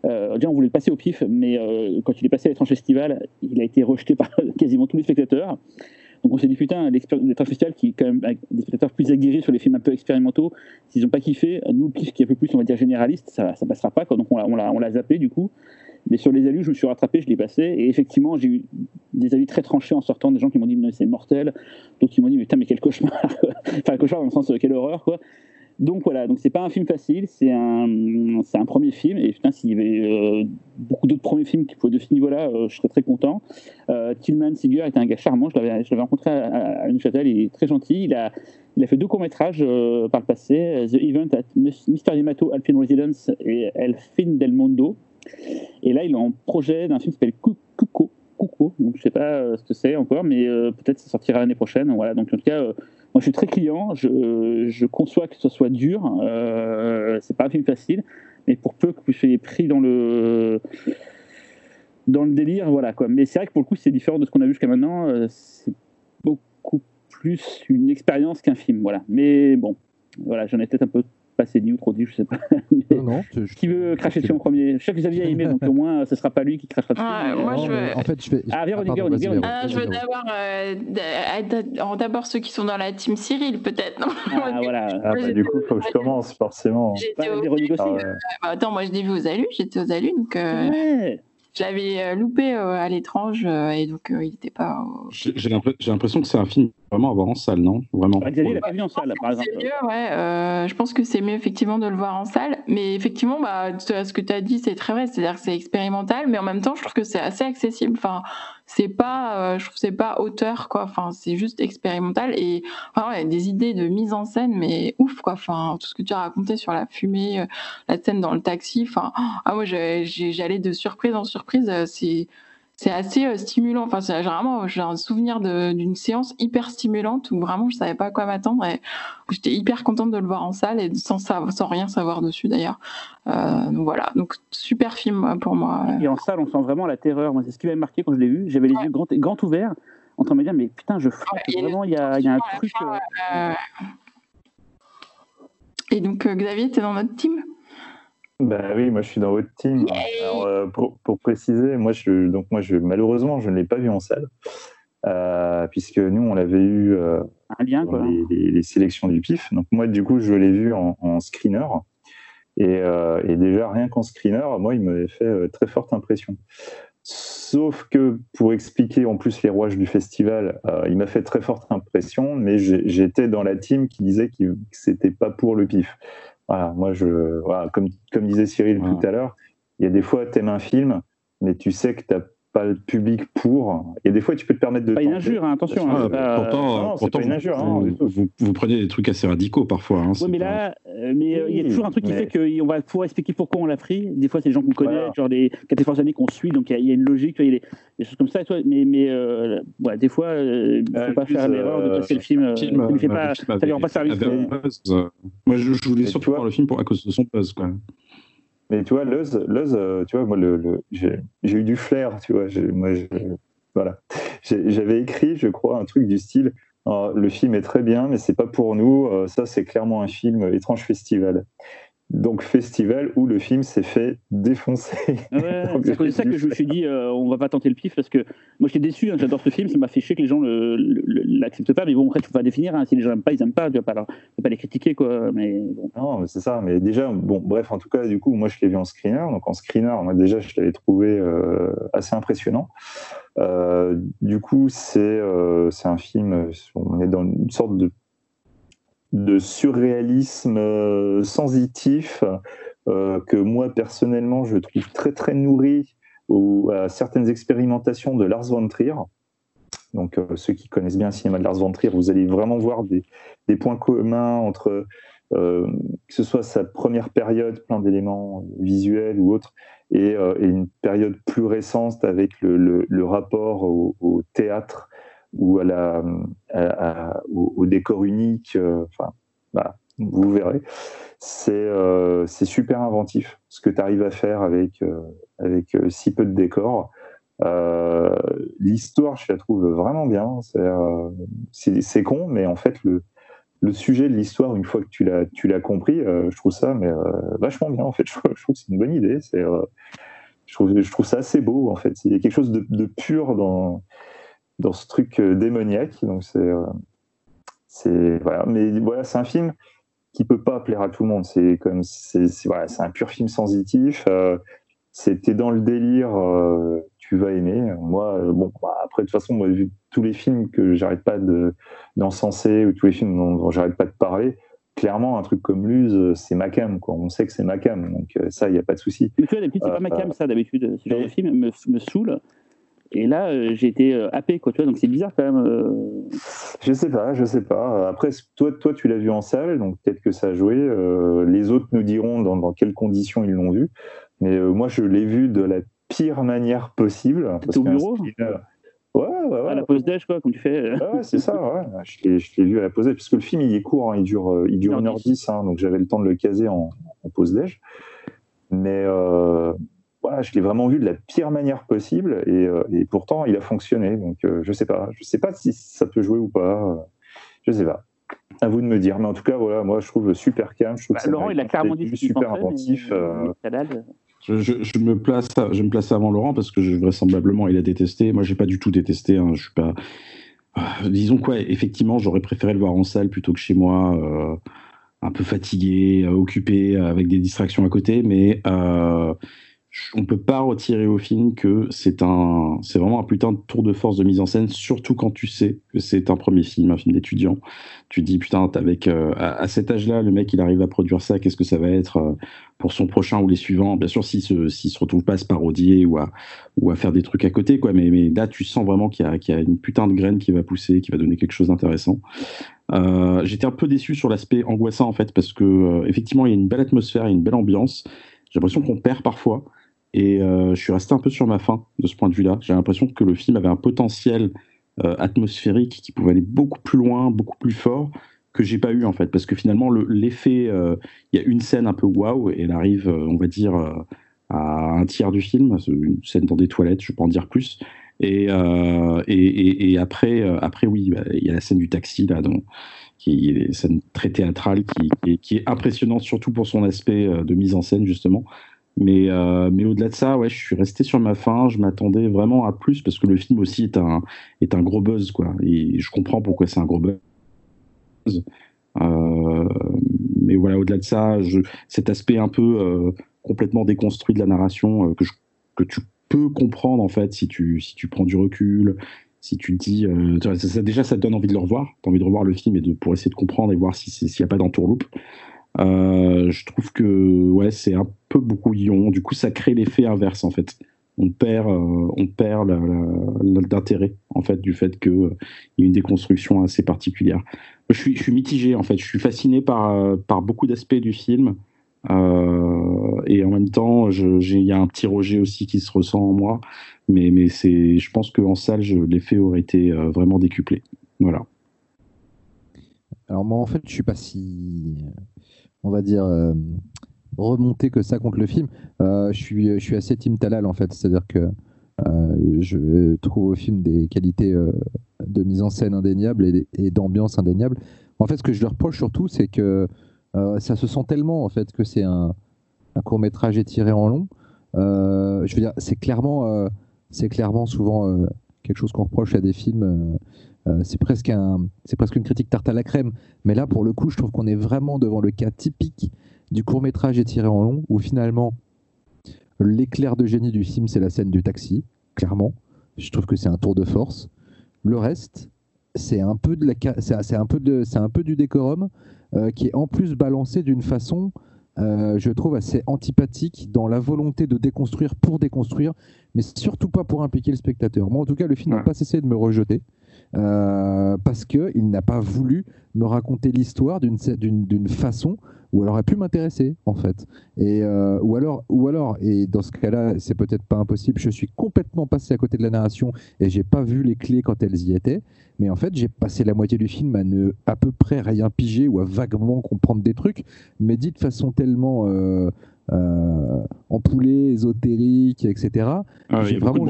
euh, déjà on voulait le passer au pif, mais euh, quand il est passé à l'étrange festival, il a été rejeté par quasiment tous les spectateurs. Donc on s'est dit putain, l'étrange festival qui est quand même des spectateurs plus aguerris sur les films un peu expérimentaux, s'ils n'ont pas kiffé, nous qui est un peu plus on va dire généraliste, ça, ça passera pas. Quoi. Donc on l'a, zappé du coup. Mais sur les alus, je me suis rattrapé, je l'ai passé. Et effectivement, j'ai eu des avis très tranchés en sortant, des gens qui m'ont dit, mais c'est mortel. D'autres qui m'ont dit, mais putain, mais quel cauchemar. enfin, cauchemar dans le sens, quelle horreur, quoi. Donc voilà, donc c'est pas un film facile, c'est un, c'est un premier film. Et putain, s'il y avait euh, beaucoup d'autres premiers films qui pouvaient de ce niveau-là, euh, je serais très content. Euh, Tillman Seeger était un gars charmant, je l'avais, je l'avais rencontré à, à Neuchâtel, il est très gentil. Il a, il a fait deux courts-métrages par le passé, The Event at Mystery Yamato Alpine Residence et El Fin del Mondo. Et là, il est en projet d'un film qui s'appelle Cuco. Donc, je sais pas euh, ce que c'est encore, mais euh, peut-être ça sortira l'année prochaine. Voilà. Donc, en tout cas, euh, moi, je suis très client. Je, conçois que ce soit dur. Euh, c'est pas un film facile, mais pour peu que vous soyez pris dans le dans le délire, voilà quoi. Mais c'est vrai que pour le coup, c'est différent de ce qu'on a vu jusqu'à maintenant. c'est beaucoup plus une expérience qu'un film, voilà. Mais bon, voilà, j'en ai peut-être un peu pas c'est dit ou trop dit, je sais pas. non, non, Qui veut cracher dessus en premier Je sais que Xavier a aimé, donc au moins ce sera pas lui qui crachera dessus. Ah, moi, je veux... En fait, je fais. Ah, Véronique, Véronique. Ah, je veux d'abord, euh, d'abord ceux qui sont dans la team Cyril, peut-être. Ah, voilà. Ah, bah, du coup, il faut que je commence, forcément. Bah. Ah, ouais. bah, attends, moi, je l'ai vu aux alus, j'étais aux alus, donc. Euh... Ouais. Je l'avais euh, loupé euh, à l'étrange euh, et donc il n'était pas. J'ai l'impression que c'est un film vraiment à voir en salle, non? Vraiment. Xavier l'a pas vu en salle, par exemple. C'est mieux, ouais. je pense que c'est mieux effectivement de le voir en salle, mais effectivement, bah, ce que tu as dit, c'est très vrai. C'est-à-dire que c'est expérimental, mais en même temps, je trouve que c'est assez accessible. Enfin, c'est pas, euh, je trouve c'est pas auteur quoi. Enfin, c'est juste expérimental et enfin, ouais, des idées de mise en scène, mais ouf quoi. Enfin, tout ce que tu as raconté sur la fumée, euh, la scène dans le taxi. Enfin, ah moi j'allais de surprise en surprise. Euh, c'est c'est assez euh, stimulant. Enfin, c'est vraiment, j'ai un souvenir d'une séance hyper stimulante où vraiment je savais pas à quoi m'attendre et j'étais hyper contente de le voir en salle et sans, sans rien savoir dessus d'ailleurs. Euh, donc voilà, donc super film pour moi. Et en salle, on sent vraiment la terreur. Moi, c'est ce qui m'avait marqué quand je l'ai vu. J'avais les yeux grands, grands ouverts en train de me dire, mais putain, je flippe. vraiment, il y a, y a, un truc. Euh, et donc, Xavier, tu es dans notre team? Bah oui, moi je suis dans votre team. Alors, euh, pour, pour, préciser, moi je, donc moi je, malheureusement je ne l'ai pas vu en salle, euh, puisque nous on l'avait eu euh, Un lien, dans les, les, les, sélections du PIF. Donc moi du coup je l'ai vu en, en screener. Et, et, déjà rien qu'en screener, moi il m'avait fait très forte impression. Sauf que pour expliquer en plus les rouages du festival, il m'a fait très forte impression, mais j'étais dans la team qui disait que c'était pas pour le PIF. Voilà, moi, je, voilà, comme, comme disait Cyril tout à l'heure, il y a des fois, tu aimes un film, mais tu sais que tu n'as pas le public pour. A des fois, tu peux te permettre de. Pas une injure, hein, attention. Hein, pas... Pourtant, non, pourtant pas une injure, vous, hein, vous, vous, prenez des trucs assez radicaux parfois. Hein, oui, mais là, euh, mais euh, il y a toujours un truc qui mais... fait qu'on va pouvoir expliquer pourquoi on l'a pris. Des fois, c'est des gens qu'on connaît, voilà. genre des forces années qu'on suit, donc il y, y, a une logique, il y a des, des, choses comme ça. Toi, mais mais euh, ouais, des fois, il ne faut pas faire l'erreur de passer le film. film ne fait pas, ça lui rend pas service. Moi, je, voulais surtout voir le film à cause de son buzz, quoi. Mais tu vois, Luz, euh, tu vois, moi, j'ai eu du flair, tu vois. Voilà. J'avais écrit, je crois, un truc du style le film est très bien, mais c'est pas pour nous. Euh, ça, c'est clairement un film étrange festival donc festival où le film s'est fait défoncer. Ouais, c'est pour ça que je me suis dit, euh, on va pas tenter le pif parce que moi j'étais déçu, hein, j'adore ce film, ça m'a fait chier que les gens l'acceptent pas, mais bon, après tu peux pas définir, hein, si les gens n'aiment pas, ils aiment pas, tu vas pas, leur, vas pas les critiquer quoi. Mais bon. Non, c'est ça, mais déjà, bon, bref, en tout cas, du coup, moi je l'ai vu en screener, donc en screener, moi déjà je l'avais trouvé euh, assez impressionnant. Euh, du coup, c'est euh, un film, on est dans une sorte de de surréalisme euh, sensitif euh, que moi personnellement je trouve très très nourri aux, à certaines expérimentations de Lars von Trier. Donc ceux qui connaissent bien le cinéma de Lars von Trier, vous allez vraiment voir des, points communs entre que ce soit sa première période, plein d'éléments visuels ou autres, et, une période plus récente avec le, rapport au, théâtre ou à la, au, décor unique. Enfin, bah, vous verrez. C'est super inventif ce que tu arrives à faire avec, avec si peu de décors. L'histoire, je la trouve vraiment bien. C'est con, mais en fait, le, le sujet de l'histoire, une fois que tu l'as, compris, euh, je trouve ça mais, euh, vachement bien. En fait, je, trouve que c'est une bonne idée. C'est, euh, je, trouve, je trouve ça assez beau. En fait, il y a quelque chose de, pur dans, dans ce truc démoniaque. Donc c'est, c'est voilà. Mais voilà, c'est un film qui peut pas plaire à tout le monde. C'est comme, c'est, voilà, c'est un pur film sensitif. c'était dans le délire tu vas aimer. Moi, euh, bon, bah, après, de toute façon, moi, vu tous les films que j'arrête pas d'encenser ou tous les films dont, j'arrête pas de parler, clairement, un truc comme Luz, euh, c'est ma cam, quoi. On sait que c'est ma cam, donc euh, ça, il n'y a pas de souci. Mais tu vois, d'habitude, c'est pas ma cam, ça, d'habitude. Ce genre de film me, me saoule. Et là, j'ai été happé, quoi, tu vois, donc c'est bizarre quand même. Je sais pas, je sais pas. Après, toi, toi tu l'as vu en salle, donc peut-être que ça a joué. les autres nous diront dans, dans quelles conditions ils l'ont vu. Mais moi, je l'ai vu de la pire manière possible. C'était au bureau Ouais, ouais, ouais. À la pause déj, quoi, comme tu fais. Ouais, c'est ça, ouais. Je l'ai vu à la pause déj, parce que le film, il est court, hein, il dure, euh, il dure 1h10, hein, donc j'avais le temps de le caser en, pause déj. Mais euh, voilà, je l'ai vraiment vu de la pire manière possible, et, euh, et pourtant, il a fonctionné. Donc, euh, je sais pas. Je sais pas si ça peut jouer ou pas. Je sais pas. À vous de me dire. Mais en tout cas, voilà, moi, je trouve super calme. Je trouve bah, Laurent, il a clairement dit super inventif. Je, me place, je me place avant Laurent parce que je, vraisemblablement il a détesté. Moi, j'ai pas du tout détesté. Hein. Je suis pas. Euh, disons quoi, effectivement, j'aurais préféré le voir en salle plutôt que chez moi, euh, un peu fatigué, euh, occupé, avec des distractions à côté. Mais on peut pas retirer au film que c'est un, c'est vraiment un putain de tour de force de mise en scène, surtout quand tu sais que c'est un premier film, un film d'étudiant. Tu dis putain, avec euh, à, cet âge-là, le mec il arrive à produire ça, qu'est-ce que ça va être euh, pour son prochain ou les suivants? Bien sûr, s'il se, se retrouve pas à se parodier ou à ou à faire des trucs à côté, quoi. Mais, mais là, tu sens vraiment qu'il y a, qu'il y a une putain de graine qui va pousser, qui va donner quelque chose d'intéressant. Euh, j'étais un peu déçu sur l'aspect angoissant en fait, parce que effectivement, il y a une belle atmosphère, il y a une belle ambiance. J'ai l'impression qu'on perd parfois. Et euh, je suis resté un peu sur ma faim de ce point de vue-là. J'ai l'impression que le film avait un potentiel euh, atmosphérique qui pouvait aller beaucoup plus loin, beaucoup plus fort, que j'ai pas eu en fait. Parce que finalement, l'effet, euh, il y a une scène un peu waouh, et elle arrive, on va dire, à un tiers du film, une scène dans des toilettes, je peux en dire plus. Et, après, après, oui, bah, il y a la scène du taxi là, qui est une scène très théâtrale, qui, est impressionnante surtout pour son aspect de mise en scène justement. Mais, euh, mais au-delà de ça, ouais, je suis resté sur ma faim. Je m'attendais vraiment à plus parce que le film aussi est un, est un gros buzz. Quoi. Et je comprends pourquoi c'est un gros buzz. Euh, mais voilà, au-delà de ça, cet aspect un peu euh, complètement déconstruit de la narration que, que tu peux comprendre en fait si tu, si tu prends du recul, si tu te dis. Déjà, ça te donne envie de le revoir. Tu as envie de revoir le film et de, pour essayer de comprendre et voir s'il n'y a pas d'entourloupe. Euh, je trouve que ouais, c'est un peu ion. Du coup, ça crée l'effet inverse en fait. On perd, euh, on perd d'intérêt en fait du fait qu'il euh, y a une déconstruction assez particulière. Je suis, mitigé en fait. Je suis fasciné par, par beaucoup d'aspects du film. et en même temps, il y a un petit rejet aussi qui se ressent en moi. Mais, je pense qu'en salle, l'effet aurait été vraiment décuplé. Voilà. Alors moi, en fait, je suis pas si on va dire, euh, remonter que ça contre le film. Euh, je, suis, je suis assez Team Talal, en fait. C'est-à-dire que euh, je trouve au film des qualités de mise en scène indéniables et, d'ambiance indéniables. En fait, ce que je leur reproche surtout, c'est que ça se sent tellement, en fait, que c'est un, court-métrage étiré en long. je veux dire, c'est clairement, clairement souvent quelque chose qu'on reproche à des films c'est presque, un, c'est presque une critique tarte à la crème. Mais là, pour le coup, je trouve qu'on est vraiment devant le cas typique du court métrage étiré en long, où finalement, l'éclair de génie du film, c'est la scène du taxi, clairement. Je trouve que c'est un tour de force. Le reste, c'est un peu de la, c'est, un peu de, c'est un peu du décorum euh, qui est en plus balancé d'une façon, euh, je trouve assez antipathique dans la volonté de déconstruire pour déconstruire, mais surtout pas pour impliquer le spectateur. Moi, en tout cas, le film n'a pas cessé de me rejeter. Parce qu'il n'a pas voulu me raconter l'histoire d'une façon où elle aurait pu m'intéresser en fait. Et euh, ou alors, ou alors, et dans ce cas-là, c'est peut-être pas impossible. Je suis complètement passé à côté de la narration et j'ai pas vu les clés quand elles y étaient. Mais en fait, j'ai passé la moitié du film à ne à peu près rien piger ou à vaguement comprendre des trucs, mais dit de façon tellement euh, euh, empoulée, ésotérique, etc. Ah j'ai vraiment,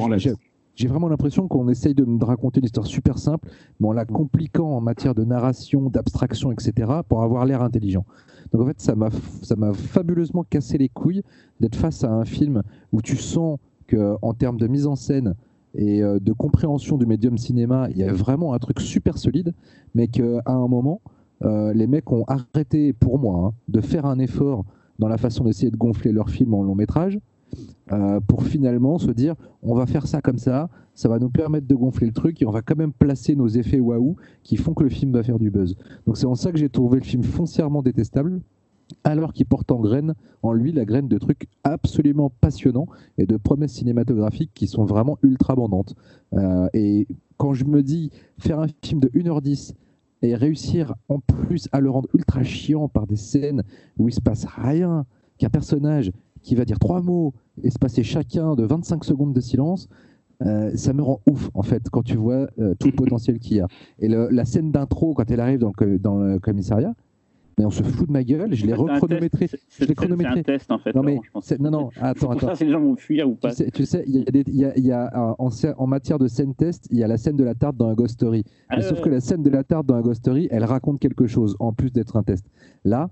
j'ai vraiment l'impression qu'on essaye de me raconter une histoire super simple, mais en la compliquant en matière de narration, d'abstraction, etc., pour avoir l'air intelligent. Donc en fait, ça m'a, fabuleusement cassé les couilles d'être face à un film où tu sens qu'en termes de mise en scène et euh, de compréhension du médium cinéma, il y a vraiment un truc super solide, mais qu'à un moment, euh, les mecs ont arrêté, pour moi, hein, de faire un effort dans la façon d'essayer de gonfler leur film en long métrage, euh, pour finalement se dire on va faire ça comme ça, ça va nous permettre de gonfler le truc et on va quand même placer nos effets waouh qui font que le film va faire du buzz. Donc c'est en ça que j'ai trouvé le film foncièrement détestable alors qu'il porte en graine, en lui, la graine de trucs absolument passionnants et de promesses cinématographiques qui sont vraiment ultra abondantes. Euh, et quand je me dis faire un film de 1h10 et réussir en plus à le rendre ultra chiant par des scènes où il se passe rien, qu'un personnage qui va dire trois mots et se passer chacun de 25 secondes de silence, euh, ça me rend ouf en fait quand tu vois euh, tout le potentiel qu'il y a. Et la scène d'intro quand elle arrive dans le, dans le commissariat, mais on se fout de ma gueule, je l'ai chronométré. C'est un test en fait. Non, mais non, non, attends, attends. Ça, c'est les gens vont fuir ou pas. Tu sais, il y a, y a, en, en, matière de scène test, il y a la scène de la tarte dans un Ghost Story. Ah, sauf que la scène de la tarte dans un Ghost Story, elle raconte quelque chose en plus d'être un test. Là,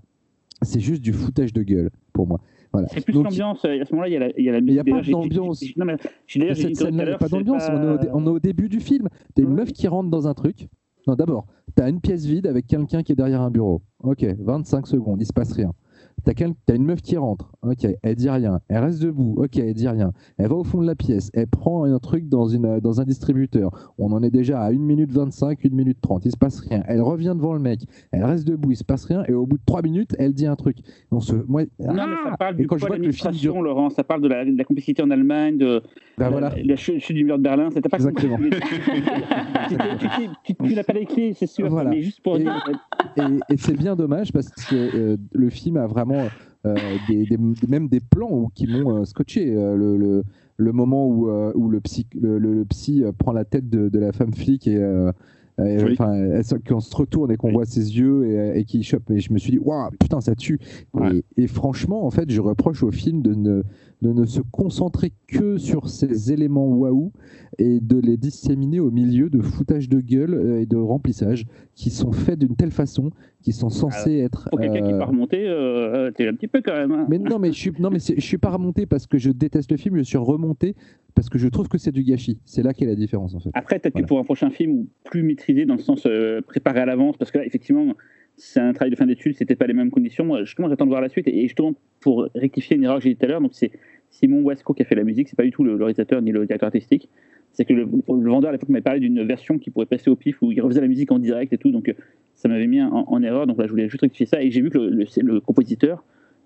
c'est juste du foutage de gueule pour moi. C'est plus l'ambiance. À ce moment-là, il y a la, il y a la musique. Il n'y a pas d'ambiance. Non, mais cette scène n'a pas d'ambiance. On, est au début du film. T'as une meuf qui rentre dans un truc. Non, d'abord, t'as une pièce vide avec quelqu'un qui est derrière un bureau. Ok, 25 secondes, il se passe rien. T'as une meuf qui rentre, ok, elle dit rien. Elle reste debout, ok, elle dit rien. Elle va au fond de la pièce, elle prend un truc dans, une, dans un distributeur. On en est déjà à 1 minute 25, 1 minute 30, il se passe rien. Elle revient devant le mec, elle reste debout, il se passe rien, et au bout de 3 minutes, elle dit un truc. On se, moi, non, mais ça ah parle du quand je vois que Laurent, ça parle de la, de la complicité en Allemagne, de ben voilà. la, chute du mur de Berlin, c'était pas Exactement. tu, n'as pas les clés, c'est sûr, mais juste pour et, dire. Et, et c'est bien dommage parce que euh, le film a vraiment euh, des, même des plans qui m'ont euh, scotché. Euh, le, le, moment où, où le psy, le, psy prend la tête de, de la femme flic et enfin, qu'on se retourne et qu'on voit ses yeux et, et qu'il chope. Et je me suis dit, waouh, putain, ça tue. Et, franchement, en fait, je reproche au film de ne, de ne se concentrer que sur ces éléments waouh et de les disséminer au milieu de foutage de gueule et de remplissage qui sont faits d'une telle façon qui sont censés être. Pour quelqu'un qui euh, pas remonté, euh, t'es un petit peu quand même. Hein. Mais non, mais je suis, non, mais je suis pas remonté parce que je déteste le film. Je suis remonté parce que je trouve que c'est du gâchis. C'est là qu'est la différence en fait. Après, peut-être que pour un prochain film plus maîtrisé dans le sens euh, préparé à l'avance, parce que là, effectivement, c'est un travail de fin d'études, c'était pas les mêmes conditions. Moi, justement, j'attends de voir la suite et, justement pour rectifier une erreur que j'ai dit tout à l'heure, c'est Simon Wasco qui a fait la musique, c'est pas du tout le, réalisateur ni le directeur artistique. C'est que le, vendeur à l'époque m'avait parlé d'une version qui pourrait passer au pif où il refaisait la musique en direct et tout, donc ça m'avait mis en, erreur. Donc là, je voulais juste rectifier ça et j'ai vu que le, compositeur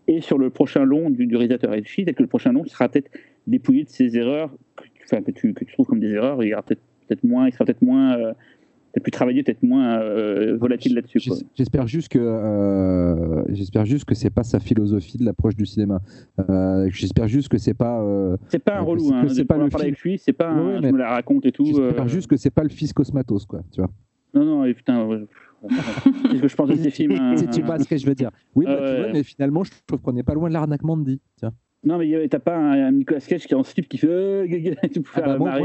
est sur le prochain long du, réalisateur. Et je que le prochain long sera peut-être dépouillé de ses erreurs que, tu, que tu trouves comme des erreurs. Il, peut-être peut moins, il sera peut-être moins euh, peut-être plus travaillé, peut-être moins euh, volatile là-dessus. J'espère juste que euh, j'espère juste que c'est pas sa philosophie de l'approche du cinéma. Euh, j'espère juste que c'est pas. c'est pas un relou. Hein, c'est pas le film. avec lui, c'est pas. un, je me la raconte et tout. J'espère juste que c'est pas le fils Cosmatos, quoi. Tu vois. Non, non, et putain. Qu'est-ce que je pense de ces films hein, Tu vois ce que je veux dire Oui, bah, tu vois, mais finalement, je trouve qu'on n'est pas loin de l'arnaque Mandy. Tiens. Non, mais t'as pas un, Nicolas Cage qui est en slip qui fait. Euh, tu peux ah bah,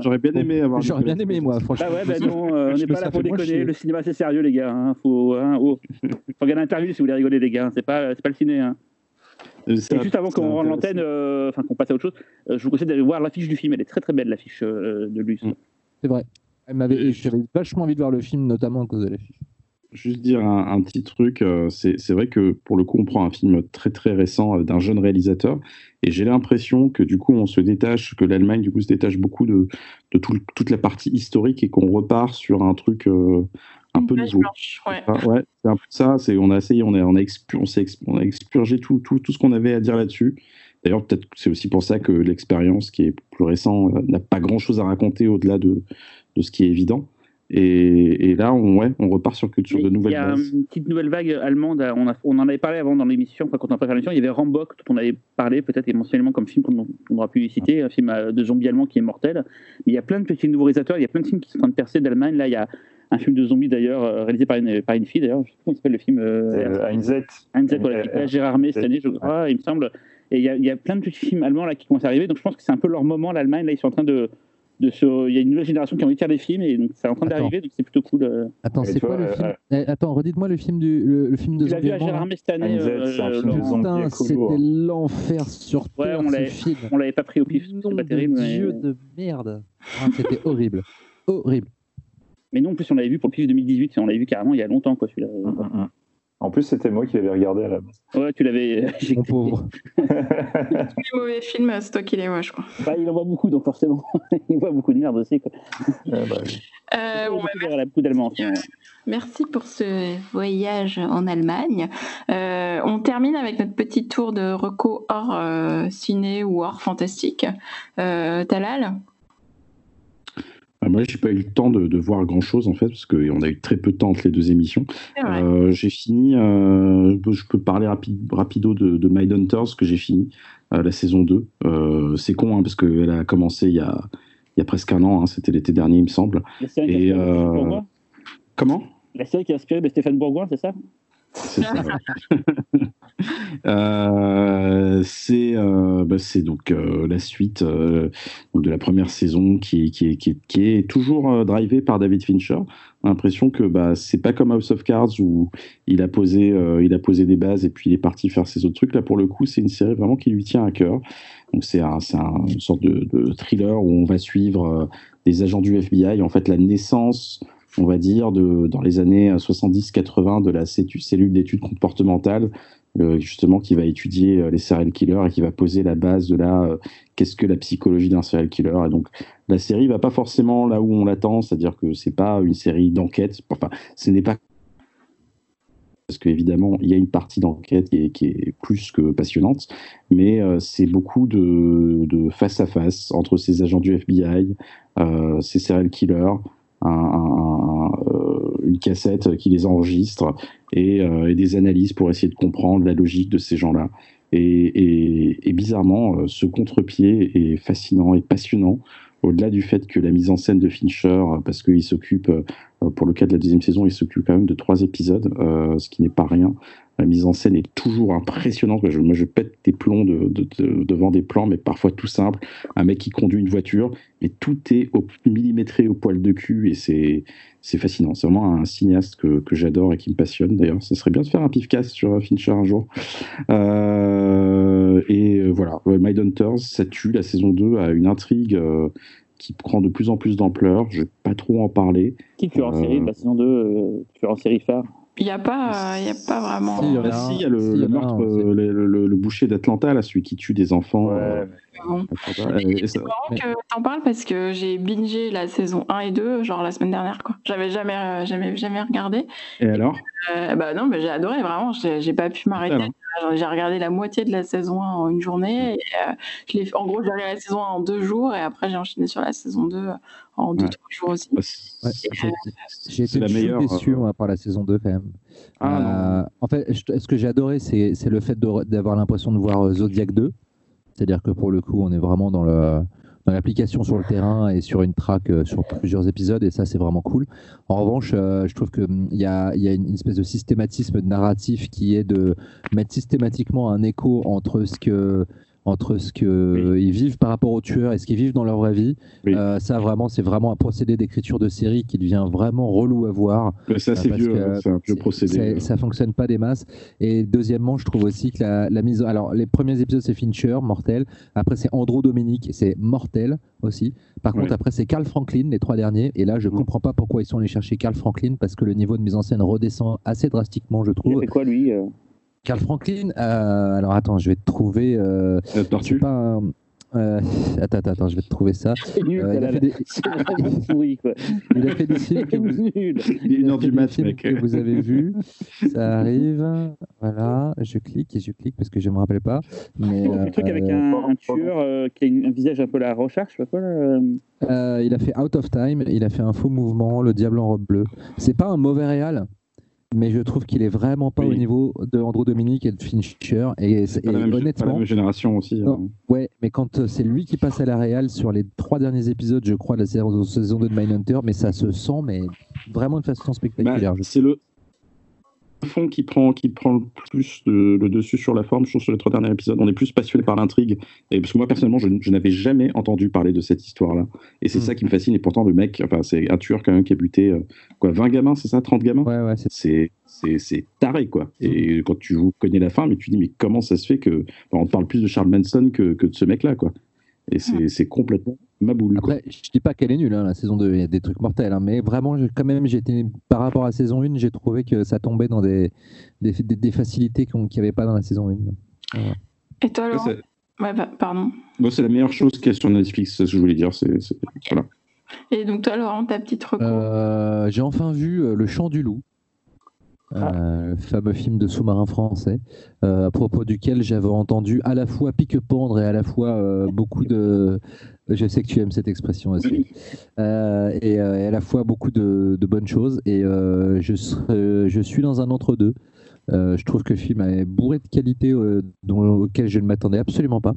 J'aurais bien aimé avoir. J'aurais bien aimé, moi, franchement. Ah ouais, bah non, euh, on n'est pas là pour déconner. Le cinéma, c'est sérieux, les gars. Hein. Faut, hein, oh. Faut regarder l'interview si vous voulez rigoler, les gars. C'est pas, pas le ciné. Hein. Et juste avant qu'on rende l'antenne, euh, enfin qu'on passe à autre chose, euh, je vous conseille d'aller voir l'affiche du film. Elle est très très belle, l'affiche de lui. Mm. C'est vrai. J'avais vachement envie de voir le film, notamment à cause de l'affiche juste dire un, petit truc. Euh, c'est vrai que pour le coup, on prend un film très très récent euh, d'un jeune réalisateur, et j'ai l'impression que du coup, on se détache, que l'Allemagne du coup se détache beaucoup de, de toute la partie historique et qu'on repart sur un truc euh, un peu nouveau. ouais. Ah, ouais c'est un peu ça. C'est on a essayé, on a on a, on, a expurgé tout, tout, tout ce qu'on avait à dire là-dessus. D'ailleurs, peut-être c'est aussi pour ça que l'expérience qui est plus récente n'a pas grand-chose à raconter au-delà de, de ce qui est évident. Et, là, on, ouais, on repart sur, sur de nouvelles bases. Il y a une petite nouvelle vague allemande. On, on en avait parlé avant dans l'émission, quand on a préparé l'émission. Il y avait Rambok, dont on avait parlé peut-être éventuellement comme film qu'on aura pu citer, un film euh, de zombies allemand qui est mortel. Mais il y a plein de petits nouveaux réalisateurs. Il y a plein de films qui sont en train de percer d'Allemagne. Là, il y a un film de zombies d'ailleurs, euh, réalisé par une, par une fille d'ailleurs. Je sais pas comment il s'appelle le film. Euh, Einzett. Einzett, voilà, Gérard May cette année, je crois, il me semble. Et il y, a, il y, a, plein de petits films allemands là qui commencent à arriver. Donc je pense que c'est un peu leur moment, l'Allemagne. Là, ils sont en train de il y a une nouvelle génération qui a envie de faire des films et donc c'est en train d'arriver, donc c'est plutôt cool. Euh. Attends, c'est quoi le film euh, eh, Attends, redites-moi le film du le, film de. Tu l'as vu à Gérard cette année. Putain, c'était l'enfer sur terre. Ouais, on l'avait pas pris au pif, c'était pas terrible. Dieu de merde. Ah, c'était horrible, horrible. Mais non, en plus on l'avait vu pour le pif 2018, on l'avait vu carrément il y a longtemps quoi celui-là. Mm, mm, mm. En plus, c'était moi qui l'avais regardé à la base. Ouais, tu l'avais. Mon pauvre. Tous les mauvais films, c'est toi qui les vois, je crois. Bah, il en voit beaucoup, donc forcément, il voit beaucoup de merde aussi. Quoi. bah, euh, bon, bah, merci. pour ce voyage en Allemagne. Euh, on termine avec notre petit tour de reco hors euh, ciné ou hors fantastique. Talal? Bah, moi, j'ai pas eu le temps de, voir grand chose en fait, parce qu'on a eu très peu de temps entre les deux émissions. Euh, j'ai fini, euh, je peux parler rapide, rapido de, de Mindhunters que j'ai fini, euh, la saison 2. c'est con, hein, parce qu'elle a commencé il y a, il y a presque un an, hein, c'était l'été dernier, il me semble. La série Et, comment? La série qui est inspirée de Stéphane Bourgoin, c'est ça? c'est euh, euh, bah, donc euh, la suite de la première saison qui, est toujours drivée par David Fincher. L'impression que bah, c'est pas comme House of Cards où il a, posé, il a posé des bases et puis il est parti faire ses autres trucs. Là, pour le coup, c'est une série vraiment qui lui tient à cœur. Donc, c'est un, un, une sorte de, thriller où on va suivre des agents du FBI. En fait, la naissance on va dire, de, dans les années 70-80 de la cellule d'études comportementales, euh, justement, qui va étudier euh, les serial killers et qui va poser la base de la euh, qu'est-ce que la psychologie d'un serial killer. Et donc, la série va pas forcément là où on l'attend, c'est-à-dire que c'est pas une série d'enquête. Enfin, ce n'est pas parce qu'évidemment, il y a une partie d'enquête qui, est plus que passionnante, mais c'est beaucoup de, face à face entre ces agents du FBI, ces serial killers, euh, une cassette qui les enregistre euh, et, des analyses pour essayer de comprendre la logique de ces gens-là. Et, bizarrement, euh, ce contre-pied est fascinant et passionnant, au-delà du fait que la mise en scène de Fincher, parce qu'il s'occupe, pour le cas de la deuxième saison, il s'occupe quand même de trois épisodes, ce qui n'est pas rien. La mise en scène est toujours impressionnante. Moi, je pète des plombs de, devant des plans, mais parfois tout simple. Un mec qui conduit une voiture, et tout est au, millimétré au poil de cul, et c'est, fascinant. C'est vraiment un cinéaste que, que j'adore et qui me passionne. D'ailleurs, ce serait bien de faire un pifcast sur Fincher un jour. Euh, et euh, voilà, My Hunters, ça tue. La saison 2 a une intrigue. Euh, qui prend de plus en plus d'ampleur. Je ne vais pas trop en parler. Qui tu en série La saison 2, tu en série phare? Il n'y a, pas, il y a pas vraiment. Si, il y, a, si, il y a le, meurtre, euh, le, le, boucher d'Atlanta, là, celui qui tue des enfants. Ouais, euh, c'est marrant que t'en parles parce que j'ai bingé la saison 1 et 2, genre la semaine dernière, quoi. J'avais jamais, euh, jamais, jamais regardé. Et, alors? Bah non, mais j'ai adoré, vraiment. J'ai pas pu m'arrêter. J'ai regardé la moitié de la saison 1 en une journée. Et, je en gros, j'ai regardé la saison 1 en deux jours et après, j'ai enchaîné sur la saison 2 en 2-3 jours aussi. j'ai été la meilleure, déçu euh... par la saison 2 quand même. Ah, euh, en fait, ce que j'ai adoré, c'est le fait d'avoir l'impression de voir euh, Zodiac 2. C'est-à-dire que pour le coup, on est vraiment dans le dans l'application sur le terrain et sur une track euh, sur plusieurs épisodes, et ça, c'est vraiment cool. En revanche, je trouve qu'il hum, y a, y a une espèce de systématisme de narratif qui est de mettre systématiquement un écho entre ce que entre ce qu'ils vivent par rapport aux tueurs et ce qu'ils vivent dans leur vraie vie. Euh, ça, vraiment, c'est vraiment un procédé d'écriture de série qui devient vraiment relou à voir. Mais ça, c'est vieux, hein, c'est un vieux procédé. Ça fonctionne pas des masses. Et deuxièmement, je trouve aussi que la, mise. Alors, les premiers épisodes, c'est Fincher, mortel. Après, c'est Andrew Dominique, c'est mortel aussi. Par contre, après, c'est Carl Franklin, les trois derniers. Et là, je ne mm. comprends pas pourquoi ils sont allés chercher Carl Franklin parce que le niveau de mise en scène redescend assez drastiquement, je trouve. Il fait quoi, lui euh? Carl Franklin, euh, alors attends, je vais te trouver. Euh, tortue pas Euh, attends, attends, attends, je vais te trouver ça. C'est nul, Euh, il, a fait des, pourri, quoi. il a fait des films que vous, Nul. Il est une il a heure fait du des mat, films mec. que vous avez vus. Ça arrive. Voilà, je clique et je clique parce que je me rappelle pas. Mais Le truc avec euh, un, un tueur euh, qui a une- un visage un peu la recherche, je sais pas quoi. Là. il a fait Out of Time. Il a fait un faux mouvement, Le Diable en robe bleue. C'est pas un mauvais réal. Mais je trouve qu'il est vraiment pas Oui. au niveau de Andrew Dominique et de Fincher. Et, C'est et pas, la même- pas la honnêtement, même génération aussi. Non. hein. Ouais, mais quand euh, c'est lui qui passe à la réal sur les trois derniers épisodes, je crois, de la saison, saison 2 de Mindhunter, mais ça se sent, mais vraiment de façon Bah, spectaculaire. je- c'est le fond qui prend, qui prend le plus de- le dessus sur la forme. Je trouve sur les trois derniers épisodes, on est plus passionné par l'intrigue. Et parce que moi personnellement, je, je n'avais jamais entendu parler de cette histoire-là. Et c'est Mm. ça qui me fascine. Et pourtant, le mec, enfin, c'est un tueur quand même qui a buté euh, quoi, 20 gamins, c'est ça, 30 gamins? Ouais, ouais, c'est C'est taré quoi. Et quand tu connais la fin, mais tu dis mais comment ça se fait que enfin, on parle plus de Charles Manson que, que de ce mec-là quoi. Et c'est c'est complètement maboule. quoi. Après, je dis pas qu'elle est nulle, hein, la saison 2, il y a des trucs mortels, hein, mais vraiment, quand même, été, par rapport à la saison 1, j'ai trouvé que ça tombait dans des, des, des- des facilités qu'on- qu'il n'y avait pas dans la saison 1. Et toi, Laurent Ouais, bah, pardon. Moi, c'est la meilleure chose qu'il y a sur Netflix, c'est ce que je voulais dire. C'est voilà. Et donc, toi, Laurent, ta petite reco Euh, j'ai enfin vu euh, Le Chant du Loup, euh, le fameux film de sous-marin français, euh, à propos duquel j'avais entendu à la fois pique-pendre et à la fois euh, beaucoup de. Je sais que tu aimes cette expression aussi. Euh, et, euh, et à la fois beaucoup de, de bonnes choses. Et euh, je, serai- je suis dans un entre-deux. Je trouve que le film est bourré de qualités auxquelles je ne m'attendais absolument pas.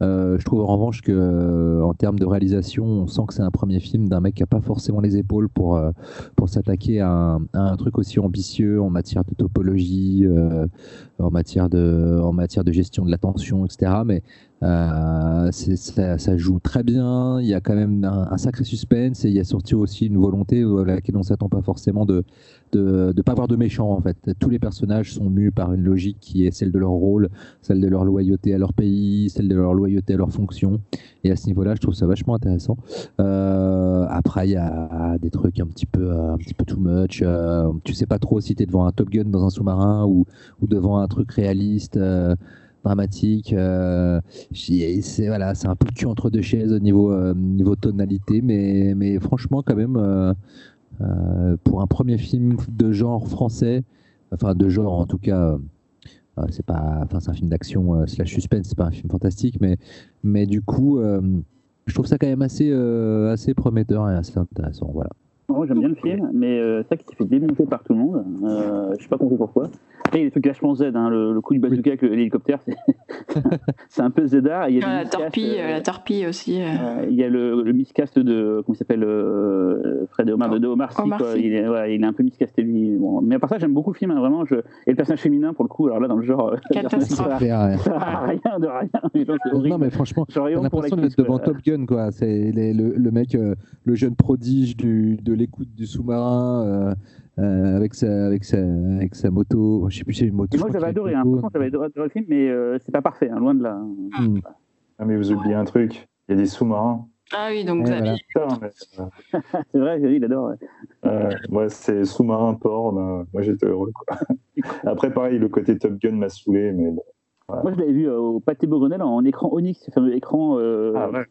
Je trouve en revanche que en termes de réalisation, on sent que c'est un premier film d'un mec qui n'a pas forcément les épaules pour, pour s'attaquer à, un- à un truc aussi ambitieux en matière de topologie, en, matière de, en matière de gestion de l'attention, etc. Mais euh, ça, ça joue très bien. Il y a quand même un, sacré suspense et il y a surtout aussi une volonté euh, à laquelle on ne s'attend pas forcément de de ne pas avoir de méchants en fait. Tous les personnages sont mus par une logique qui est celle de leur rôle, celle de leur loyauté à leur pays, celle de leur loyauté à leur fonction. Et à ce niveau-là, je trouve ça vachement intéressant. Euh, après, il y a des trucs un petit peu, euh, un petit peu too much. Euh, tu sais pas trop si tu es devant un Top Gun dans un sous-marin ou, ou devant un truc réaliste. Dramatique euh, c'est voilà un peu le cul entre deux chaises au niveau euh, tonalité mais franchement quand même euh, pour un premier film de genre français, enfin de genre en tout cas, c'est pas, enfin c'est un film d'action slash suspense, c'est pas un film fantastique, mais du coup, je trouve ça quand même assez prometteur et assez intéressant, voilà. Moi, j'aime bien le film, mais euh, ça qui s'est fait démonter par tout le monde. Euh, je sais pas compris pourquoi. Après, il y a des trucs vachement Z, hein, le, le coup du bazooka avec le- l'hélicoptère, c'est un peu Zedard. Il y a Ah, La torpille, euh, euh, la torpille aussi. euh. euh, il y a le, le miscast de, comment il s'appelle, euh, Fred Omar, de, de Omar Sy, Omar quoi. Sy. Il, est, ouais, il est un peu miscasté, lui. Bon, mais à part ça, j'aime beaucoup le film, hein, vraiment. Je... Et le personnage féminin, pour le coup, alors là, dans le genre. euh, Catastrophe. ça euh, sert à rien de rien. Non mais franchement, pour l'impression d'être devant. Top Gun, quoi. C'est le, le mec, euh, le jeune prodige du, de l'écoute du sous-marin euh, avec, sa, avec, sa, avec sa moto. Je sais plus si c'est une moto. Et je moi, j'avais adoré, hein. moto. franchement, j'avais adoré, adoré le film, mais euh, c'est pas parfait, hein, loin de là. Hmm. Ah, mais vous oubliez un truc, il y a des sous-marins. Ah oui, donc Xavier. voilà. Euh, C'est vrai, il adore. ouais. Euh, ouais, c'est sous-marin porn. euh, moi, j'étais heureux. Quoi. Après, pareil, le côté Top Gun m'a saoulé, mais bon. Moi, je l'avais vu euh, au Pâté Bourgonel en écran Onyx, ce fameux écran. euh, Ah, ouais.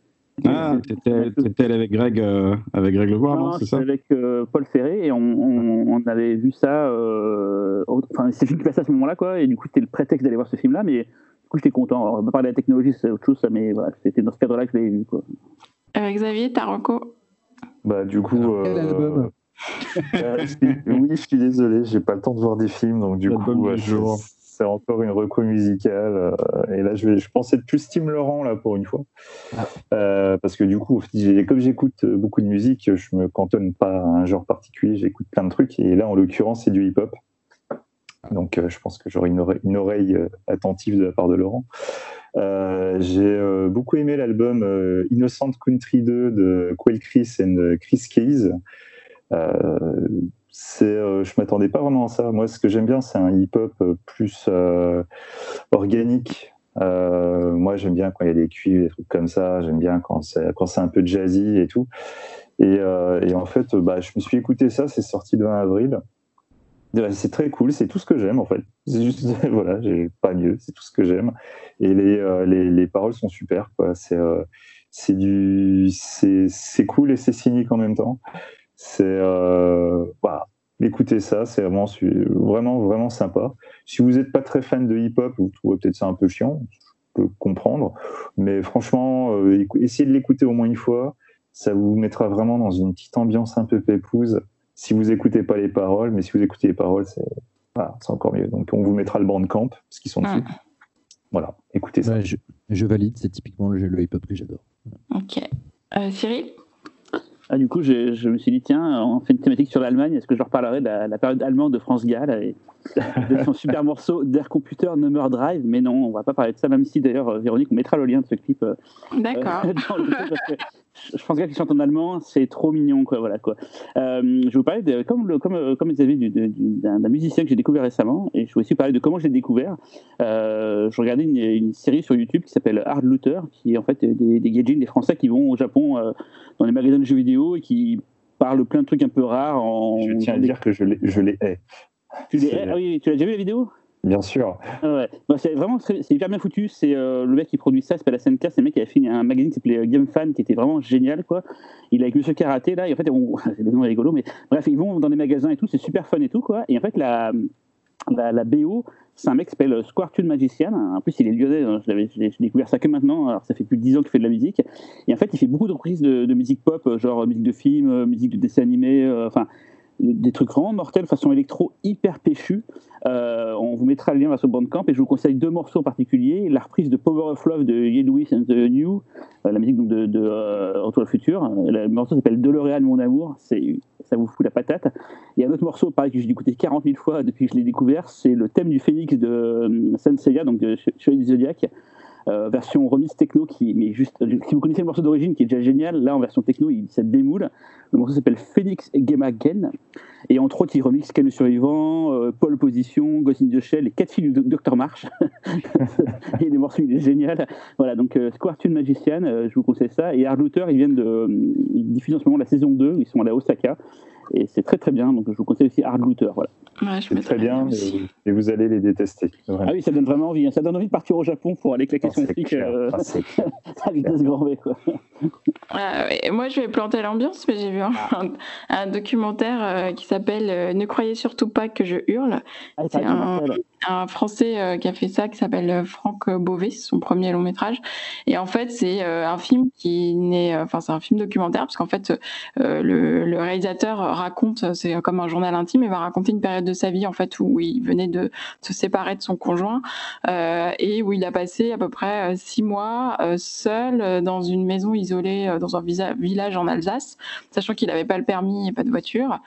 Ah, t'étais t'étais allé avec Greg, euh, avec Greg Levoir, Non, non, c'est ça? avec euh, Paul Ferré et on, on, on avait vu ça. euh, Enfin, c'est le film qui passait à ce moment-là, quoi. Et du coup, c'était le prétexte d'aller voir ce film-là, mais du coup, j'étais content. Alors, on va parler de la technologie, c'est autre chose, ça, mais voilà, c'était dans ce cadre-là que je l'avais vu, quoi. Euh, Xavier, ta reco? Bah, du coup. Quel album euh, je suis- oui, je suis désolé, j'ai pas le temps de voir des films, donc du L'album coup, jour. C'est encore une reco musicale. euh, et là, je, vais, je pensais être plus Tim Laurent, là, pour une fois. Ah. Euh, parce que du coup, comme j'écoute euh, beaucoup de musique, je me cantonne pas à un genre particulier, j'écoute plein de trucs. Et là, en l'occurrence, c'est du hip-hop. Donc, euh, je pense que j'aurai une oreille, une oreille, attentive de la part de Laurent. Euh, j'ai euh, beaucoup aimé l'album euh, Innocent Country 2 de Quail Chris et Chris Case. C'est, euh, je m'attendais pas vraiment à ça. Moi, ce que j'aime bien, c'est un hip-hop euh, plus euh, organique. Euh, moi, j'aime bien quand il y a des cuivres, des trucs comme ça. J'aime bien quand c'est un peu jazzy et tout. Et, en fait, bah, je me suis écouté ça. C'est sorti le 20 avril. c'est très cool, c'est tout ce que j'aime en fait. C'est juste, voilà, pas mieux, c'est tout ce que j'aime. Et les, les, les, paroles sont super. C'est c'est du, c'est cool et c'est cynique en même temps. C'est, euh, voilà, écoutez ça, c'est vraiment, vraiment, vraiment sympa. Si vous n'êtes pas très fan de hip-hop, vous trouvez peut-être ça un peu chiant, je peux comprendre. Mais franchement, essayez de l'écouter au moins une fois. Ça vous mettra vraiment dans une petite ambiance un peu pépouse si vous écoutez pas les paroles, mais si vous écoutez les paroles, c'est encore mieux. Donc on vous mettra le bandcamp, parce qu'ils sont dessus. Voilà, écoutez ça. je, valide, c'est typiquement le, le hip-hop que j'adore. Ok. Euh, Cyril? Ah, du coup, je, je, me suis dit, tiens, on fait une thématique sur l'Allemagne. Est-ce que je leur parlerai de la, période allemande de France Gall et de son super morceau d'Air Computer Number Drive? Mais non, on va pas parler de ça, même si d'ailleurs, euh, Véronique, on mettra le lien de ce clip. Euh, D'accord. je pense qu'il chante en allemand, c'est trop mignon, quoi. Voilà, quoi. Euh, je vais vous parler, de, comme, le, comme, comme vous avez d'un musicien que j'ai découvert récemment, et je vais aussi parler de comment je l'ai découvert. Euh, je regardais une, série sur YouTube qui s'appelle Hard Looter, qui est en fait des, des des Français qui vont au Japon euh, dans les magasins de jeux vidéo et qui parlent plein de trucs un peu rares. En, je tiens à dire que je les, je les hais. Tu les hais? Ah oui, tu l'as déjà vu la vidéo? Bien sûr. Ouais. Bah, c'est vraiment c'est hyper bien foutu. C'est euh, le mec qui produit ça, c'est la SNK, c'est le mec qui a fait un magazine qui s'appelait euh, Game Fan, qui était vraiment génial, quoi. Il est avec Monsieur Karaté là, et en fait, c'est le nom rigolo, mais bref, ils vont dans des magasins et tout, c'est super fun et tout, quoi. Et en fait, la, la, BO, c'est un mec qui s'appelle euh, Squartune Magician. En plus, il est lyonnais, hein, j'ai découvert ça que maintenant, alors ça fait plus de 10 ans qu'il fait de la musique. Et en fait, il fait beaucoup de reprises de musique pop, genre musique de film, musique de dessin animé, enfin des trucs vraiment mortels façon électro hyper péchu. Euh, on vous mettra le lien vers ce bandcamp et je vous conseille deux morceaux en particulier. La reprise de Power of Love de Ye Louis and the New, euh, la musique donc de, de euh, Retour le futur. Le morceau s'appelle DeLorean mon amour, ça vous fout la patate. Il y a un autre morceau, pareil, que j'ai écouté 40 000 fois depuis que je l'ai découvert, c'est le thème du Phoenix de euh, Senseiya, donc de Chevalier du Zodiac. Euh, version remise techno qui mais juste si vous connaissez le morceau d'origine qui est déjà génial là en version techno il ça démoule le morceau s'appelle Phoenix Game et entre autres il remix Ken le survivant euh, Paul Position Ghost in the Shell les quatre filles du Dr March et les morceaux il est génial voilà donc euh, Squartune Magician je vous conseille ça et Hard Looter ils viennent de ils diffusent en ce moment la saison 2 ils sont à la Osaka et c'est très très bien. Donc je vous conseille aussi Hard Looter. Voilà. Ouais, c'est très bien, et, vous allez les détester. Ah oui, ça donne vraiment envie. Hein. Ça donne envie de partir au Japon pour aller claquer son fric euh, à vitesse grand V. Quoi. moi, je vais planter l'ambiance, mais j'ai vu un, un, documentaire euh, qui s'appelle euh, Ne croyez surtout pas que je hurle. Ah, c'est un, un, Français qui a fait ça, qui s'appelle Franck Beauvais, son premier long métrage. Et en fait, c'est un film qui n'est, enfin, c'est un film documentaire, parce qu'en fait, le, le réalisateur raconte, c'est comme un journal intime, il va raconter une période de sa vie en fait où il venait de se séparer de son conjoint euh, et où il a passé à peu près euh, six mois euh, seul dans une maison isolée dans un village en Alsace, sachant qu'il n'avait pas le permis et pas de voiture,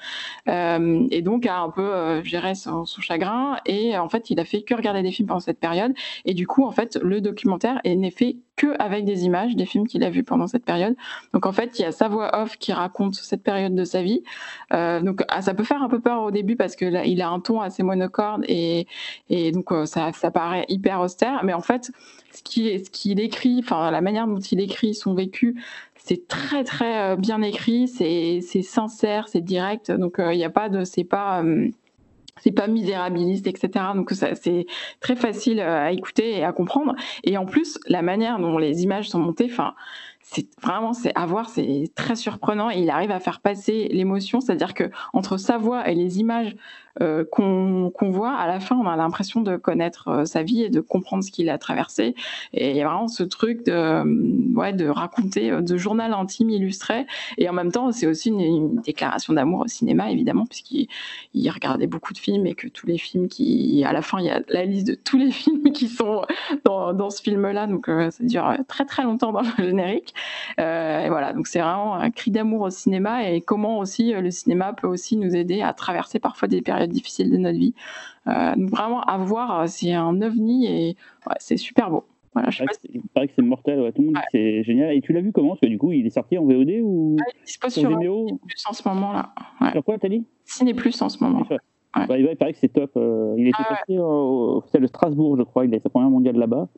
et donc a un peu géré son, chagrin. Et en fait, il a fait que regarder des films pendant cette période. Et du coup, en fait, le documentaire n'est fait que avec des images des films qu'il a vus pendant cette période. Donc en fait, il y a sa voix off qui raconte cette période de sa vie. donc ah, ça peut faire un peu peur au début parce que il a un ton assez monocorde et, et donc euh, ça, ça, paraît hyper austère. Mais en fait, ce qu'il ce écrit, enfin la manière dont il écrit son vécu, c'est très très euh, bien écrit, c'est sincère, c'est direct. Donc euh, il n'y a pas de, c'est pas c'est pas misérabiliste, etc. Donc c'est très facile à écouter et à comprendre. Et en plus, la manière dont les images sont montées, enfin, c'est vraiment c'est à voir, c'est très surprenant et il arrive à faire passer l'émotion, c'est-à-dire que entre sa voix et les images euh, qu'on voit, à la fin, on a l'impression de connaître euh, sa vie et de comprendre ce qu'il a traversé. Et il y a vraiment ce truc de, euh, ouais, de raconter, de journal intime illustré. Et en même temps, c'est aussi une, déclaration d'amour au cinéma, évidemment, puisqu'il regardait beaucoup de films et que tous les films qui, à la fin, il y a la liste de tous les films qui sont dans, dans ce film-là. Donc, ça dure très très longtemps dans le générique. et voilà, donc c'est vraiment un cri d'amour au cinéma et comment aussi le cinéma peut aussi nous aider à traverser parfois des périodes difficile de notre vie. Euh, vraiment, à voir, c'est un ovni et c'est super beau. Voilà, je il paraît que c'est mortel, tout le monde c'est génial. Et tu l'as vu comment? Parce que du coup, il est sorti en VOD ou ah, Il dispose sur, Plus en ce moment là. Sur quoi, t'as dit? Ciné Plus en ce moment. Bah, il paraît que c'est top. Euh, il était ah, passé au, au, de Strasbourg, je crois. Il a sa première mondiale là-bas.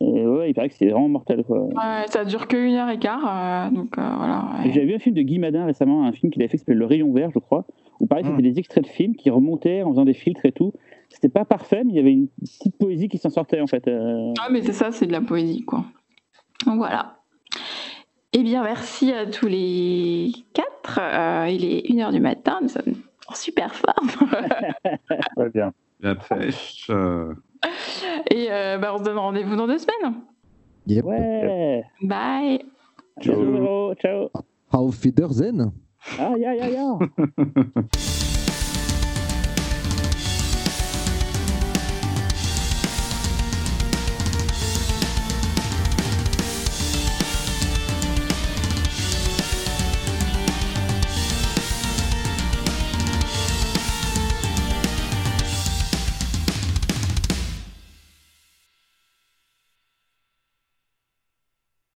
Et ouais, il paraît que c'est vraiment mortel. Quoi. Ouais, ça dure que heure et quart. Euh, donc, voilà, J'avais vu un film de Guy Madin récemment, un film qu'il avait fait qui s'appelle Le Rayon Vert, je crois, où pareil, c'était des extraits de films qui remontaient en faisant des filtres et tout. C'était pas parfait, mais il y avait une petite poésie qui s'en sortait en fait. Ah, mais c'est ça, c'est de la poésie quoi. Donc voilà. Eh bien, merci à tous les quatre. il est 1h du matin, nous sommes en super forme. Très bien. La pêche. Et bah, on se donne rendez-vous dans deux semaines. Yep. Ouais. Bye. Ciao. Ciao. Auf Wiedersehen. 啊要要要